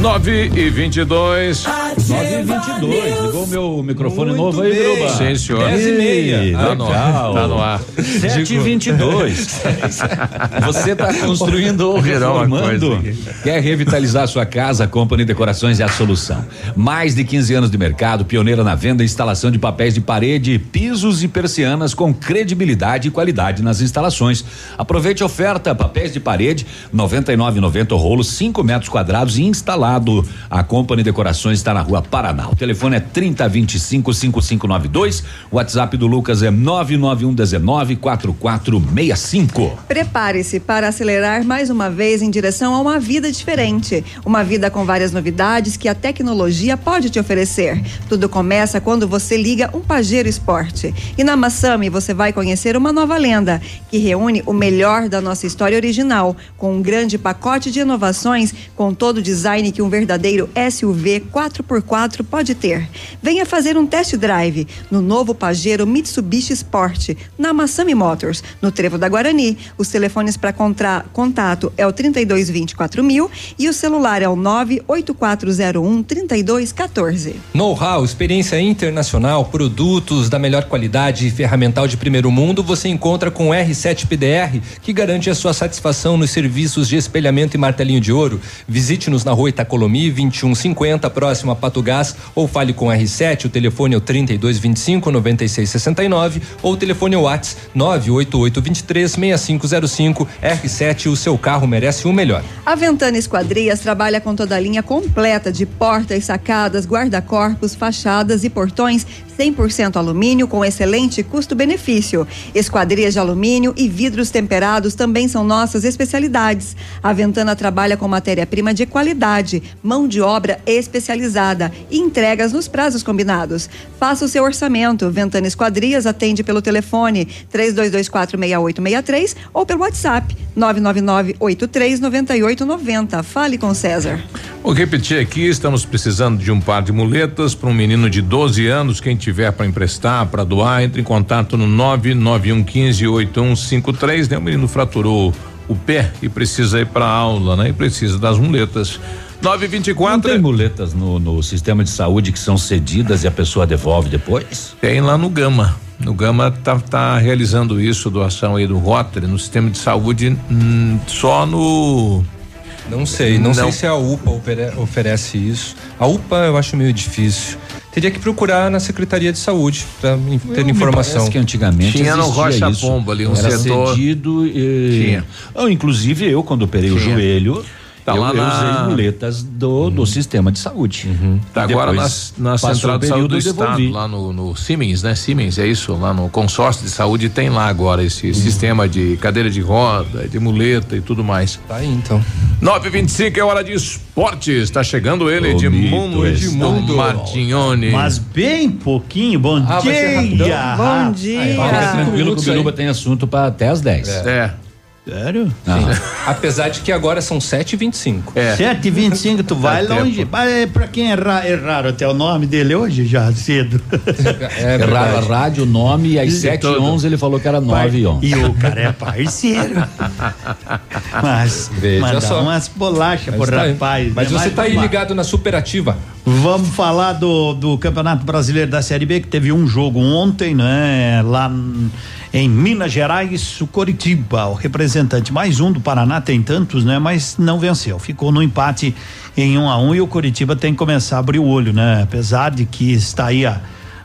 B: 9 e 22.
D: 9 e 22 Ligou o meu microfone novo aí. Biruba?
B: Sim, senhor.
D: 10 e meia.
B: Tá no ar. Tá no ar.
D: 7 e 22 Você está construindo ou reformando?
B: coisa
D: Quer revitalizar sua casa? A Company Decorações é a solução. Mais de 15 anos de mercado, pioneira na venda e instalação de papéis de parede, pisos e persianas com credibilidade e qualidade nas instalações. Aproveite a oferta: papéis de parede, 99,90 rolos, 5 metros quadrados e instalado. A Company Decorações está na rua Paraná. O telefone é 3025 5592. O WhatsApp do Lucas é 991 19 4465.
F: Prepare-se para acelerar mais uma vez em direção a uma vida diferente. Uma vida com várias novidades que a tecnologia pode te oferecer. Tudo começa quando você liga um Pajero Esporte. E na Massami você vai conhecer uma nova lenda que reúne o melhor da nossa história original, com um grande pacote de inovações, com todo o design que um verdadeiro SUV 4x4 pode ter. Venha fazer um test drive no novo Pajero Mitsubishi Sport, na Massami Motors, no Trevo da Guarani. Os telefones para contato é o 3224 mil e o celular é o 98401 3214.
C: Know-how, experiência internacional, produtos da melhor qualidade e ferramental de primeiro mundo você encontra com o R7 PDR, que garante a sua satisfação nos serviços de espelhamento e martelinho de ouro. Visite-nos na rua Itacolomi 2150, próximo a Pato Gás, ou fale com o R7, o telefone é o 3225 9669 ou o telefone é o WhatsApp 98823 6505. R7, o seu carro merece o melhor.
F: A Ventana Esquadrias trabalha com toda a linha completa de portas, sacadas, guarda-corpos, fachadas e portões 100% alumínio com excelente custo-benefício. Esquadrias de alumínio e vidros temperados também são nossas especialidades. A Ventana trabalha com matéria-prima de qualidade, mão de obra especializada e entregas nos prazos combinados. Faça o seu orçamento. Ventana Esquadrias atende pelo telefone 32246863 ou pelo WhatsApp 999839890. Fale com César.
B: Vou repetir aqui, estamos precisando de um par de muletas para um menino de 12 anos. Quem tiver para emprestar, para doar, entre em contato no 991158153. Né? O menino fraturou o pé e precisa ir para aula, né? E precisa das muletas. 924.
D: Não tem muletas no, no sistema de saúde que são cedidas e a pessoa devolve depois?
B: Tem lá no Gama. No Gama tá, tá realizando isso, doação aí do Rotary, no sistema de saúde, hum, só no.
C: Não sei, não, sei se a UPA oferece isso. A UPA eu acho meio difícil. Teria que procurar na Secretaria de Saúde para ter
D: Me
C: informação.
D: que antigamente
B: Tinha no Rocha
D: isso.
B: Pombo ali, um
D: Era
B: setor-
D: cedido e...
B: Tinha.
D: Ah, inclusive eu quando operei o
B: Tinha.
D: joelho,
B: Tá
D: eu,
B: lá
D: eu
B: na-
D: muletas do, do sistema de saúde.
B: Tá
D: E
B: agora na, na Central de Saúde do Estado, lá no, no Siemens, né? Siemens, é isso? Lá no consórcio de saúde tem lá agora esse sistema de cadeira de roda, de muleta e tudo mais.
C: Tá aí então.
B: 9h25 é hora de esportes. Está chegando ele, Edmundo, Edmundo Martignoni.
T: Mas bem pouquinho, bom
D: Ah,
T: dia.
F: Bom dia.
D: Fica tranquilo que o Biruba tem assunto para até as 10.
B: É.
T: Sério?
C: Apesar de que agora são 7h25.
B: É.
T: 7h25, tu vai
C: Dá
T: longe.
C: tempo.
T: Mas é pra quem é, ra é raro até o nome dele hoje, já cedo.
C: É
D: Errava
C: verdade.
D: rádio, nome, e às
T: E
D: 7
T: tudo.
D: e 11 ele falou que era 9 e 11.
T: E o cara é parceiro. Mas
C: Veja
T: manda
C: só.
T: umas bolachas pro
C: tá aí.
T: rapaz.
C: Mas
T: né?
C: você tá aí ligado na Superativa.
T: Vamos falar do, do Campeonato Brasileiro da Série B, que teve um jogo ontem, né? Lá n- em Minas Gerais, o Coritiba, o representante mais um do Paraná, tem tantos, né? Mas não venceu. Ficou no empate em um a um e o Coritiba tem que começar a abrir o olho, né? Apesar de que está aí a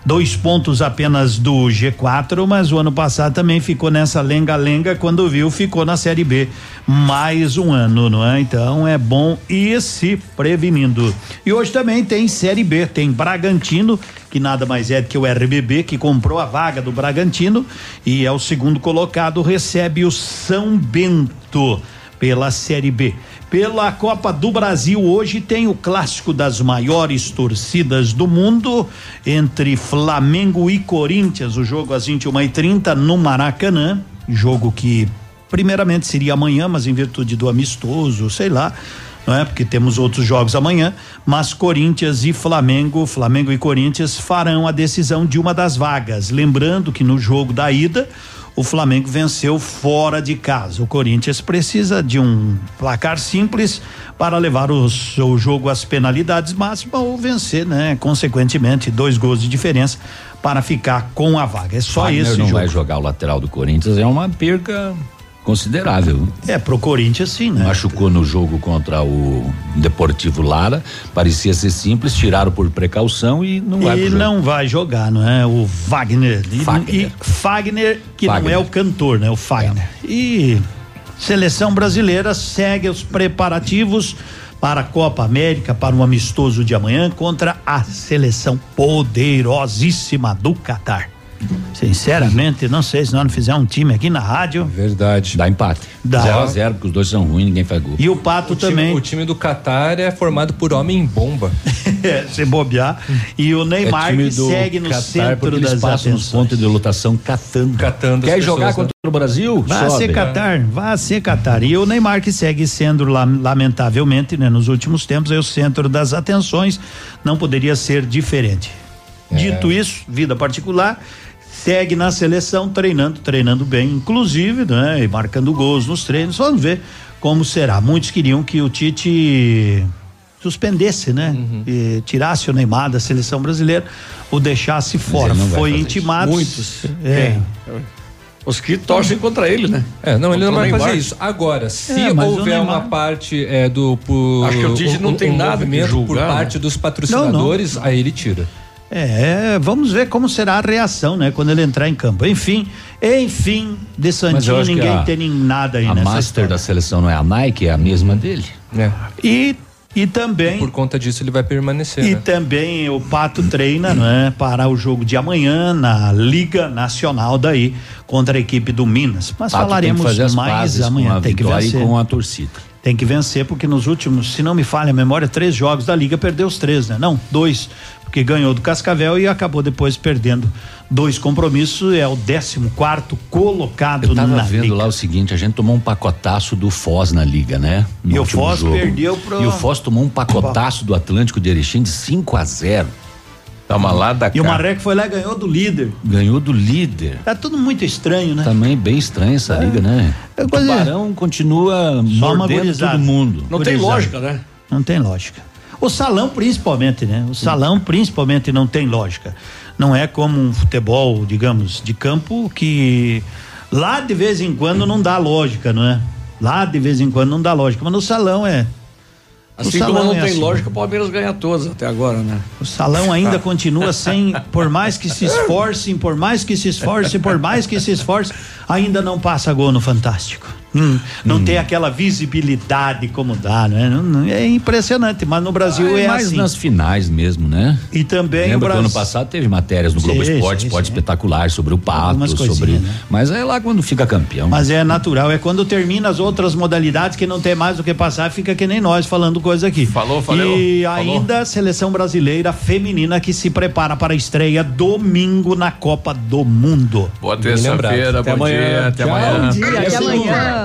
T: dois pontos apenas do G4, mas o ano passado também ficou nessa lenga-lenga, quando viu, ficou na Série B mais um ano, não é? Então é bom ir se prevenindo. E hoje também tem Série B, tem Bragantino, que nada mais é do que o RBB, que comprou a vaga do Bragantino e é o segundo colocado, recebe o São Bento pela Série B. Pela Copa do Brasil, hoje tem o clássico das maiores torcidas do mundo entre Flamengo e Corinthians. O jogo às 21h30 no Maracanã. Jogo que primeiramente seria amanhã, mas em virtude do amistoso, sei lá, não é? Porque temos outros jogos amanhã, mas Corinthians e Flamengo, Flamengo e Corinthians farão a decisão de uma das vagas. Lembrando que no jogo da ida, o Flamengo venceu fora de casa. O Corinthians precisa de um placar simples para levar os- o jogo às penalidades máximas ou vencer, né? Consequentemente, dois gols de diferença para ficar com a vaga. É só esse
D: não
T: jogo.
D: vai jogar o lateral do Corinthians, é uma perca considerável.
T: É, pro Corinthians sim, né?
D: Machucou no jogo contra o Deportivo Lara, parecia ser simples, tiraram por precaução e não vai
T: e não vai jogar, não é? O Wagner. E,
D: Fagner.
T: e Fagner, que não
D: Fagner.
T: é o cantor, né? O Fagner. E seleção brasileira segue os preparativos para a Copa América, para um amistoso de amanhã contra a seleção poderosíssima do Catar. Sinceramente, não sei se nós não fizer um time aqui na rádio.
C: Verdade.
D: Dá empate.
T: Dá.
D: 0 a 0 porque os dois são ruins, ninguém faz gol.
T: E o Pato
C: O time,
T: também.
C: o time do Catar é formado por homem bomba.
T: É, se bobear. E o Neymar
D: é time
T: que segue no
D: Catar,
T: centro das
D: passam nos
T: atenções.
D: pontos de lotação catando.
C: Catando
D: Quer
C: pessoas,
D: jogar
C: né?
D: contra o Brasil?
T: Vai
D: Sobe.
T: ser Qatar, vai ser Qatar. E o Neymar que segue sendo lam- lamentavelmente, né, nos últimos tempos é o centro das atenções, não poderia ser diferente. Dito isso, vida particular, segue na seleção treinando, treinando bem, inclusive, né, e marcando gols nos treinos. Vamos ver como será. Muitos queriam que o Tite suspendesse, né? E tirasse o Neymar da seleção brasileira, o deixasse fora.
D: não
T: Foi intimado.
E: Muitos.
T: É.
E: Os que torcem contra ele, né?
C: É, não, ele não
E: Contra
C: vai
E: Neymar.
C: fazer isso. Agora, se
T: É, mas o
C: houver
T: Neymar-
C: uma parte é, do por,
E: Acho que o Tite não tem nada que
C: por
E: julgar,
C: parte
E: né?
C: dos patrocinadores, aí ele tira.
T: É, vamos ver como será a reação, né, quando ele entrar em campo. Enfim, enfim, de Santinho ninguém
D: a-
T: tem nem nada aí
D: A
T: nessa
D: master
T: história.
D: da seleção não é a Nike, é a mesma dele.
C: É.
T: E e também
C: Por conta disso ele vai permanecer.
T: e
C: né?
T: também o Pato treina, não é, para o jogo de amanhã na Liga Nacional daí contra a equipe do Minas. Mas
D: Pato
T: falaremos
D: tem que fazer as
T: mais amanhã,
D: com a
T: tem que vencer.
D: e com a torcida.
T: Tem que vencer porque nos últimos, se não me falha a memória, três jogos da liga perdeu os três, né? Não, dois, porque ganhou do Cascavel e acabou depois perdendo dois compromissos. É o 14 quarto colocado
D: Eu tava
T: na
D: vendo
T: liga.
D: lá o seguinte, a gente tomou um pacotaço do Foz na liga, né? No
T: E o
D: último
T: Foz
D: jogo.
T: perdeu pro-
D: E o Foz tomou um pacotaço do Atlântico de Erechim de 5 a 0.
B: Toma lá da
T: E o Marreco foi lá e ganhou do líder.
D: Ganhou do líder.
T: Tá tudo muito estranho, né?
D: Também bem estranha essa liga, né?
T: É
D: o Tubarão continua
T: Só uma
D: mordendo todo mundo.
E: Não tem
T: Gurizada.
E: lógica, né?
T: Não tem lógica. O salão, principalmente, né? O salão, principalmente, não tem lógica. Não é como um futebol, digamos, de campo que lá de vez em quando não dá lógica, não é? Lá de vez em quando não dá lógica, mas no salão é.
E: Assim
T: o
E: como
T: salão
E: não
T: é
E: tem
T: assim.
E: lógica, o Palmeiras ganha todas até agora, né?
T: O salão ainda continua sem, por mais que se esforcem, por mais que se esforcem, por mais que se esforcem, ainda não passa gol no Fantástico. Hum, não tem aquela visibilidade como dá, né? É impressionante, mas no Brasil é,
D: mais
T: assim.
D: nas finais mesmo, né?
T: E também
D: Lembra
T: o
D: que
T: Brasil-
D: ano passado teve matérias no Globo
T: Sim,
D: Esporte,
T: sim,
D: Esporte
T: sim.
D: espetacular sobre o Pato, sobre.
T: né?
D: Mas é lá quando fica campeão.
T: Mas é natural, é quando termina as outras modalidades que não tem mais o que passar, fica que nem nós falando coisa aqui.
B: Falou, falou,
T: E
B: falou.
T: ainda a seleção brasileira feminina que se prepara para a estreia domingo na Copa do Mundo.
B: Boa terça-feira, bom dia, até amanhã.
F: Bom dia, até amanhã.